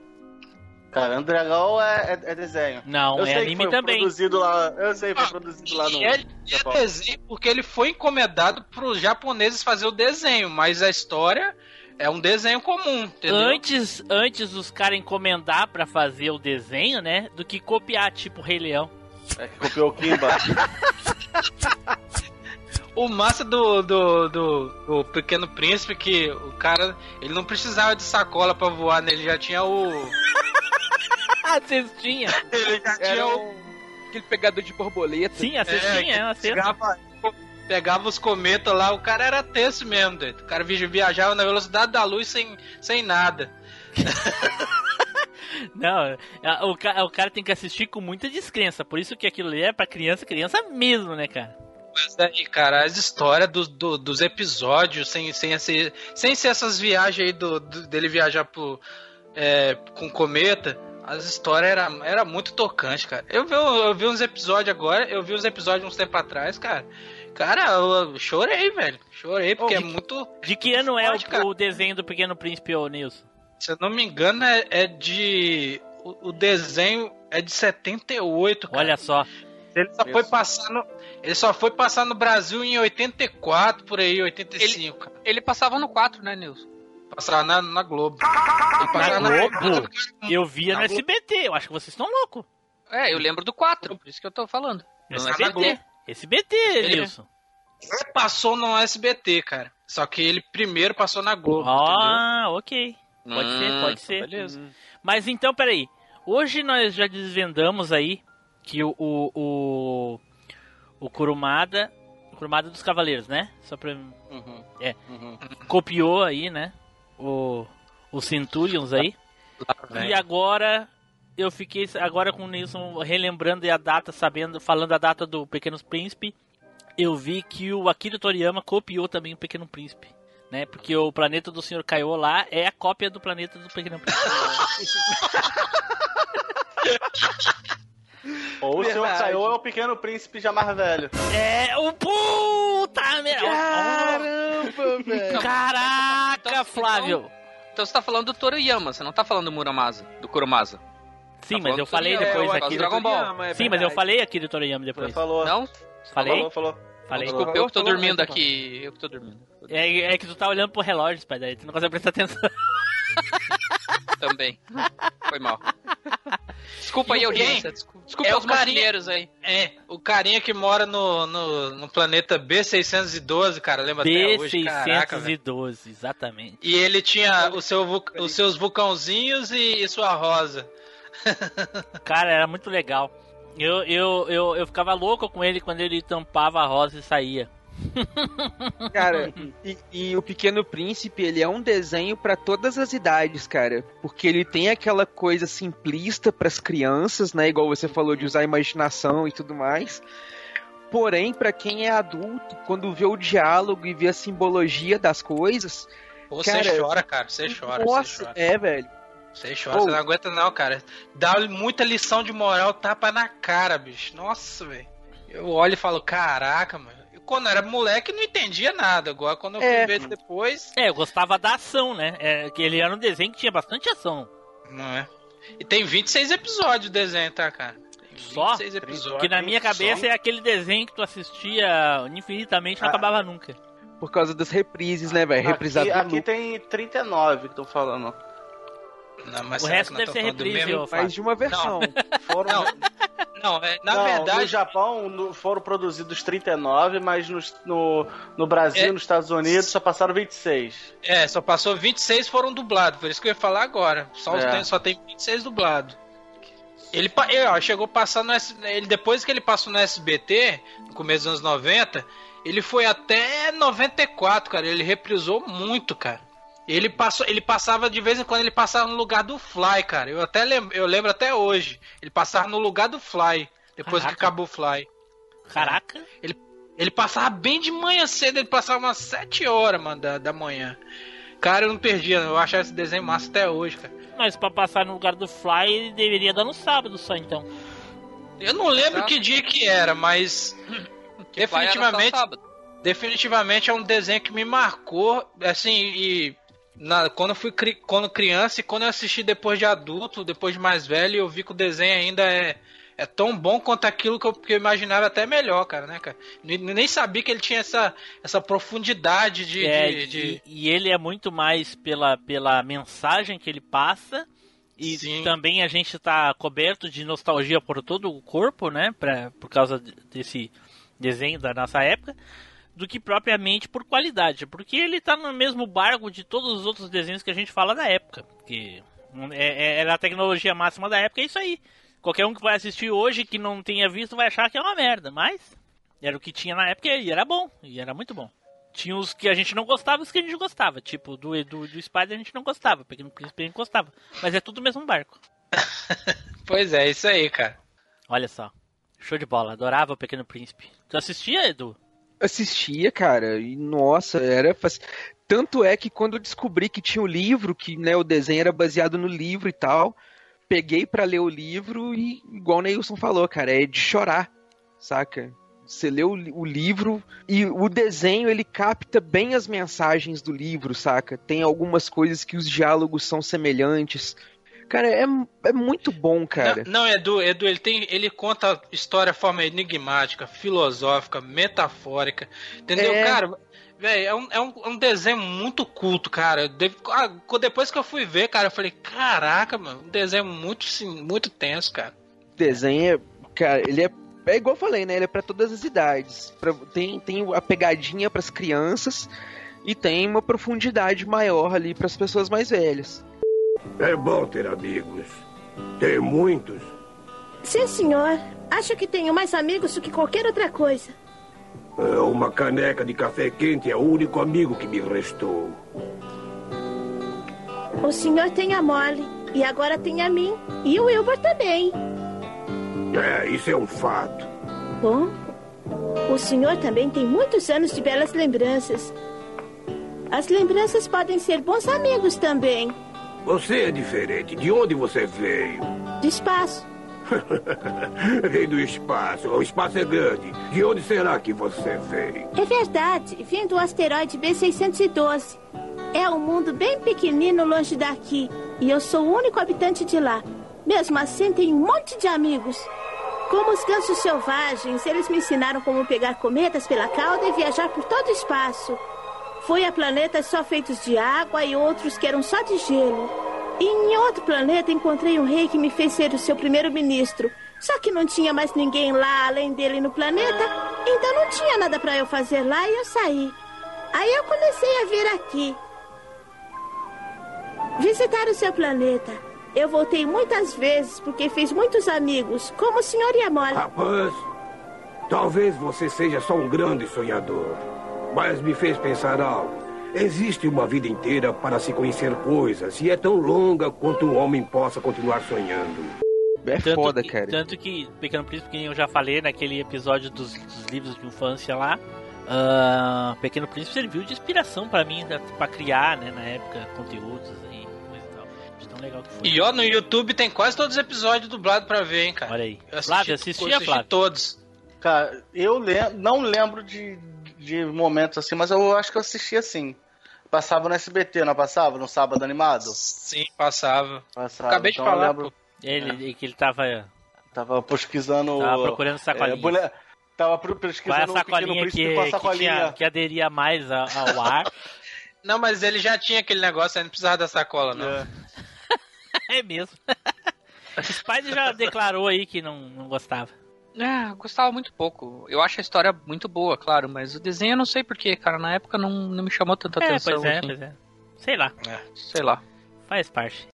[SPEAKER 1] Cara, o Dragão é, é, é desenho.
[SPEAKER 5] Não,
[SPEAKER 1] eu
[SPEAKER 5] é
[SPEAKER 1] sei que
[SPEAKER 5] anime
[SPEAKER 1] foi
[SPEAKER 5] também.
[SPEAKER 1] Produzido lá, eu sei, foi produzido lá no.
[SPEAKER 3] Ele é desenho porque ele foi encomendado pros japoneses fazer o desenho, mas a história é um desenho comum, entendeu?
[SPEAKER 5] Antes, antes os caras encomendar pra fazer o desenho, né? Do que copiar, tipo Rei Leão.
[SPEAKER 1] É que copiou o Kimba.
[SPEAKER 3] O massa do, do, do, do Pequeno Príncipe que o cara, ele não precisava de sacola pra voar, né? Ele já tinha o...
[SPEAKER 5] A cestinha.
[SPEAKER 3] Ele já tinha
[SPEAKER 2] Era
[SPEAKER 3] o...
[SPEAKER 2] um- aquele pegador de borboleta.
[SPEAKER 5] Sim, a cestinha, é uma cesta.
[SPEAKER 3] Pegava, os cometas lá, o cara era tenso mesmo, doido. O cara vi- viajava na velocidade da luz sem, sem nada.
[SPEAKER 5] Não, é, o, o cara tem que assistir com muita descrença. Por isso que aquilo ali é pra criança, criança mesmo, né, cara?
[SPEAKER 3] Mas aí, cara, as histórias do, do- dos episódios, sem, sem, ser, sem ser essas viagens aí do, do- dele viajar pro, é, com cometa, as histórias era, era muito tocante, cara. Eu vi, eu vi uns episódios agora, eu vi uns episódios uns tempo atrás, cara. Cara, eu, chorei, velho. Chorei, porque é
[SPEAKER 5] de-
[SPEAKER 3] muito.
[SPEAKER 5] De que ano é o, o desenho do Pequeno Príncipe, ô Nilson?
[SPEAKER 3] Se eu não me engano, é, é de. O, o desenho é de 78, cara.
[SPEAKER 5] Olha só.
[SPEAKER 3] Ele só foi passar no. Ele só foi passar no Brasil em 84, por aí, 85, cara.
[SPEAKER 6] Ele passava no 4, né, Nilson?
[SPEAKER 3] Passava na, na Globo. Ele
[SPEAKER 5] Na
[SPEAKER 3] passava na
[SPEAKER 5] Globo? Eu via
[SPEAKER 3] Na
[SPEAKER 5] no
[SPEAKER 3] Globo.
[SPEAKER 5] SBT, eu acho que vocês estão loucos.
[SPEAKER 6] É, eu lembro do 4, por isso que eu tô falando.
[SPEAKER 5] No
[SPEAKER 3] na
[SPEAKER 5] SBT.
[SPEAKER 3] Globo.
[SPEAKER 5] SBT,
[SPEAKER 3] Ele-
[SPEAKER 5] Nilson.
[SPEAKER 3] Ele passou no SBT, cara. Só que ele primeiro passou na Globo.
[SPEAKER 5] Ah, ok. Pode
[SPEAKER 6] Hum,
[SPEAKER 5] ser, pode ser.
[SPEAKER 6] beleza.
[SPEAKER 5] Mas então, peraí. Hoje nós já desvendamos aí que o. O, o, o Kurumada. O Kurumada dos Cavaleiros, né? Só pra.
[SPEAKER 1] Uhum,
[SPEAKER 5] É.
[SPEAKER 1] uhum.
[SPEAKER 5] Copiou aí, né? O. O Centurions aí.
[SPEAKER 3] entendeu?
[SPEAKER 5] E agora. Eu fiquei agora com o Nilson relembrando a data, sabendo, falando a data do Pequeno Príncipe. Eu vi que o Akira Toriyama copiou também o Pequeno Príncipe. Né? Porque o planeta do Sr. Kaiô lá é a cópia do planeta do Pequeno Príncipe.
[SPEAKER 1] Ou o
[SPEAKER 2] Verdade.
[SPEAKER 1] Kaiô é o pequeno príncipe já mais velho.
[SPEAKER 5] É o puta merda!
[SPEAKER 2] Caramba, velho.
[SPEAKER 5] Caraca,
[SPEAKER 6] Então-
[SPEAKER 5] Flávio!
[SPEAKER 6] Então você tá falando do Toriyama, você não tá falando do Muramasa, do Kurumasa.
[SPEAKER 5] Sim,
[SPEAKER 6] Tá
[SPEAKER 5] mas eu falei depois
[SPEAKER 6] é,
[SPEAKER 5] aqui.
[SPEAKER 6] Dragon Ball.
[SPEAKER 2] É
[SPEAKER 5] Sim, mas eu falei aqui do Toriyama
[SPEAKER 1] Você
[SPEAKER 5] depois.
[SPEAKER 1] falou.
[SPEAKER 6] Não?
[SPEAKER 5] Falei?
[SPEAKER 1] Falou, falou.
[SPEAKER 5] Falei.
[SPEAKER 6] Desculpa, eu que tô dormindo aqui. Eu que tô dormindo.
[SPEAKER 5] É, é que tu tá olhando pro relógio, pai, daí tu não consegue prestar atenção.
[SPEAKER 6] Também. Foi mal. Desculpa aí,
[SPEAKER 3] E
[SPEAKER 6] audiência. Desculpa, desculpa
[SPEAKER 3] É
[SPEAKER 6] os marinheiros aí.
[SPEAKER 3] É, o carinha que mora no, no, no planeta B612, cara, lembra até hoje, caraca, velho.
[SPEAKER 5] B612, exatamente.
[SPEAKER 3] E ele tinha o seu, os seus vulcãozinhos e, e sua rosa.
[SPEAKER 5] Cara, era muito legal. Eu, eu, eu, eu ficava louco com ele quando ele tampava a rosa e saía.
[SPEAKER 2] Cara, e, e o Pequeno Príncipe, ele é um desenho pra todas as idades, cara. Porque ele tem aquela coisa simplista pras crianças, né? Igual você falou de usar a imaginação e tudo mais. Porém, pra quem é adulto, quando vê o diálogo e vê a simbologia das coisas,
[SPEAKER 3] Pô,
[SPEAKER 2] Cara,
[SPEAKER 3] você chora, cara, você chora, você
[SPEAKER 2] nossa,
[SPEAKER 3] chora.
[SPEAKER 2] é, velho.
[SPEAKER 3] Você chora,
[SPEAKER 2] Ô.
[SPEAKER 3] você não aguenta não, cara. Dá muita lição de moral, tapa na cara, bicho. Nossa, velho. Eu olho e falo, caraca, mano. Eu, quando era moleque, não entendia nada. Agora, quando eu fui
[SPEAKER 2] É.
[SPEAKER 3] ver depois,
[SPEAKER 5] É, eu gostava da ação, né? É, que ele era um desenho que tinha bastante ação.
[SPEAKER 3] não é. E tem 26 episódios o desenho, tá, cara? Tem
[SPEAKER 5] Só?
[SPEAKER 3] 26 episódios.
[SPEAKER 5] Que na minha
[SPEAKER 3] Só.
[SPEAKER 5] cabeça é aquele desenho que tu assistia infinitamente e não
[SPEAKER 1] Ah.
[SPEAKER 5] acabava nunca.
[SPEAKER 2] Por causa das reprises, né, velho?
[SPEAKER 1] Aqui,
[SPEAKER 2] Reprisado
[SPEAKER 1] aqui
[SPEAKER 2] no-
[SPEAKER 1] tem 39 que tô falando.
[SPEAKER 3] Não, mas
[SPEAKER 5] O resto deve
[SPEAKER 3] tô
[SPEAKER 5] ser reprise,
[SPEAKER 3] mesmo?
[SPEAKER 2] mais de uma versão.
[SPEAKER 1] Foram,
[SPEAKER 3] Não, não, é, na
[SPEAKER 1] Não,
[SPEAKER 3] verdade,
[SPEAKER 1] no Japão no- foram produzidos 39, mas no, no, no Brasil,
[SPEAKER 3] É.
[SPEAKER 1] nos Estados Unidos, só passaram 26.
[SPEAKER 3] É, só passou 26 foram dublados, por isso que eu ia falar agora. Só,
[SPEAKER 1] É.
[SPEAKER 3] tem, só tem 26 dublados. Ele, ele, ó, chegou a passar no S- ele Depois que ele passou no SBT, no começo dos anos 90, ele foi até 94, cara. Ele reprisou muito, cara. Ele passou, ele passava de vez em quando ele passava no lugar do Fly, cara. Eu até lembro, eu lembro até hoje. Ele passava no lugar do Fly depois
[SPEAKER 5] Caraca.
[SPEAKER 3] que acabou o Fly.
[SPEAKER 5] Caraca.
[SPEAKER 3] Ele passava bem de manhã cedo, ele passava umas 7 horas, mano, da, da manhã. cara, eu não perdia. Eu achava esse desenho massa até hoje, cara.
[SPEAKER 5] Mas pra passar no lugar do Fly, ele deveria dar no sábado só, então.
[SPEAKER 3] Eu não lembro que dia que era, mas
[SPEAKER 6] Que era
[SPEAKER 3] definitivamente,
[SPEAKER 6] sábado.
[SPEAKER 3] definitivamente é um desenho que me marcou, assim, e na, quando eu fui cri- quando criança e quando eu assisti depois de adulto, depois de mais velho, eu vi que o desenho ainda é é tão bom quanto aquilo que eu, que eu imaginava até melhor, cara, né, cara? Nem, nem sabia que ele tinha essa, essa profundidade de,
[SPEAKER 5] É,
[SPEAKER 3] de- de-
[SPEAKER 5] E, e ele é muito mais pela, pela mensagem que ele passa. E também a gente tá coberto de nostalgia por todo o corpo, né? Pra, por causa de- desse desenho da nossa época. Do que propriamente por qualidade. Porque ele tá no mesmo barco de todos os outros desenhos que a gente fala da época. Que é, é- era a tecnologia máxima da época, é isso aí. Qualquer um que vai assistir hoje que não tenha visto vai achar que é uma merda. Mas era o que tinha na época e era bom. E era muito bom. Tinha os que a gente não gostava e os que a gente gostava. Tipo, do, do, do Spider a gente não gostava. Pequeno Príncipe a gente gostava. Mas é tudo o mesmo barco.
[SPEAKER 3] Pois é, isso aí, cara.
[SPEAKER 5] Olha só. Show de bola. Adorava o Pequeno Príncipe. Tu assistia, Edu?
[SPEAKER 2] Assistia, cara, e nossa, era. fac- Tanto é que quando eu descobri que tinha o livro, que né, o desenho era baseado no livro e tal, peguei pra ler o livro e, igual o Neilson falou, cara, é de chorar, saca? Você lê o, o livro e o desenho ele capta bem as mensagens do livro, saca? Tem algumas coisas que os diálogos são semelhantes. Cara, é, é muito bom, cara.
[SPEAKER 3] Não, não, Edu, Edu, ele tem, ele conta a história de forma enigmática, filosófica, metafórica, entendeu,
[SPEAKER 2] É.
[SPEAKER 3] cara? Velho, é um, é, um, é um desenho muito culto, cara. De- ah, depois que eu fui ver, cara, eu falei, caraca, mano, um desenho muito, sim, muito tenso, cara.
[SPEAKER 2] O desenho é, cara, ele é é igual eu falei, né? Ele é pra todas as idades. Pra- tem, tem a pegadinha pras crianças e tem uma profundidade maior ali pras pessoas mais velhas.
[SPEAKER 18] É bom ter amigos. Tem muitos.
[SPEAKER 19] Sim, senhor. Acho que tenho mais amigos do que qualquer outra coisa.
[SPEAKER 18] É, Uma caneca de café quente é o único amigo que me restou.
[SPEAKER 19] O senhor tem a Molly. E agora tem a mim. E o Wilbur também.
[SPEAKER 18] É, isso é um fato.
[SPEAKER 19] Bom, o senhor também tem muitos anos de belas lembranças. As lembranças podem ser bons amigos também.
[SPEAKER 18] Você é diferente. De onde você veio?
[SPEAKER 19] De espaço.
[SPEAKER 18] Veio do espaço. O espaço é grande. De onde será que você veio?
[SPEAKER 19] É verdade. Vim do asteroide B612. É um mundo bem pequenino longe daqui. E eu sou o único habitante de lá. Mesmo assim, tenho um monte de amigos. Como os gansos selvagens, eles me ensinaram como pegar cometas pela cauda e viajar por todo o espaço. Fui a planetas só feitos de água e outros que eram só de gelo. E em outro planeta encontrei um rei que me fez ser o seu primeiro-ministro. Só que não tinha mais ninguém lá além dele no planeta, então não tinha nada para eu fazer lá e eu saí. Aí eu comecei a vir aqui. Visitar o seu planeta. Eu voltei muitas vezes porque fiz muitos amigos, como o senhor a Molly.
[SPEAKER 18] Rapaz, talvez você seja só um grande sonhador. Mas me fez pensar algo. Existe uma vida inteira para se conhecer coisas e é tão longa quanto um homem possa continuar sonhando.
[SPEAKER 2] É
[SPEAKER 5] tanto
[SPEAKER 2] foda,
[SPEAKER 5] que,
[SPEAKER 2] cara.
[SPEAKER 5] Tanto que Pequeno Príncipe, que eu já falei naquele episódio dos, dos livros de infância lá, ah, Pequeno Príncipe serviu de inspiração pra mim, pra criar, né, na época, conteúdos e coisa e tal. De tão legal que foi.
[SPEAKER 3] E ó, no YouTube tem quase todos os episódios dublados pra ver, hein, cara.
[SPEAKER 5] Olha aí.
[SPEAKER 3] Eu
[SPEAKER 5] Flávio,
[SPEAKER 3] assisti,
[SPEAKER 5] assistia,
[SPEAKER 3] eu assisti
[SPEAKER 5] Flávio?
[SPEAKER 3] todos.
[SPEAKER 1] Cara, eu lem- não lembro de, de momentos assim, mas eu acho que eu assisti assim. Passava no SBT, não passava? No sábado animado?
[SPEAKER 3] Sim, passava.
[SPEAKER 1] Passava.
[SPEAKER 3] Acabei de
[SPEAKER 1] então eu
[SPEAKER 3] falar,
[SPEAKER 1] lembro-.
[SPEAKER 5] Ele, que ele tava.
[SPEAKER 1] Tava pesquisando.
[SPEAKER 5] Tava procurando sacolinha.
[SPEAKER 1] É, Tava pro-
[SPEAKER 5] Qual é a
[SPEAKER 1] pesquisando
[SPEAKER 5] sacolinha
[SPEAKER 1] Príncipe
[SPEAKER 5] que,
[SPEAKER 1] a
[SPEAKER 5] que,
[SPEAKER 1] sacolinha.
[SPEAKER 5] tinha, que aderia mais ao ar?
[SPEAKER 3] Não, mas ele já tinha aquele negócio, aí não precisava da sacola, não.
[SPEAKER 5] é mesmo. O Spider já declarou aí que não, não gostava.
[SPEAKER 6] É, gostava muito pouco. Eu acho a história muito boa, claro, mas o desenho eu não sei porquê, cara. Na época não, não me chamou tanta
[SPEAKER 5] É,
[SPEAKER 6] atenção.
[SPEAKER 5] pois é,
[SPEAKER 6] assim.
[SPEAKER 5] pois é. Sei lá.
[SPEAKER 6] Sei lá.
[SPEAKER 5] Faz parte.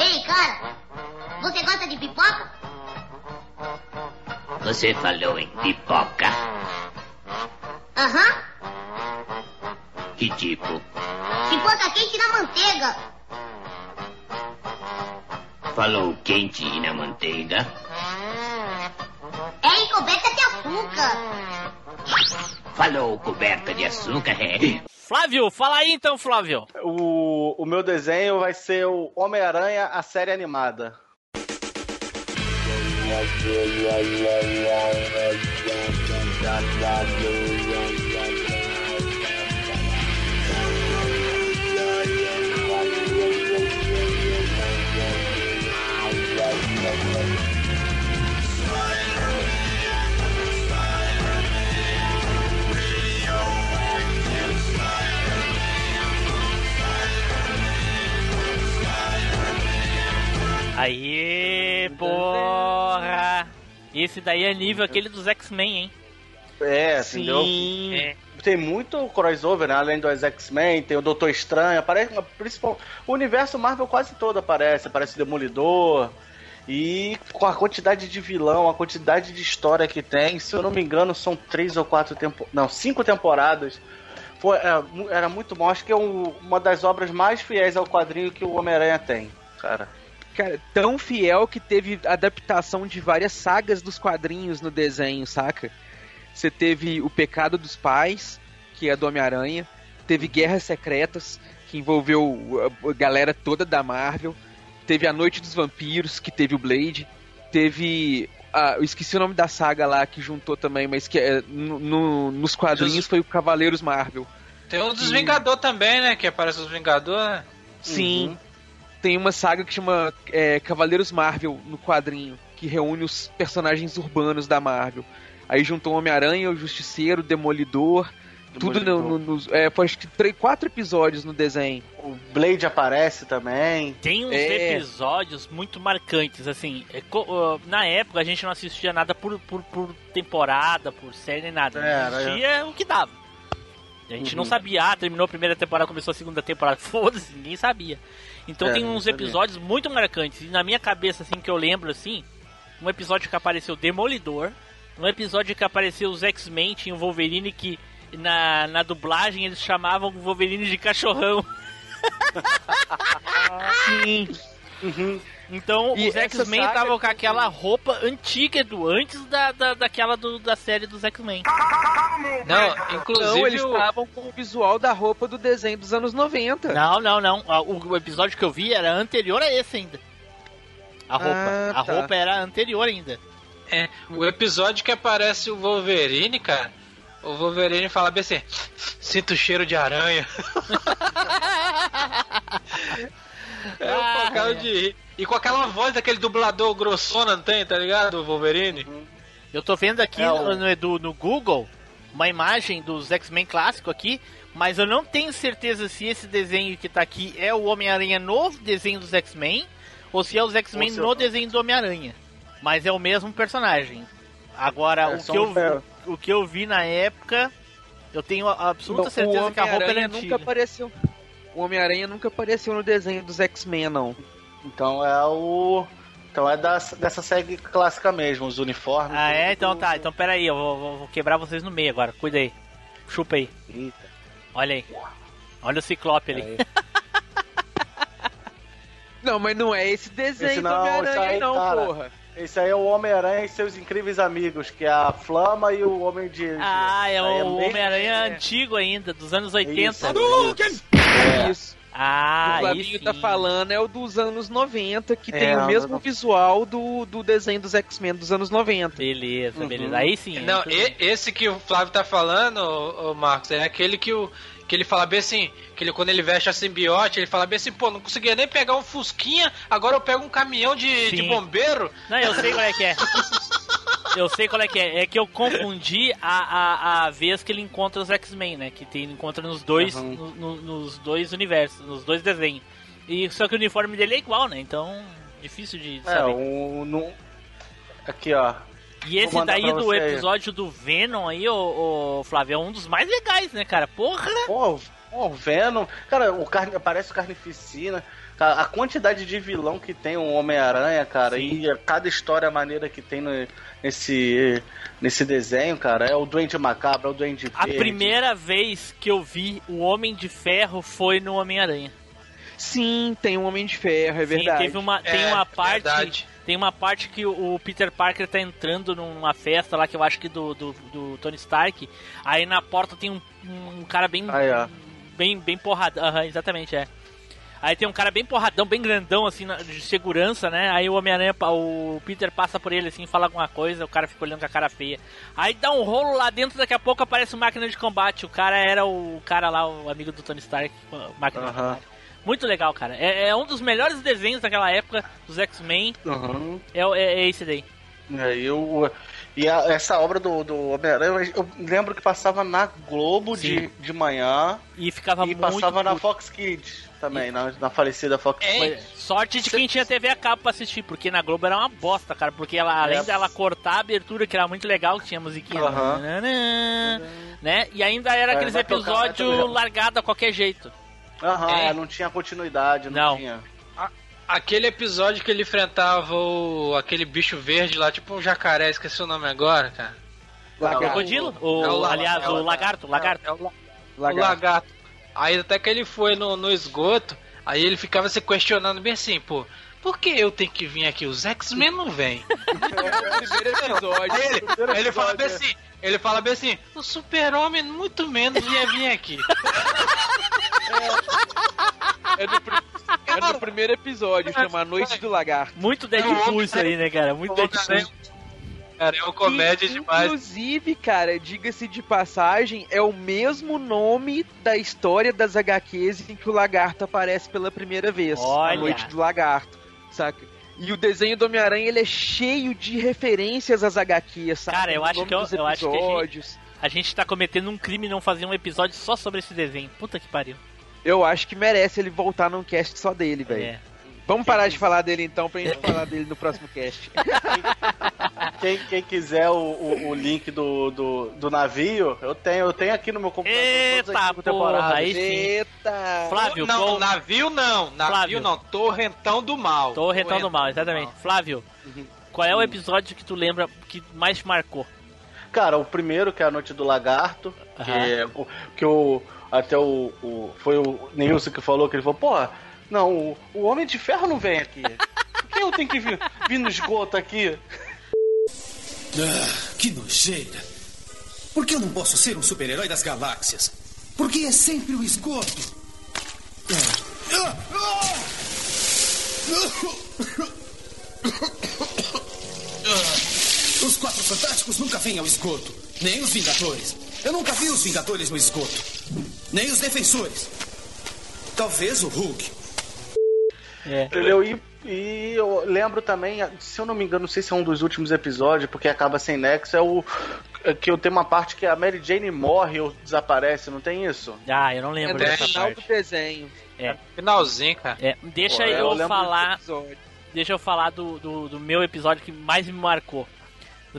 [SPEAKER 7] Ei, cara, você gosta de pipoca?
[SPEAKER 8] Você falou em pipoca.
[SPEAKER 7] Aham.
[SPEAKER 8] Que tipo?
[SPEAKER 7] Pipoca quente na manteiga.
[SPEAKER 8] Falou quente e na manteiga.
[SPEAKER 7] É encoberta de açúcar.
[SPEAKER 8] Falou, coberta de açúcar.
[SPEAKER 5] Flávio, fala aí então, Flávio.
[SPEAKER 1] O, o meu desenho vai ser o Homem-Aranha, a série animada.
[SPEAKER 5] Aí, porra. Esse daí é nível aquele dos X-Men, hein?
[SPEAKER 1] É,
[SPEAKER 5] Sim.
[SPEAKER 1] entendeu?
[SPEAKER 5] É.
[SPEAKER 1] Tem muito crossover, né? Além dos X-Men, tem o Doutor Estranho, aparece, principal, o universo Marvel quase todo aparece, aparece o Demolidor. E com a quantidade de vilão, a quantidade de história que tem, se eu não me engano, são três ou quatro temporadas. Não, cinco temporadas. Foi, era, mu- era muito bom. Acho que é um- uma das obras mais fiéis ao quadrinho que o Homem-Aranha tem, cara.
[SPEAKER 2] Cara, tão fiel que teve adaptação de várias sagas dos quadrinhos no desenho, saca? Você teve O Pecado dos Pais, que é do Homem-Aranha. Teve Guerras Secretas, que envolveu a a galera toda da Marvel. Teve A Noite dos Vampiros, que teve o Blade. Teve. ah, eu esqueci o nome da saga lá que juntou também, mas que é, no- no- nos quadrinhos foi o Cavaleiros Marvel.
[SPEAKER 3] Tem um dos
[SPEAKER 2] E-
[SPEAKER 3] Vingador também, né? Que aparece os Vingador, né?
[SPEAKER 2] Sim. Tem uma saga que chama é, Cavaleiros Marvel no quadrinho, que reúne os personagens urbanos da Marvel. Aí juntou o Homem-Aranha, o Justiceiro, o Demolidor, tudo no, no- nos. É, foi acho que três, quatro episódios no desenho.
[SPEAKER 1] O Blade aparece também.
[SPEAKER 5] Tem uns
[SPEAKER 2] É.
[SPEAKER 5] episódios muito marcantes, assim. é na época a gente não assistia nada por, por, por temporada, por série, nem nada.
[SPEAKER 1] É, era-
[SPEAKER 5] assistia o que dava. A gente não
[SPEAKER 1] Uhum.
[SPEAKER 5] sabia, ah, terminou a primeira temporada, começou a segunda temporada. Foda-se, ninguém sabia. Então
[SPEAKER 1] É,
[SPEAKER 5] tem uns
[SPEAKER 1] sabia.
[SPEAKER 5] episódios muito marcantes. E na minha cabeça, assim, que eu lembro, assim, um episódio que apareceu Demolidor, um episódio que apareceu os X-Men, tinha o Wolverine que na, na dublagem eles chamavam o Wolverine de cachorrão.
[SPEAKER 2] Sim.
[SPEAKER 5] Então
[SPEAKER 2] E
[SPEAKER 5] os X-Men estavam com aquela roupa antiga do antes da, da, daquela do, da série dos X-Men.
[SPEAKER 3] Não, inclusive
[SPEAKER 2] Não, eles estavam com o visual da roupa do desenho dos anos 90.
[SPEAKER 5] Não, não, não. Ah, O, o episódio que eu vi era anterior a esse ainda. A roupa.
[SPEAKER 2] Ah,
[SPEAKER 5] a
[SPEAKER 2] tá.
[SPEAKER 5] roupa era anterior ainda.
[SPEAKER 3] É, o episódio que aparece o Wolverine, cara. O Wolverine fala bem assim: Sinto o cheiro de aranha. é
[SPEAKER 5] Ah,
[SPEAKER 3] um bocado
[SPEAKER 5] é.
[SPEAKER 3] de rir. E com aquela voz daquele dublador grossona, não tem, tá ligado? O Wolverine.
[SPEAKER 5] Eu tô vendo aqui
[SPEAKER 3] É,
[SPEAKER 5] no,
[SPEAKER 3] o-
[SPEAKER 5] no, Edu- no Google uma imagem dos X-Men clássico aqui, mas eu não tenho certeza se esse desenho que tá aqui é o Homem-Aranha no desenho dos X-Men ou se é os X-Men
[SPEAKER 1] Ou se-
[SPEAKER 5] no desenho do Homem-Aranha. Mas é o mesmo personagem. Agora,
[SPEAKER 1] É,
[SPEAKER 5] o, que eu,
[SPEAKER 1] fer-
[SPEAKER 5] o que eu vi na época, eu tenho a absoluta
[SPEAKER 2] Não,
[SPEAKER 5] certeza
[SPEAKER 2] o
[SPEAKER 5] que a roupa era
[SPEAKER 2] Homem-Aranha
[SPEAKER 5] antiga.
[SPEAKER 2] nunca apareceu. O Homem-Aranha nunca apareceu no desenho dos X-Men, não.
[SPEAKER 1] Então é o. Então é da, dessa série clássica mesmo, os uniformes.
[SPEAKER 5] Ah, é?
[SPEAKER 1] tudo.
[SPEAKER 5] Então tá. Então pera aí, eu vou, vou- vou quebrar vocês no meio agora. Cuida aí. Chupa aí.
[SPEAKER 1] Eita.
[SPEAKER 5] Olha aí. Olha o Ciclope ali.
[SPEAKER 2] Não, mas não é esse desenho
[SPEAKER 1] Esse
[SPEAKER 2] do
[SPEAKER 1] não, isso
[SPEAKER 2] Homem-Aranha,
[SPEAKER 1] aí,
[SPEAKER 2] não,
[SPEAKER 1] cara.
[SPEAKER 2] porra.
[SPEAKER 1] Esse aí é o Homem-Aranha e seus incríveis amigos, que é a Flama e o Homem de.
[SPEAKER 5] Ah, é
[SPEAKER 1] Aí
[SPEAKER 5] o Homem-Aranha antigo ainda, dos anos 80.
[SPEAKER 1] Isso, é.
[SPEAKER 2] Isso.
[SPEAKER 5] Ah,
[SPEAKER 2] o Flavinho tá falando é o dos anos 90, que
[SPEAKER 1] É,
[SPEAKER 2] tem o mesmo
[SPEAKER 1] 90.
[SPEAKER 2] visual do, do desenho dos X-Men dos anos 90.
[SPEAKER 5] Beleza,
[SPEAKER 1] Uhum.
[SPEAKER 5] beleza. Aí sim.
[SPEAKER 3] Não, e- esse que o Flávio tá falando, ô, Marcos, é aquele que o. Que ele fala bem assim, que ele, quando ele veste a simbiote, ele fala bem assim, pô, não conseguia nem pegar um fusquinha, agora eu pego um caminhão de, de bombeiro.
[SPEAKER 5] Não, eu sei qual é que é. Eu sei qual é que é. É que eu confundi a, a, a vez que ele encontra os X-Men, né? Que tem, ele encontra nos dois,
[SPEAKER 1] Uhum.
[SPEAKER 5] no- no- nos dois universos, nos dois desenhos. E só que o uniforme dele é igual, né? Então, difícil de
[SPEAKER 1] É,
[SPEAKER 5] saber.
[SPEAKER 1] o. No... Aqui, ó.
[SPEAKER 5] E esse daí do
[SPEAKER 1] você aí.
[SPEAKER 5] episódio do Venom aí, ô, ô, Flávio, é um dos mais legais, né, cara? Porra!
[SPEAKER 1] Pô, pô, Venom. Cara, o carne, parece o Carnificina. Cara, a quantidade de vilão que tem o Homem-Aranha, cara, e a- cada história maneira que tem no- nesse, nesse desenho, cara, é o Duende Macabro, é o Duende
[SPEAKER 5] A
[SPEAKER 1] Verde.
[SPEAKER 5] primeira vez que eu vi o Homem de Ferro foi no Homem-Aranha.
[SPEAKER 2] Sim, tem um Homem de Ferro, é
[SPEAKER 5] Sim,
[SPEAKER 2] verdade.
[SPEAKER 5] teve uma, tem
[SPEAKER 3] É,
[SPEAKER 5] uma parte.
[SPEAKER 3] verdade.
[SPEAKER 5] Tem uma parte que o Peter Parker tá entrando numa festa lá que eu acho que do, do, do Tony Stark. Aí na porta tem um, um cara bem.
[SPEAKER 1] Ah, é.
[SPEAKER 5] Bem, bem porradão. Aham, exatamente, é. Aí tem um cara bem porradão, bem grandão, assim, de segurança, né? Aí o Homem-Aranha, o Peter passa por ele, assim, fala alguma coisa, o cara fica olhando com a cara feia. Aí dá um rolo lá dentro, daqui a pouco aparece o máquina de combate. O cara era o cara lá, o amigo do Tony Stark, máquina de
[SPEAKER 1] Aham.
[SPEAKER 5] combate. Muito legal, cara. É, é um dos melhores desenhos daquela época, dos X-Men. É, é, é esse daí.
[SPEAKER 1] É, eu, e a- essa obra do, do Homem-Aranha, eu lembro que passava na Globo de, de manhã
[SPEAKER 5] E ficava
[SPEAKER 1] e
[SPEAKER 5] muito
[SPEAKER 1] passava na. Fox Kids também, na, na falecida Fox
[SPEAKER 5] Foi
[SPEAKER 1] Kids.
[SPEAKER 5] sorte de quem tinha TV a cabo pra assistir, porque na Globo era uma bosta, cara. Porque ela, além
[SPEAKER 1] É.
[SPEAKER 5] dela cortar a abertura, que era muito legal, que tinha musiquinha.
[SPEAKER 1] Aham.
[SPEAKER 5] nananã, Né? E ainda era
[SPEAKER 1] É,
[SPEAKER 5] aqueles episódios largados a qualquer jeito.
[SPEAKER 1] Aham,
[SPEAKER 3] É.
[SPEAKER 1] é, não tinha continuidade, não,
[SPEAKER 5] Não.
[SPEAKER 1] tinha.
[SPEAKER 3] Aquele episódio que ele enfrentava o, aquele bicho verde lá, tipo um jacaré, esqueci o nome agora, cara.
[SPEAKER 5] Crocodilo? O,
[SPEAKER 3] É o
[SPEAKER 5] aliás,
[SPEAKER 3] é o-
[SPEAKER 5] o lagarto, lagarto.
[SPEAKER 3] É o lagarto. Aí até que ele foi no, no esgoto, aí ele ficava se questionando bem assim, pô, por que eu tenho que vir aqui? Os X-Men não vêm.
[SPEAKER 2] primeiro episódio.
[SPEAKER 3] Ele, aí ele fala bem assim, ele fala bem assim, o super-homem muito menos ia vir aqui.
[SPEAKER 2] É no, é no primeiro episódio, chama A Noite do Lagarto.
[SPEAKER 5] Muito Deadpool isso aí, né, cara? Muito Deadpool.
[SPEAKER 3] Cara, é uma comédia
[SPEAKER 2] E,
[SPEAKER 3] demais.
[SPEAKER 2] Inclusive, cara, diga-se de passagem, é o mesmo nome da história das HQs em que o lagarto aparece pela primeira vez.
[SPEAKER 5] Olha.
[SPEAKER 2] A Noite do Lagarto, saca? E o desenho do Homem-Aranha, ele é cheio de referências às HQs, sabe?
[SPEAKER 5] Cara, eu acho que eu, eu acho que a gente,
[SPEAKER 2] episódios.
[SPEAKER 5] a gente tá cometendo um crime não fazer um episódio só sobre esse desenho. Puta que pariu.
[SPEAKER 2] Eu acho que merece ele voltar num cast só dele, velho.
[SPEAKER 5] É.
[SPEAKER 2] Vamos parar de falar dele então pra gente falar dele no próximo cast.
[SPEAKER 1] Quem, quem quiser o, o, o link do, do, do navio, eu tenho, eu tenho aqui no meu computador.
[SPEAKER 5] Eita, porra, aí sim.
[SPEAKER 2] Eita!
[SPEAKER 5] Flávio,
[SPEAKER 3] não,
[SPEAKER 5] qual-
[SPEAKER 3] navio não, navio
[SPEAKER 5] Flávio.
[SPEAKER 3] não, torrentão do mal.
[SPEAKER 5] Torrentão do Mal, exatamente. Flávio, qual é o episódio que tu lembra que mais te marcou?
[SPEAKER 1] Cara, o primeiro, que é a Noite do Lagarto, que,
[SPEAKER 5] Aham.
[SPEAKER 1] é o- que o, até o, o- Foi o Nilson que falou, que ele falou, porra, não, o, o Homem de Ferro não vem aqui. Por que eu tenho que vir, vir no esgoto aqui?
[SPEAKER 20] Ah, que nojeira. Por que eu não posso ser um super-herói das galáxias? Porque é sempre o esgoto. Ah, ah, ah. Os Quatro Fantásticos nunca vêm ao esgoto. Nem os Vingadores. Eu nunca vi os Vingadores no esgoto. Nem os Defensores. Talvez o Hulk.
[SPEAKER 5] É.
[SPEAKER 1] Entendeu? E, e eu lembro também, se eu não me engano, não sei se é um dos últimos episódios, porque acaba sem nexo, é o. é Que eu tenho uma parte que a Mary Jane morre ou desaparece, não tem isso?
[SPEAKER 5] Ah, eu não lembro
[SPEAKER 2] É no
[SPEAKER 5] dessa
[SPEAKER 2] final
[SPEAKER 5] parte.
[SPEAKER 2] do desenho.
[SPEAKER 5] É.
[SPEAKER 3] Finalzinho, cara.
[SPEAKER 5] É, deixa
[SPEAKER 1] Pô, eu
[SPEAKER 5] eu, falar. Deixa eu falar do, do, do meu episódio que mais me marcou.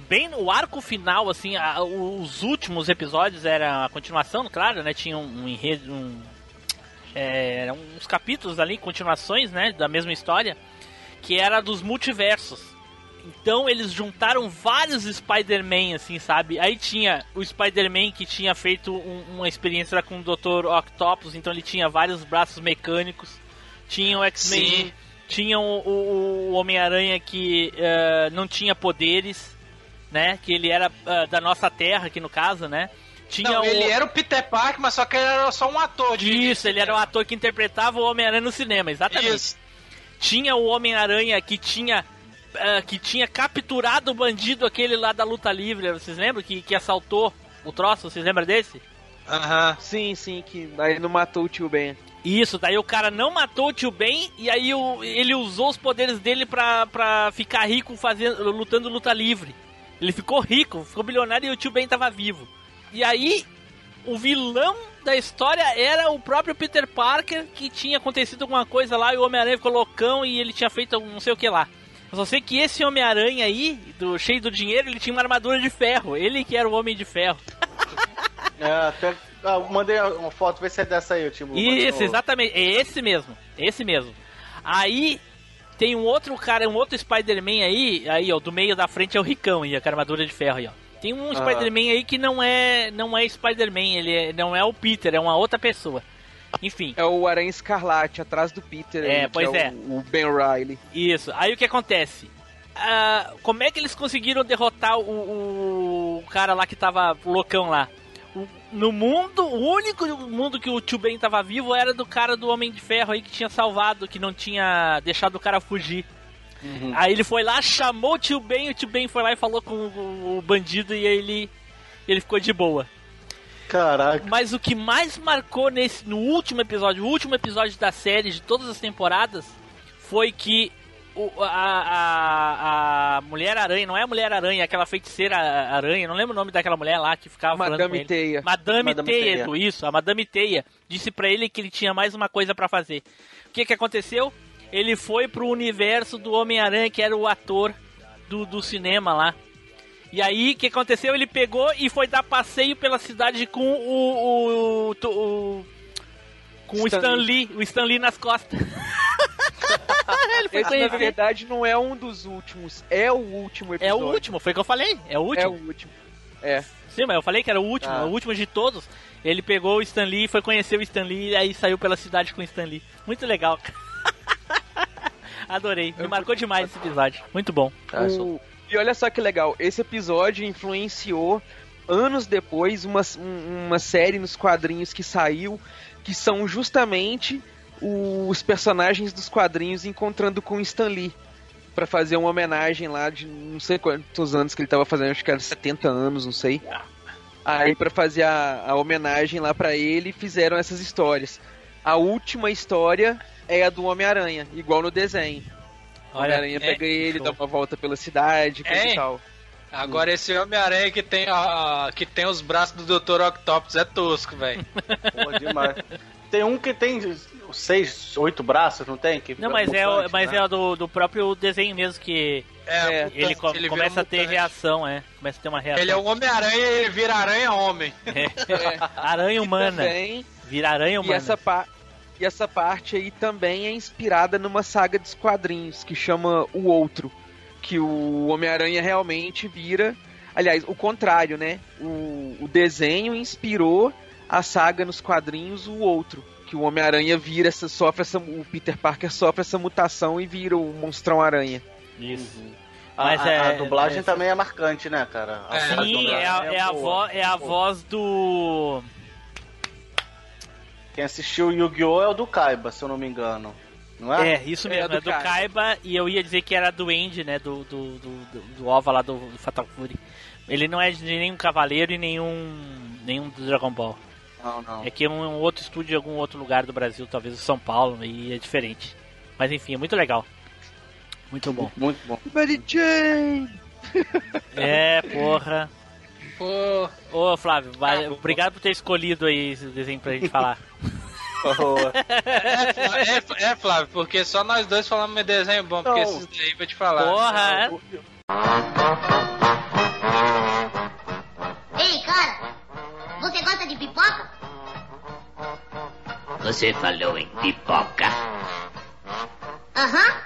[SPEAKER 5] Bem no arco final, assim, a- os últimos episódios era a continuação, claro, né? Tinha um, um enredo. Um, é, eram uns capítulos ali, continuações, né? Da mesma história. Que era dos multiversos. Então eles juntaram vários Spider-Man, assim, sabe? Aí tinha o Spider-Man que tinha feito um- uma experiência com o Dr. Octopus, então ele tinha vários braços mecânicos. Tinha o X-Men, tinha o, o- o Homem-Aranha que eh, não tinha poderes, né? Que ele era ah, da nossa Terra, aqui no caso, né? Tinha
[SPEAKER 3] Não,
[SPEAKER 5] o...
[SPEAKER 3] ele era o Peter Parker, mas só que ele era só um ator. De
[SPEAKER 5] Isso, ele era o ator que interpretava o Homem-Aranha no cinema, exatamente.
[SPEAKER 3] Isso.
[SPEAKER 5] Tinha o Homem-Aranha que tinha ah, que tinha capturado o bandido aquele lá da luta livre, vocês lembram? Que, que assaltou o troço, vocês lembram desse?
[SPEAKER 3] Aham.
[SPEAKER 2] Sim, sim, que aí não matou o tio Ben.
[SPEAKER 5] Isso, daí o cara não matou o tio Ben e aí o- ele usou os poderes dele pra, pra ficar rico fazendo, lutando luta livre. Ele ficou rico, ficou bilionário e o tio Ben tava vivo. E aí, o vilão da história era o próprio Peter Parker, que tinha acontecido alguma coisa lá e o Homem-Aranha ficou loucão e ele tinha feito não sei o que lá. Eu só sei que esse Homem-Aranha aí, do, cheio do dinheiro, ele tinha uma armadura de ferro. Ele que era o Homem de Ferro.
[SPEAKER 1] É, até. Ah, eu mandei uma foto, vê se é dessa aí, tipo.
[SPEAKER 5] Isso, exatamente. É esse mesmo. Esse mesmo. Aí tem um outro cara, um outro Spider-Man aí, aí, ó, do meio da frente é o Ricão aí, a armadura de ferro aí, ó. Tem um
[SPEAKER 1] Ah.
[SPEAKER 5] Spider-Man aí que não é, não é Spider-Man, ele é- não é o Peter, é uma outra pessoa. Enfim.
[SPEAKER 2] É o Aranha Escarlate, atrás do Peter.
[SPEAKER 5] É,
[SPEAKER 2] aí,
[SPEAKER 5] pois
[SPEAKER 2] o-
[SPEAKER 5] é.
[SPEAKER 2] O Ben Riley.
[SPEAKER 5] Isso. Aí o que acontece? ah, como é que eles conseguiram derrotar o, o cara lá que tava loucão lá? O- No mundo, o único mundo que o Tio Ben tava vivo era do cara do Homem de Ferro aí que tinha salvado, que não tinha deixado o cara fugir. Aí ele foi lá, chamou o Tio Ben, o Tio Ben foi lá e falou com o, bandido e ele, ele ficou de boa.
[SPEAKER 1] Caraca.
[SPEAKER 5] Mas o que mais marcou nesse, no último episódio, o último episódio da série de todas as temporadas, foi que o- a, a, a Mulher Aranha, não é a Mulher Aranha, é aquela feiticeira aranha, não lembro o nome daquela mulher lá que ficava falando
[SPEAKER 2] Madame
[SPEAKER 5] com ele.
[SPEAKER 2] Teia.
[SPEAKER 5] Madame,
[SPEAKER 2] Madame
[SPEAKER 5] Teia,
[SPEAKER 2] Teia.
[SPEAKER 5] Edu, isso, a Madame Teia disse pra ele que ele tinha mais uma coisa pra fazer. O que que aconteceu? Ele foi pro universo do Homem-Aranha, que era o ator do, do cinema lá. E aí, o que aconteceu? Ele pegou e foi dar passeio pela cidade com o. o, o- o- com o
[SPEAKER 2] Stan
[SPEAKER 5] Stan Lee, o Stan Lee nas costas. ele foi
[SPEAKER 2] Esse, na verdade, não é um dos últimos, é o último
[SPEAKER 5] É
[SPEAKER 2] episódio.
[SPEAKER 5] o último, foi o que eu falei. É o último.
[SPEAKER 2] É o último. É.
[SPEAKER 5] Sim, mas eu falei que era o último,
[SPEAKER 2] Ah.
[SPEAKER 5] o último de todos. Ele pegou o Stan Lee, foi conhecer o Stan Lee e aí saiu pela cidade com o Stan Lee. Muito legal. Adorei. Me marcou demais esse episódio. Muito bom.
[SPEAKER 2] O- E olha só que legal, esse episódio influenciou anos depois uma, um- uma série nos quadrinhos que saiu, que são justamente os personagens dos quadrinhos encontrando com o Stan Lee. Pra fazer uma homenagem lá de não sei quantos anos que ele tava fazendo, acho que era 70 anos, não sei. Aí pra fazer a, a homenagem lá pra ele, fizeram essas histórias. A última história é a do Homem-Aranha, igual no desenho. Homem-Aranha
[SPEAKER 3] é-
[SPEAKER 2] pega ele, dá uma volta pela cidade, coisa
[SPEAKER 3] É.
[SPEAKER 2] e tal.
[SPEAKER 3] Agora esse Homem-Aranha que tem a, que tem os braços do Dr. Octopus é tosco, velho.
[SPEAKER 1] Pô, demais. Tem um que tem seis, oito braços, não tem? Que
[SPEAKER 5] Não, mas é, o, mas é o do, do próprio desenho mesmo que
[SPEAKER 3] É,
[SPEAKER 5] ele,
[SPEAKER 3] mutante,
[SPEAKER 5] co-
[SPEAKER 3] ele vira
[SPEAKER 5] começa a ter
[SPEAKER 3] mutante.
[SPEAKER 5] reação, é. Começa a ter uma reação.
[SPEAKER 3] Ele é o Homem-Aranha e ele vira aranha-homem.
[SPEAKER 5] Aranha humana.
[SPEAKER 2] também-
[SPEAKER 5] Vira aranha
[SPEAKER 2] E
[SPEAKER 5] humana.
[SPEAKER 2] essa, pa- e essa parte aí também é inspirada numa saga dos quadrinhos que chama O Outro. Que o Homem-Aranha realmente vira. Aliás, o contrário, né? O, o desenho inspirou a saga nos quadrinhos O Outro. Que o Homem-Aranha vira, essa, sofre essa. O Peter Parker sofre essa mutação e vira o Monstrão Aranha.
[SPEAKER 5] Isso.
[SPEAKER 1] A,
[SPEAKER 5] Mas
[SPEAKER 1] a-
[SPEAKER 5] é-
[SPEAKER 1] a dublagem
[SPEAKER 5] é-
[SPEAKER 1] também é marcante, né, cara? A
[SPEAKER 5] Sim, é a, é, a
[SPEAKER 1] boa.
[SPEAKER 5] vo- é a voz do.
[SPEAKER 1] Quem assistiu Yu-Gi-Oh! é o do Kaiba, se eu não me engano. Não é?
[SPEAKER 5] É, isso mesmo, é do, Kaiba. e eu ia dizer que era do Andy, né? Do, do, do, do, do Ova lá do, do Fatal Fury. Ele não é de nenhum cavaleiro e nenhum. nenhum do Dragon Ball.
[SPEAKER 1] Não, não.
[SPEAKER 5] É que é um outro estúdio de algum outro lugar do Brasil, talvez São Paulo, e é diferente. Mas enfim, é muito legal. Muito bom.
[SPEAKER 1] Muito bom.
[SPEAKER 2] Mary Jane!
[SPEAKER 5] É, porra.
[SPEAKER 3] Pô.
[SPEAKER 5] Ô, Flávio, vai- obrigado por ter escolhido aí esse desenho pra gente falar.
[SPEAKER 3] É, é, é, Flávio, porque só nós dois falamos meu desenho bom, porque
[SPEAKER 1] Não.
[SPEAKER 3] esses daí vou te falar.
[SPEAKER 5] Porra,
[SPEAKER 7] Ei, cara, você gosta de pipoca?
[SPEAKER 8] Você falou em pipoca?
[SPEAKER 7] Aham.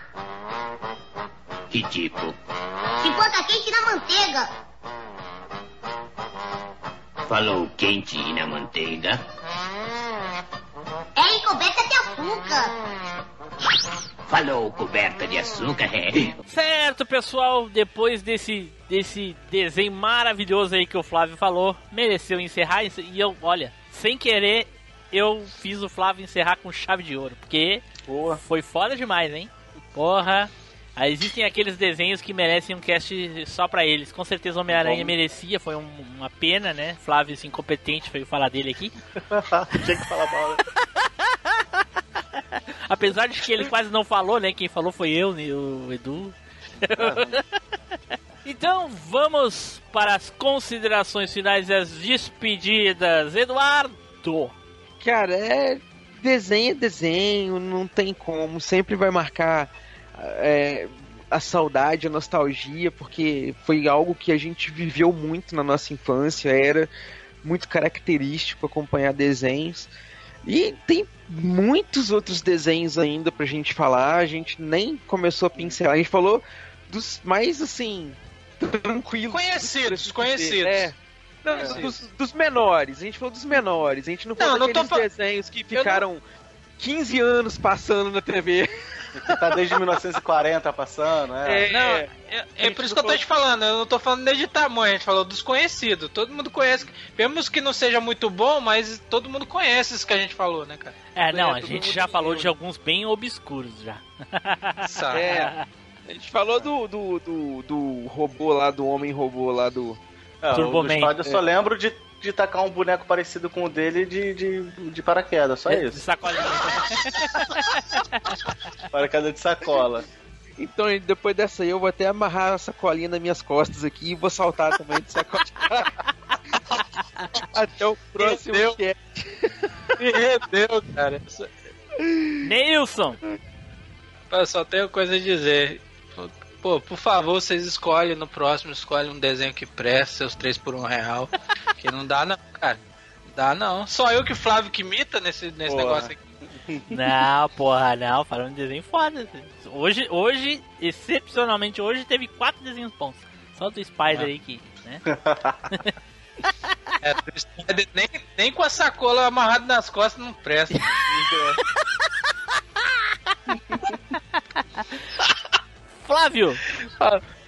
[SPEAKER 8] Que tipo?
[SPEAKER 7] Pipoca quente na manteiga.
[SPEAKER 8] Falou quente e na manteiga?
[SPEAKER 7] É encoberta de açúcar.
[SPEAKER 8] Falou coberta de açúcar? é?
[SPEAKER 5] Certo, pessoal, depois desse, desse desenho maravilhoso aí que o Flávio falou, mereceu encerrar. E eu, olha, sem querer, eu fiz o Flávio encerrar com chave de ouro, porque foi foda demais, hein? Porra. Aí existem aqueles desenhos que merecem um cast só pra eles. Com certeza o Homem-Aranha merecia, foi um- uma pena, né? Flávio, esse incompetente, veio falar dele aqui.
[SPEAKER 1] Tinha que falar mal. né?
[SPEAKER 5] Apesar de que ele quase não falou, né? Quem falou foi eu, né, o Edu. então vamos para as considerações finais e as despedidas. Eduardo!
[SPEAKER 2] Cara, é. Desenho é desenho, não tem como. Sempre vai marcar é, a saudade, a nostalgia, porque foi algo que a gente viveu muito na nossa infância, era muito característico acompanhar desenhos. E tem muitos outros desenhos ainda pra gente falar, a gente nem começou a pincelar, a gente falou dos mais assim, tranquilos.
[SPEAKER 3] Conhecidos, conhecidos.
[SPEAKER 2] É. Não,
[SPEAKER 3] É.
[SPEAKER 2] dos, dos menores, a gente falou dos menores, a gente não falou
[SPEAKER 3] Não, tô
[SPEAKER 2] daqueles
[SPEAKER 3] fa-
[SPEAKER 2] desenhos que ficaram 15 anos passando na TV.
[SPEAKER 1] Que tá desde 1940 passando, é.
[SPEAKER 3] Não, é, é por isso que eu tô te falando, eu não tô falando nem de tamanho, a gente falou dos conhecidos. Todo mundo conhece, mesmo que não seja muito bom, mas todo mundo conhece isso que a gente falou, né, cara?
[SPEAKER 5] É, não, a gente já falou de alguns bem obscuros já.
[SPEAKER 2] É. A gente falou do, do, do, do robô lá, do homem robô lá do.
[SPEAKER 1] É,
[SPEAKER 5] Turbo Man.
[SPEAKER 1] Eu só
[SPEAKER 2] É.
[SPEAKER 1] lembro de, de tacar um boneco parecido com o dele de, de, de paraquedas, só
[SPEAKER 5] De
[SPEAKER 1] isso.
[SPEAKER 5] sacolinha.
[SPEAKER 1] Paraquedas de sacola.
[SPEAKER 2] Então, depois dessa aí, eu vou até amarrar a sacolinha nas minhas costas aqui e vou saltar também de sacola. Até o próximo
[SPEAKER 3] Entendeu?
[SPEAKER 2] cast.
[SPEAKER 3] Me rendeu, cara.
[SPEAKER 5] Nilson!
[SPEAKER 3] Eu só tenho coisa a dizer. Pô, por favor, vocês escolhem no próximo, escolhem um desenho que presta, seus três por um real. que não dá não, cara. Não dá não. Só eu que o Flávio que imita nesse, nesse
[SPEAKER 1] Porra.
[SPEAKER 3] negócio aqui.
[SPEAKER 5] Não, porra, não, falando de desenho foda. Hoje, hoje, excepcionalmente hoje, teve quatro desenhos bons. Só do Spider aí que, né?
[SPEAKER 3] É, do Spider, nem, nem com a sacola amarrada nas costas não presta.
[SPEAKER 5] Flávio!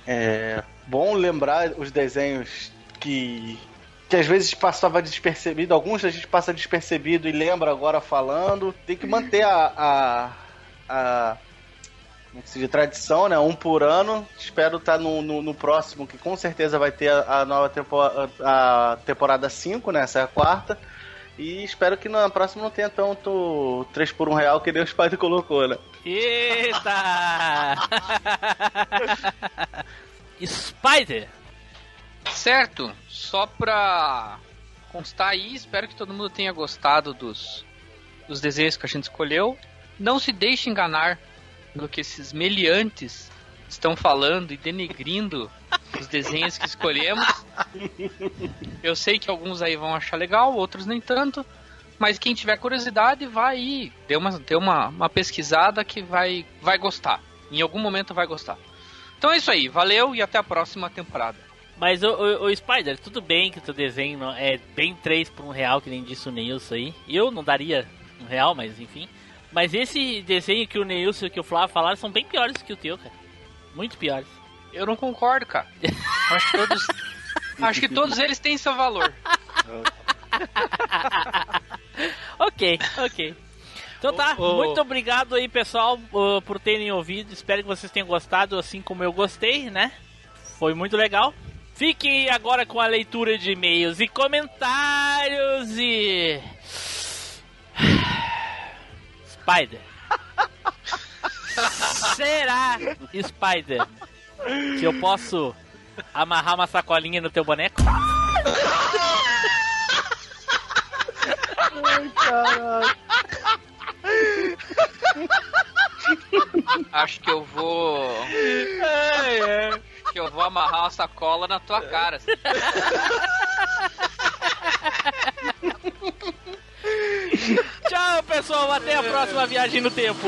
[SPEAKER 1] É bom lembrar os desenhos que, que às vezes passava despercebido, alguns a gente passa despercebido e lembra agora falando. Tem que manter a. a, a como é tradição, né? Um por ano. Espero estar no, no, no próximo, que com certeza vai ter a, a nova temporada, a temporada 5, né? Essa é a quarta. E espero que na próxima não tenha tanto 3 por 1 real que nem o Spider colocou, né?
[SPEAKER 5] Eita! Spider!
[SPEAKER 6] Certo, só pra constar aí, espero que todo mundo tenha gostado dos, dos desenhos que a gente escolheu. Não se deixe enganar no que esses meliantes estão falando e denegrindo os desenhos que escolhemos. Eu sei que alguns aí vão achar legal, outros nem tanto. Mas quem tiver curiosidade, vai aí, dê uma, dê uma, uma pesquisada que vai, vai gostar. Em algum momento vai gostar. Então é isso aí, valeu e até a próxima temporada.
[SPEAKER 5] Mas, o, Spider, tudo bem que o teu desenho é bem 3 por um real, que nem disse o Neilson aí. Eu não daria um real, mas enfim. Mas esse desenho que o Neilson e que o Flávio falaram são bem piores que o teu, cara. Muito piores.
[SPEAKER 6] Eu não concordo, cara. Acho que todos, acho que todos eles têm seu valor.
[SPEAKER 5] ok, ok. Então tá,
[SPEAKER 3] Ô, ô.
[SPEAKER 5] muito obrigado aí, pessoal, por terem ouvido. Espero que vocês tenham gostado, assim como eu gostei, né? Foi muito legal. Fiquem agora com a leitura de e-mails e comentários e. Spider. Será, Spider, que eu posso amarrar uma sacolinha no teu boneco?
[SPEAKER 6] Acho que eu vou. Acho que eu vou amarrar uma sacola na tua cara.
[SPEAKER 5] Tchau, pessoal. Até a próxima viagem no tempo.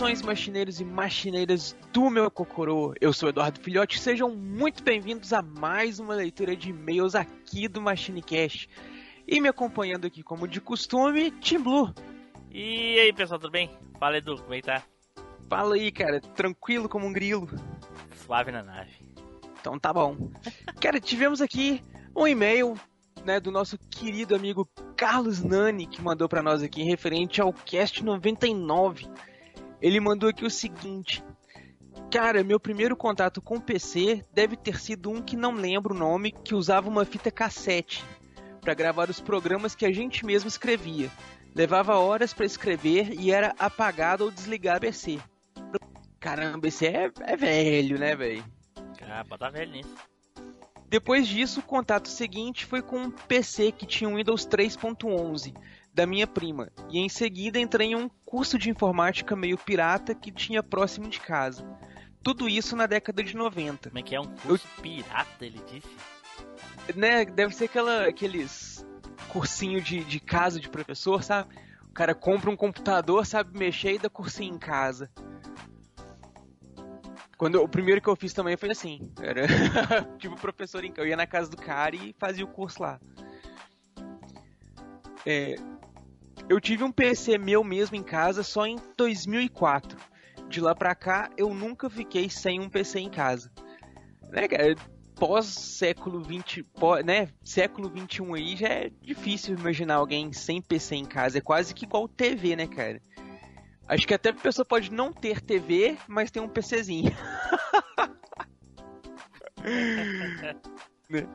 [SPEAKER 2] Saudações machineiros e machineiras do meu Cocorô. Eu sou Eduardo Filhote, sejam muito bem-vindos a mais uma leitura de e-mails aqui do MachineCast. E me acompanhando aqui, como de costume, Tim Blue.
[SPEAKER 5] E aí, pessoal, tudo bem? Fala, Edu, como é que tá?
[SPEAKER 2] Fala aí, cara, tranquilo como um grilo.
[SPEAKER 5] Suave na nave.
[SPEAKER 2] Então tá bom. Cara, tivemos aqui um e-mail né, do nosso querido amigo Carlos Nani, que mandou pra nós aqui referente ao Cast 99. Ele mandou aqui o seguinte: Cara, meu primeiro contato com PC deve ter sido um que não lembro o nome, que usava uma fita cassete para gravar os programas que a gente mesmo escrevia. Levava horas para escrever e era apagado ou desligar o PC. Caramba, esse é, é velho, né, velho?
[SPEAKER 5] Ah, bota velho nisso.
[SPEAKER 2] Depois disso, o contato seguinte foi com um PC que tinha um Windows 3.11 da minha prima. E em seguida entrei em um curso de informática meio pirata que tinha próximo de casa. Tudo isso na década de 90.
[SPEAKER 5] Como é que é um curso pirata, ele disse?
[SPEAKER 2] Né, deve ser aquela, aqueles cursinho de, de casa de professor, sabe? O cara compra um computador, sabe mexer e dá cursinho em casa. Quando, o primeiro que eu fiz também foi assim. Era tipo professor em Eu ia na casa do cara e fazia o curso lá. É, eu tive um PC meu mesmo em casa só em 2004. De lá pra cá, eu nunca fiquei sem um PC em casa. Né, cara? Pós século 20, pós, né? Século 21 aí já é difícil imaginar alguém sem PC em casa. É quase que igual TV, né, cara? Acho que até a pessoa pode não ter TV, mas tem um PCzinho. Né?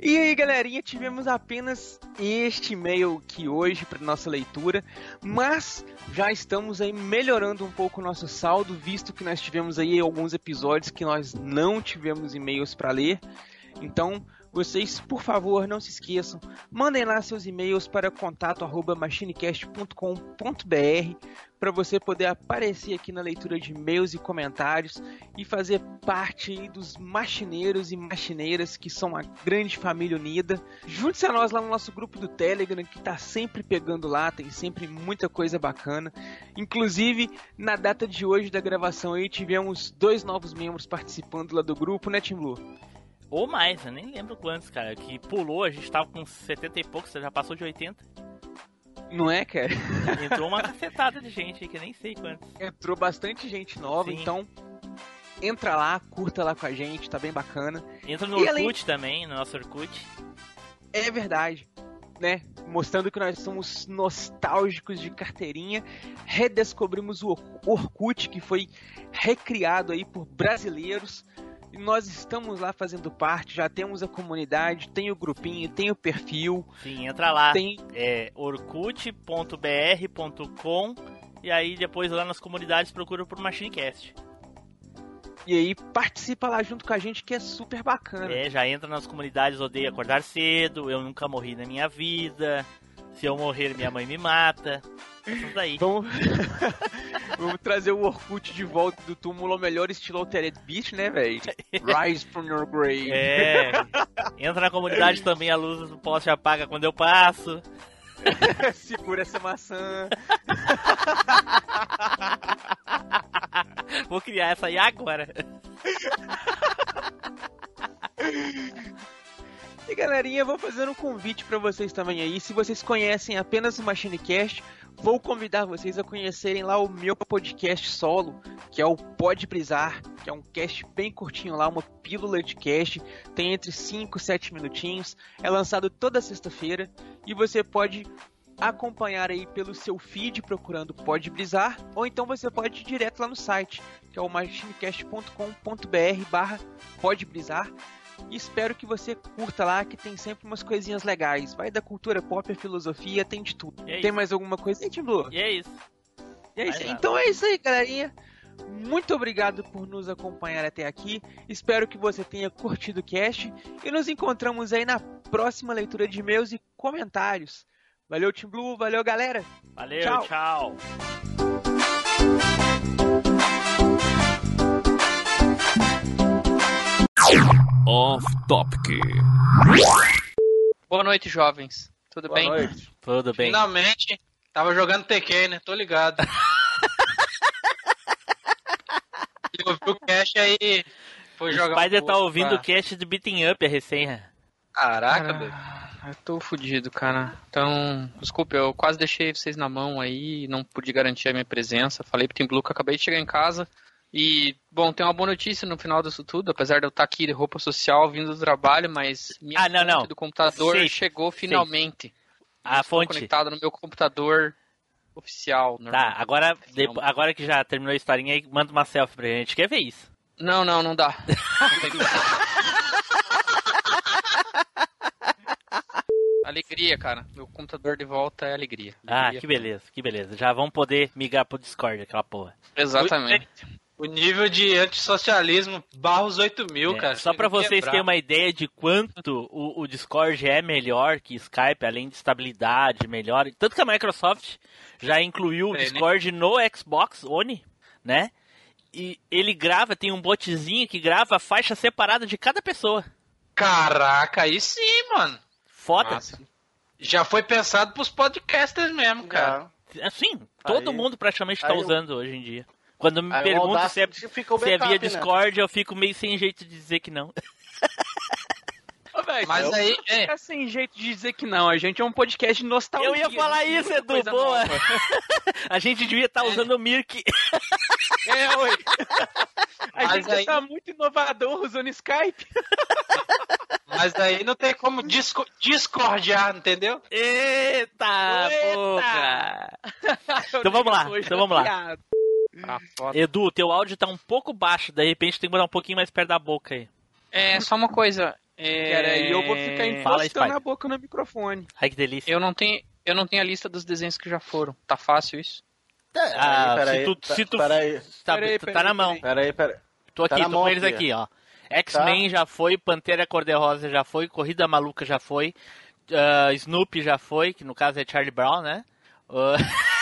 [SPEAKER 2] E aí, galerinha, tivemos apenas este e-mail aqui hoje para nossa leitura, mas já estamos aí melhorando um pouco o nosso saldo, visto que nós tivemos aí alguns episódios que nós não tivemos e-mails para ler. Então, vocês, por favor, não se esqueçam, mandem lá seus e-mails para contato@machinecast.com.br para você poder aparecer aqui na leitura de e-mails e comentários e fazer parte dos machineiros e machineiras que são a grande família unida. Junte-se a nós lá no nosso grupo do Telegram, que está sempre pegando lá, tem sempre muita coisa bacana. Inclusive, na data de hoje da gravação aí, tivemos dois novos membros participando lá do grupo, né, Tim Blue?
[SPEAKER 5] Ou mais, eu nem lembro quantos, cara. Que pulou, a gente tava com 70 e poucos, você já passou de 80.
[SPEAKER 2] Não é, cara?
[SPEAKER 5] Entrou uma cacetada de gente aí, que eu nem sei quantos.
[SPEAKER 2] Entrou bastante gente nova,
[SPEAKER 5] Sim.
[SPEAKER 2] então entra lá, curta lá com a gente, tá bem bacana.
[SPEAKER 5] Entra no
[SPEAKER 2] E
[SPEAKER 5] Orkut
[SPEAKER 2] além-
[SPEAKER 5] também, no nosso Orkut.
[SPEAKER 2] É verdade, né? Mostrando que nós somos nostálgicos de carteirinha. Redescobrimos o Or- Orkut, que foi recriado aí por brasileiros. E nós estamos lá fazendo parte, já temos a comunidade, tem o grupinho, tem o perfil.
[SPEAKER 5] Sim, entra lá.
[SPEAKER 2] Tem
[SPEAKER 5] É orkut.br.com e aí depois lá nas comunidades procura por MachineCast.
[SPEAKER 2] E aí participa lá junto com a gente que é super bacana.
[SPEAKER 5] É, já entra nas comunidades Odeio Acordar Cedo, Eu Nunca Morri na Minha Vida, Se Eu Morrer Minha Mãe Me Mata. Essas daí.
[SPEAKER 2] Vamos... Vamos trazer o Orkut de volta do túmulo ao melhor estilo Altered Beast, né, velho? Rise from your grave.
[SPEAKER 5] É. Entra na comunidade também, a luz do poste apaga quando eu passo.
[SPEAKER 2] Segura essa maçã.
[SPEAKER 5] Vou criar essa aí agora.
[SPEAKER 2] E galerinha, vou fazer um convite pra vocês também aí. Se vocês conhecem apenas o MachineCast, vou convidar vocês a conhecerem lá o meu podcast solo, que é o Pode Brisar, que é um cast bem curtinho lá, uma pílula de cast, tem entre 5 e 7 minutinhos, é lançado toda sexta-feira e você pode acompanhar aí pelo seu feed procurando Pode Brisar, ou então você pode ir direto lá no site, que é o machinecast.com.br barra Pode Brisar. E espero que você curta lá, que tem sempre umas coisinhas legais. Vai da cultura pop, filosofia, tem de tudo.
[SPEAKER 5] E é
[SPEAKER 2] tem mais alguma coisa aí, Tim Blue?
[SPEAKER 5] E é isso.
[SPEAKER 2] E é isso. Então é isso aí, galerinha. Muito obrigado por nos acompanhar até aqui. Espero que você tenha curtido o cast. E nos encontramos aí na próxima leitura de e-mails e comentários. Valeu, Tim Blue. Valeu, galera.
[SPEAKER 5] Valeu,
[SPEAKER 2] Tchau.
[SPEAKER 5] tchau.
[SPEAKER 4] Off Topic.
[SPEAKER 6] Boa noite, jovens. Tudo
[SPEAKER 1] Boa
[SPEAKER 6] bem?
[SPEAKER 1] noite.
[SPEAKER 5] Tudo bem.
[SPEAKER 3] Finalmente, tava jogando Tekken, né? Tô ligado. Eu o cast aí, foi
[SPEAKER 5] O
[SPEAKER 3] jogar um
[SPEAKER 5] Spider tá
[SPEAKER 3] pouco,
[SPEAKER 5] ouvindo o cast de Beating Up, a resenha.
[SPEAKER 3] Caraca, doido.
[SPEAKER 6] Eu tô fudido, cara. Então, desculpe, eu quase deixei vocês na mão aí, não pude garantir a minha presença. Falei pro Tim Blue que eu acabei de chegar em casa. E, bom, tem uma boa notícia no final disso tudo, apesar de eu estar aqui de roupa social vindo do trabalho, mas minha
[SPEAKER 5] Ah, não,
[SPEAKER 6] fonte
[SPEAKER 5] não.
[SPEAKER 6] do computador
[SPEAKER 5] Sei,
[SPEAKER 6] chegou finalmente.
[SPEAKER 5] A fonte.
[SPEAKER 6] conectado no meu computador oficial.
[SPEAKER 5] Tá, agora, depo- agora que já terminou a historinha aí, manda uma selfie pra gente. Quer ver isso?
[SPEAKER 6] Não, não, não dá. Alegria, cara. Meu computador de volta é alegria.
[SPEAKER 5] Ah,
[SPEAKER 6] Alegria.
[SPEAKER 5] que beleza, que beleza. Já vamos poder migrar pro Discord, aquela porra.
[SPEAKER 6] Exatamente.
[SPEAKER 3] O nível de antissocialismo barros 8 mil,
[SPEAKER 5] É,
[SPEAKER 3] cara.
[SPEAKER 5] Só pra
[SPEAKER 3] Chega a
[SPEAKER 5] vocês terem uma ideia de quanto o, o Discord é melhor que Skype, além de estabilidade, melhor. Tanto que a Microsoft já incluiu o
[SPEAKER 3] É, né?
[SPEAKER 5] Discord no Xbox One, né? E ele grava, tem um botzinho que grava a faixa separada de cada pessoa.
[SPEAKER 3] Caraca, aí sim, mano.
[SPEAKER 5] Foda.
[SPEAKER 3] Massa. Já foi pensado pros podcasters mesmo, cara.
[SPEAKER 5] Assim, todo
[SPEAKER 3] Aí-
[SPEAKER 5] mundo praticamente tá
[SPEAKER 3] o-
[SPEAKER 5] usando hoje em dia. Quando me perguntam se é,
[SPEAKER 3] o
[SPEAKER 5] se é
[SPEAKER 3] backup,
[SPEAKER 5] via
[SPEAKER 3] né?
[SPEAKER 5] Discord, eu fico meio sem jeito de dizer que não.
[SPEAKER 6] Mas aí, é. Fica sem jeito de dizer que não. A gente é um podcast de nostalgia.
[SPEAKER 5] Eu ia falar
[SPEAKER 6] de
[SPEAKER 5] isso, Edu, boa. A gente devia estar usando o Mirk.
[SPEAKER 6] É, oi. A
[SPEAKER 3] Mas
[SPEAKER 6] gente
[SPEAKER 3] aí-
[SPEAKER 6] tá muito inovador usando Skype.
[SPEAKER 3] Mas aí não tem como disco discordiar, entendeu?
[SPEAKER 5] Eita, porra! Então vamos lá, então vamos lá.
[SPEAKER 6] Ah, foda.
[SPEAKER 5] Edu, teu áudio tá um pouco baixo, de repente tem que botar um pouquinho mais perto da boca aí.
[SPEAKER 6] É, só uma coisa. É...
[SPEAKER 2] Cara, aí eu vou ficar
[SPEAKER 5] Fala,
[SPEAKER 2] encostando a boca no microfone.
[SPEAKER 5] Ai, que delícia.
[SPEAKER 6] Eu não tenho, eu não tenho a lista dos desenhos que já foram. Tá fácil isso?
[SPEAKER 5] Ah,
[SPEAKER 1] Peraí,
[SPEAKER 5] se tu,
[SPEAKER 1] peraí,
[SPEAKER 5] se tu
[SPEAKER 1] peraí.
[SPEAKER 5] tá,
[SPEAKER 1] Peraí,
[SPEAKER 5] tá
[SPEAKER 1] peraí,
[SPEAKER 5] na mão.
[SPEAKER 1] Peraí, peraí.
[SPEAKER 5] Tô aqui,
[SPEAKER 1] Tá
[SPEAKER 5] tô
[SPEAKER 1] mão
[SPEAKER 5] com eles
[SPEAKER 1] aqui.
[SPEAKER 5] aqui, ó. X-Men já foi, Pantera Cor-de-Rosa já foi, Corrida Maluca já foi, ah, Snoopy já foi, que no caso é Charlie Brown, né? Ah,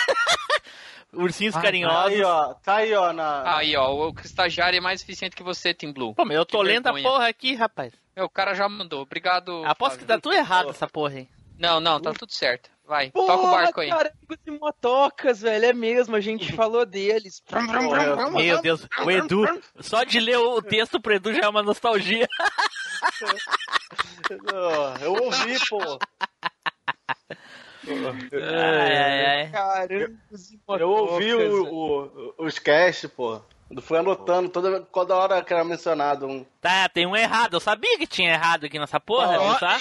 [SPEAKER 5] Ursinhos
[SPEAKER 6] Ah,
[SPEAKER 5] Carinhosos.
[SPEAKER 1] Aí, ó. Tá aí, ó. Na...
[SPEAKER 6] Aí, ó, o estagiário é mais eficiente que você, Tim Blue.
[SPEAKER 5] Pô, mas eu tô
[SPEAKER 6] Que
[SPEAKER 5] lendo a
[SPEAKER 6] vergonha.
[SPEAKER 5] porra aqui, rapaz.
[SPEAKER 6] Meu, o cara já mandou. Obrigado.
[SPEAKER 5] Aposto que tá tudo errado essa porra aí.
[SPEAKER 6] Não, não, tá tudo certo. Vai,
[SPEAKER 2] Porra,
[SPEAKER 6] toca o barco aí.
[SPEAKER 2] carangos e motocas, velho. É mesmo, a gente falou deles.
[SPEAKER 5] Meu Deus, o Edu, só de ler o texto pro Edu já é uma nostalgia.
[SPEAKER 1] Não, Eu ouvi, pô.
[SPEAKER 5] Ai, ai, ai.
[SPEAKER 2] Carangos e
[SPEAKER 1] Eu ouvi o, o- os cast, pô. Eu fui anotando toda, toda hora que era mencionado um.
[SPEAKER 5] Tá, tem um errado. Eu sabia que tinha errado aqui nessa porra,
[SPEAKER 3] Ó,
[SPEAKER 5] não tá?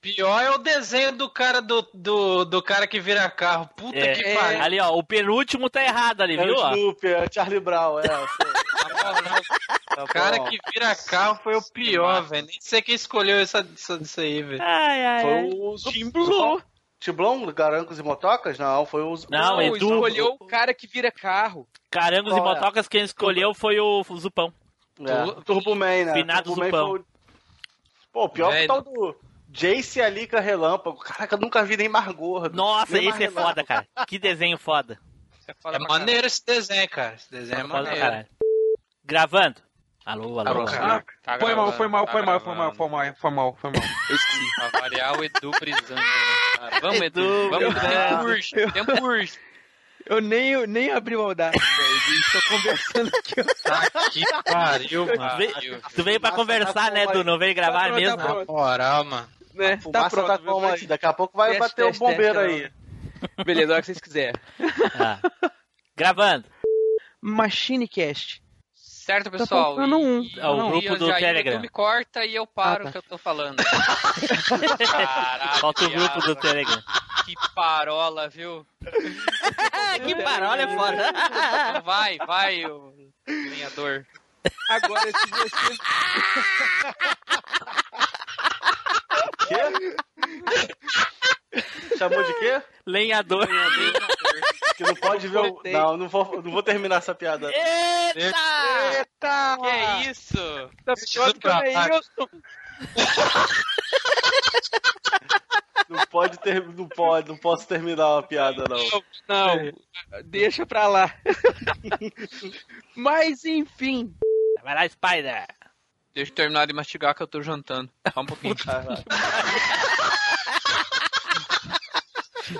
[SPEAKER 3] Pior é o desenho do cara do, do, do cara que vira carro. Puta
[SPEAKER 5] É,
[SPEAKER 3] que pariu.
[SPEAKER 5] ali, ó, o penúltimo tá errado ali,
[SPEAKER 1] É
[SPEAKER 5] viu?
[SPEAKER 1] Snoopy, é o Charlie Brown, é.
[SPEAKER 3] O cara que vira carro foi o pior, velho. Nem sei quem escolheu essa, essa, isso aí, velho.
[SPEAKER 5] Ai, ai,
[SPEAKER 1] Foi o Timblon. Timblon, Garancos e Motocas? Não, foi o.
[SPEAKER 5] Não, Edu.
[SPEAKER 2] escolheu o cara que vira carro.
[SPEAKER 5] Carangos e
[SPEAKER 1] é?
[SPEAKER 5] motocas, quem escolheu foi o Zupão.
[SPEAKER 1] É, Turbo Man, né?
[SPEAKER 5] Finado
[SPEAKER 1] Turbo Man
[SPEAKER 5] Zupão.
[SPEAKER 1] foi Pô, pior que o tal do Jace Alica Relâmpago. Caraca, eu nunca vi nem mais gordo.
[SPEAKER 5] Nossa,
[SPEAKER 1] Nem
[SPEAKER 5] esse é foda, cara. Que desenho foda.
[SPEAKER 3] É maneiro esse desenho, cara. Esse desenho é
[SPEAKER 5] pra
[SPEAKER 3] maneiro.
[SPEAKER 5] Gravando. Alô, alô.
[SPEAKER 3] Alô, cara.
[SPEAKER 6] Tá
[SPEAKER 2] Foi mal, foi mal,
[SPEAKER 6] tá
[SPEAKER 2] foi mal, foi mal, foi mal, foi mal, foi mal. Eu esqueci.
[SPEAKER 6] Pra variar o Edu brisando. né, cara? Vamos, Edu.
[SPEAKER 5] Edu,
[SPEAKER 6] Vamos, tempo urge. Tempo urge.
[SPEAKER 2] Eu nem, nem abri o velho. Estou conversando aqui.
[SPEAKER 3] Tá que pariu,
[SPEAKER 5] Tu
[SPEAKER 3] mano.
[SPEAKER 5] veio, tu veio pra conversar, né, Edu? Não veio gravar
[SPEAKER 2] Tá pronto,
[SPEAKER 5] mesmo?
[SPEAKER 2] tá pronto.
[SPEAKER 3] Moral, mano.
[SPEAKER 2] Né? Tá
[SPEAKER 1] Fumaça
[SPEAKER 2] pronto.
[SPEAKER 1] tá aí. Daqui a pouco vai
[SPEAKER 2] Teste,
[SPEAKER 1] bater
[SPEAKER 2] teste,
[SPEAKER 1] o bombeiro
[SPEAKER 2] teste,
[SPEAKER 1] aí.
[SPEAKER 2] Beleza, a hora que vocês quiserem.
[SPEAKER 5] Ah. Gravando.
[SPEAKER 2] MachineCast.
[SPEAKER 6] Certo,
[SPEAKER 2] Tá
[SPEAKER 6] pessoal.
[SPEAKER 2] faltando um.
[SPEAKER 6] E-
[SPEAKER 5] É o grupo
[SPEAKER 6] e
[SPEAKER 5] do
[SPEAKER 6] já-
[SPEAKER 5] Telegram.
[SPEAKER 6] Tu me corta e eu paro
[SPEAKER 2] Ah, tá.
[SPEAKER 6] o que eu tô falando. Caraca,
[SPEAKER 5] Falta o grupo do. Telegram.
[SPEAKER 6] Que parola, viu?
[SPEAKER 5] que parola é foda.
[SPEAKER 6] Então vai, vai, o lenhador.
[SPEAKER 2] Agora, se você...
[SPEAKER 1] Quê? Chamou de quê?
[SPEAKER 5] Lenhador.
[SPEAKER 1] Que não pode ver o. Não, não vou, não vou terminar essa piada.
[SPEAKER 5] Eita!
[SPEAKER 2] Eita!
[SPEAKER 6] Que isso?
[SPEAKER 2] Tá pior que o Neilson.
[SPEAKER 1] Não pode ter. Não pode, não posso terminar a piada, não.
[SPEAKER 2] Não, deixa pra lá. Mas, enfim.
[SPEAKER 5] Vai lá, Spider.
[SPEAKER 6] Deixa eu terminar de mastigar que eu tô jantando. Só um pouquinho.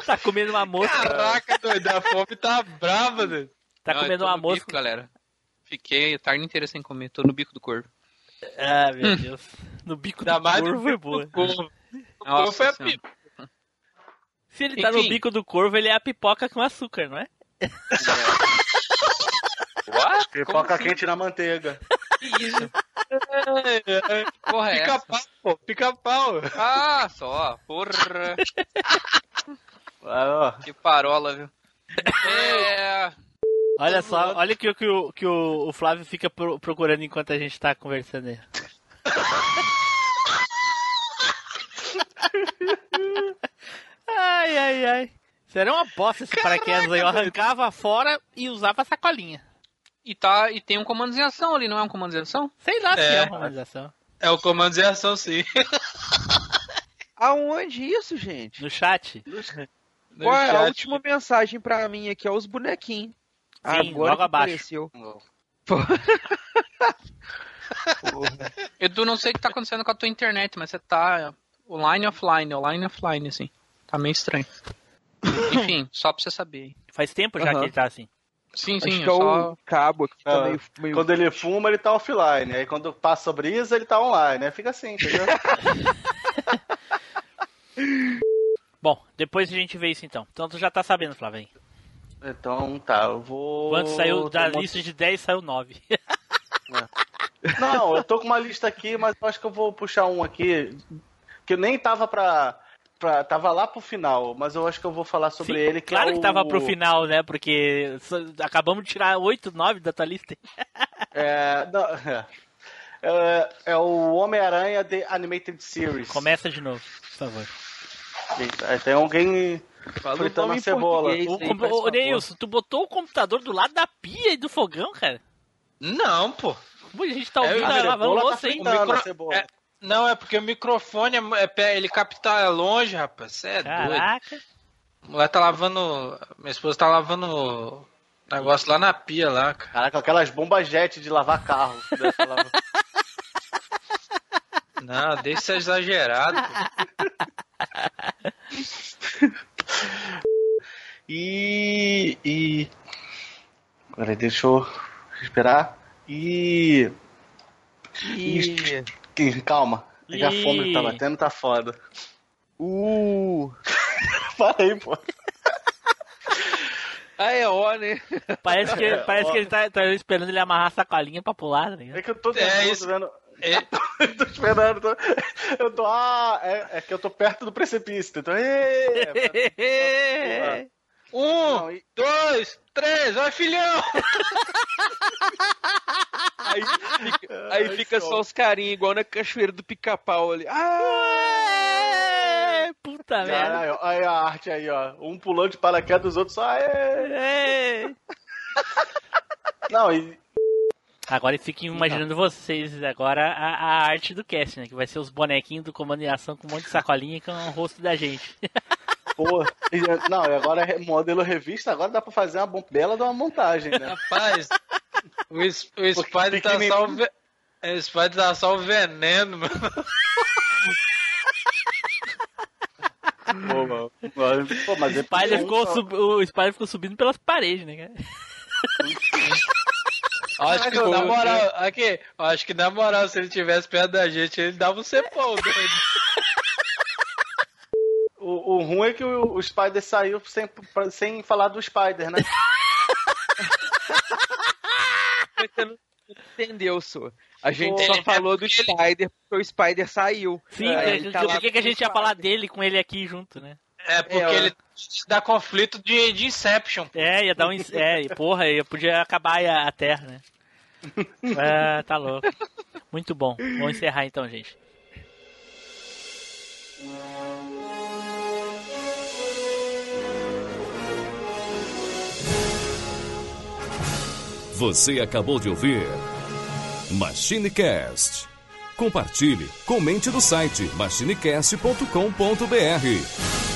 [SPEAKER 5] Tá comendo uma mosca.
[SPEAKER 3] Caraca, doido, a fome tá brava, doido.
[SPEAKER 5] Tá
[SPEAKER 6] Não,
[SPEAKER 5] comendo uma
[SPEAKER 6] no bico,
[SPEAKER 5] mosca.
[SPEAKER 6] galera. Fiquei a tarde inteira sem comer. Tô no bico do corvo.
[SPEAKER 5] Ah, meu Deus. No bico
[SPEAKER 3] Ainda
[SPEAKER 5] do corvo
[SPEAKER 3] no
[SPEAKER 5] foi boa.
[SPEAKER 3] corvo.
[SPEAKER 6] Nossa
[SPEAKER 3] foi a pipa.
[SPEAKER 5] Se ele tá no
[SPEAKER 6] Enfim.
[SPEAKER 5] bico do corvo, ele é a pipoca com açúcar, não é?
[SPEAKER 6] What?
[SPEAKER 1] Pipoca quente na manteiga.
[SPEAKER 6] Que isso? Porra, é
[SPEAKER 3] Pica
[SPEAKER 6] essa?
[SPEAKER 3] pau, pô. Pica pau.
[SPEAKER 6] Ah, só. Porra.
[SPEAKER 1] Ah.
[SPEAKER 6] Que parola, viu? É.
[SPEAKER 5] Olha só, olha o que, que, o, que o, o Flávio fica pro- procurando enquanto a gente tá conversando aí. ai, ai, ai. Será uma bosta esse paraquedas aí. Eu arrancava fora e usava a sacolinha.
[SPEAKER 6] E, tá, e tem um comando de ação ali, não é um comando de ação?
[SPEAKER 5] Sei lá se é,
[SPEAKER 3] É.
[SPEAKER 5] uma organização.
[SPEAKER 3] É o comando de ação, sim.
[SPEAKER 2] Aonde isso, gente?
[SPEAKER 5] No chat.
[SPEAKER 3] No
[SPEAKER 2] Qual é a última mensagem pra mim aqui? É os bonequinhos.
[SPEAKER 5] Sim,
[SPEAKER 2] Agora
[SPEAKER 5] logo
[SPEAKER 2] que
[SPEAKER 5] abaixo.
[SPEAKER 2] apareceu.
[SPEAKER 6] Edu, não sei o que tá acontecendo com a tua internet, mas você tá online offline, online offline, assim. Tá meio estranho. Enfim, só pra você saber.
[SPEAKER 5] Faz tempo já
[SPEAKER 2] Aham.
[SPEAKER 5] que ele tá assim.
[SPEAKER 6] Sim,
[SPEAKER 2] Acho
[SPEAKER 6] sim,
[SPEAKER 2] que
[SPEAKER 6] é
[SPEAKER 2] é
[SPEAKER 6] só...
[SPEAKER 2] o cabo aqui tá
[SPEAKER 1] Ah,
[SPEAKER 2] meio, meio...
[SPEAKER 1] Quando ele fuma, ele tá offline. Aí quando passa a brisa, ele tá online. Aí fica assim, entendeu?
[SPEAKER 5] Bom, depois a gente vê isso então. Então tu já tá sabendo, Flávio.
[SPEAKER 1] então tá, eu vou.
[SPEAKER 5] Quando saiu da
[SPEAKER 1] Tem um
[SPEAKER 5] lista de 10, saiu 9.
[SPEAKER 1] Não, eu tô com uma lista aqui, mas eu acho que eu vou puxar um aqui que eu nem tava pra. pra tava lá pro final, mas eu acho que eu vou falar sobre ele. Que
[SPEAKER 5] claro
[SPEAKER 1] é
[SPEAKER 5] que
[SPEAKER 1] o-
[SPEAKER 5] tava pro final, né? Porque acabamos de tirar 8, 9 da tua lista.
[SPEAKER 1] É, não, é. É, é o Homem-Aranha The Animated Series.
[SPEAKER 5] Começa de novo, por favor.
[SPEAKER 1] Aí tem alguém
[SPEAKER 2] Fala o
[SPEAKER 1] fritando a cebola.
[SPEAKER 5] O,
[SPEAKER 2] aí,
[SPEAKER 5] ô,
[SPEAKER 2] favor.
[SPEAKER 5] Neilson, tu botou o computador do lado da pia e do fogão, cara?
[SPEAKER 3] Não, pô.
[SPEAKER 5] Pô, A gente tá
[SPEAKER 3] É,
[SPEAKER 5] ouvindo
[SPEAKER 3] a
[SPEAKER 5] a lavando
[SPEAKER 1] tá
[SPEAKER 5] louça, hein?
[SPEAKER 3] micro-
[SPEAKER 1] a cebola.
[SPEAKER 3] é- não, é porque o microfone, é, é pé- ele capta longe, rapaz. Você é doido.
[SPEAKER 5] Caraca.
[SPEAKER 3] A mulher tá lavando. Minha esposa tá lavando o negócio lá na pia lá, cara.
[SPEAKER 1] Caraca, aquelas bombas jet de lavar carro. lava-
[SPEAKER 3] Não, deixa ser exagerado. pô.
[SPEAKER 1] E. E. Peraí, deixa eu respirar. E.
[SPEAKER 2] E...
[SPEAKER 1] que- Calma. É que a fome que tá batendo tá foda.
[SPEAKER 2] Uh...
[SPEAKER 1] Para aí, pô.
[SPEAKER 2] Ah, é ó, né?
[SPEAKER 5] Parece que, parece que ele tá, tá esperando ele amarrar a sacolinha pra pular, tá ligado?
[SPEAKER 1] É que eu tô
[SPEAKER 3] É
[SPEAKER 1] nervoso
[SPEAKER 3] isso.
[SPEAKER 1] vendo.
[SPEAKER 3] É,
[SPEAKER 1] tô esperando. Tô... Eu tô. Ah, é, é que eu tô perto do precipício. Então. É,
[SPEAKER 3] um,
[SPEAKER 1] Não, e-
[SPEAKER 3] dois, três, vai filhão!
[SPEAKER 2] Aí fica, aí fica só os carinhos, igual na cachoeira do pica-pau ali. Ah!
[SPEAKER 5] É, Puta merda.
[SPEAKER 1] Caralho, aí a arte aí, ó. Um pulando de paraquedas, os outros só. É...
[SPEAKER 5] É.
[SPEAKER 1] Não, e.
[SPEAKER 5] Agora fiquem imaginando vocês agora a, a arte do cast, né? Que vai ser os bonequinhos do comando de ação com um monte de sacolinha com o rosto da gente.
[SPEAKER 1] Pô, e- não, e agora é modelo revista, agora dá pra fazer uma bela de uma montagem, né?
[SPEAKER 3] Rapaz, o, es- o Spider tá só o, ve- o Spider tá só o veneno, mano.
[SPEAKER 1] Pô, mano. Pô, mas
[SPEAKER 5] O
[SPEAKER 1] é
[SPEAKER 5] Spider, ficou sub- o Spider ficou subindo pelas paredes, né, cara?
[SPEAKER 3] Acho que, na moral, aqui, acho que na moral, se ele tivesse perto da gente, ele dava um cepão, doido.
[SPEAKER 1] O, o ruim é que o, o Spider saiu sem, pra- sem falar do Spider, né?
[SPEAKER 2] Você não entendeu, só. A gente
[SPEAKER 3] Pô,
[SPEAKER 2] só falou do Spider porque o Spider saiu.
[SPEAKER 5] Sim, porque
[SPEAKER 2] ele tá lá
[SPEAKER 5] por que, que a gente ia falar dele com ele aqui junto, né?
[SPEAKER 3] É, porque
[SPEAKER 2] É, ó.
[SPEAKER 3] ele dá conflito de, de Inception.
[SPEAKER 5] É, ia dar um. ins- É, e, porra, ia, podia acabar a, a Terra, né? Ah, tá louco. Muito bom. Vamos encerrar então, gente.
[SPEAKER 4] Você acabou de ouvir MachineCast. Compartilhe, comente no site machinecast.com.br.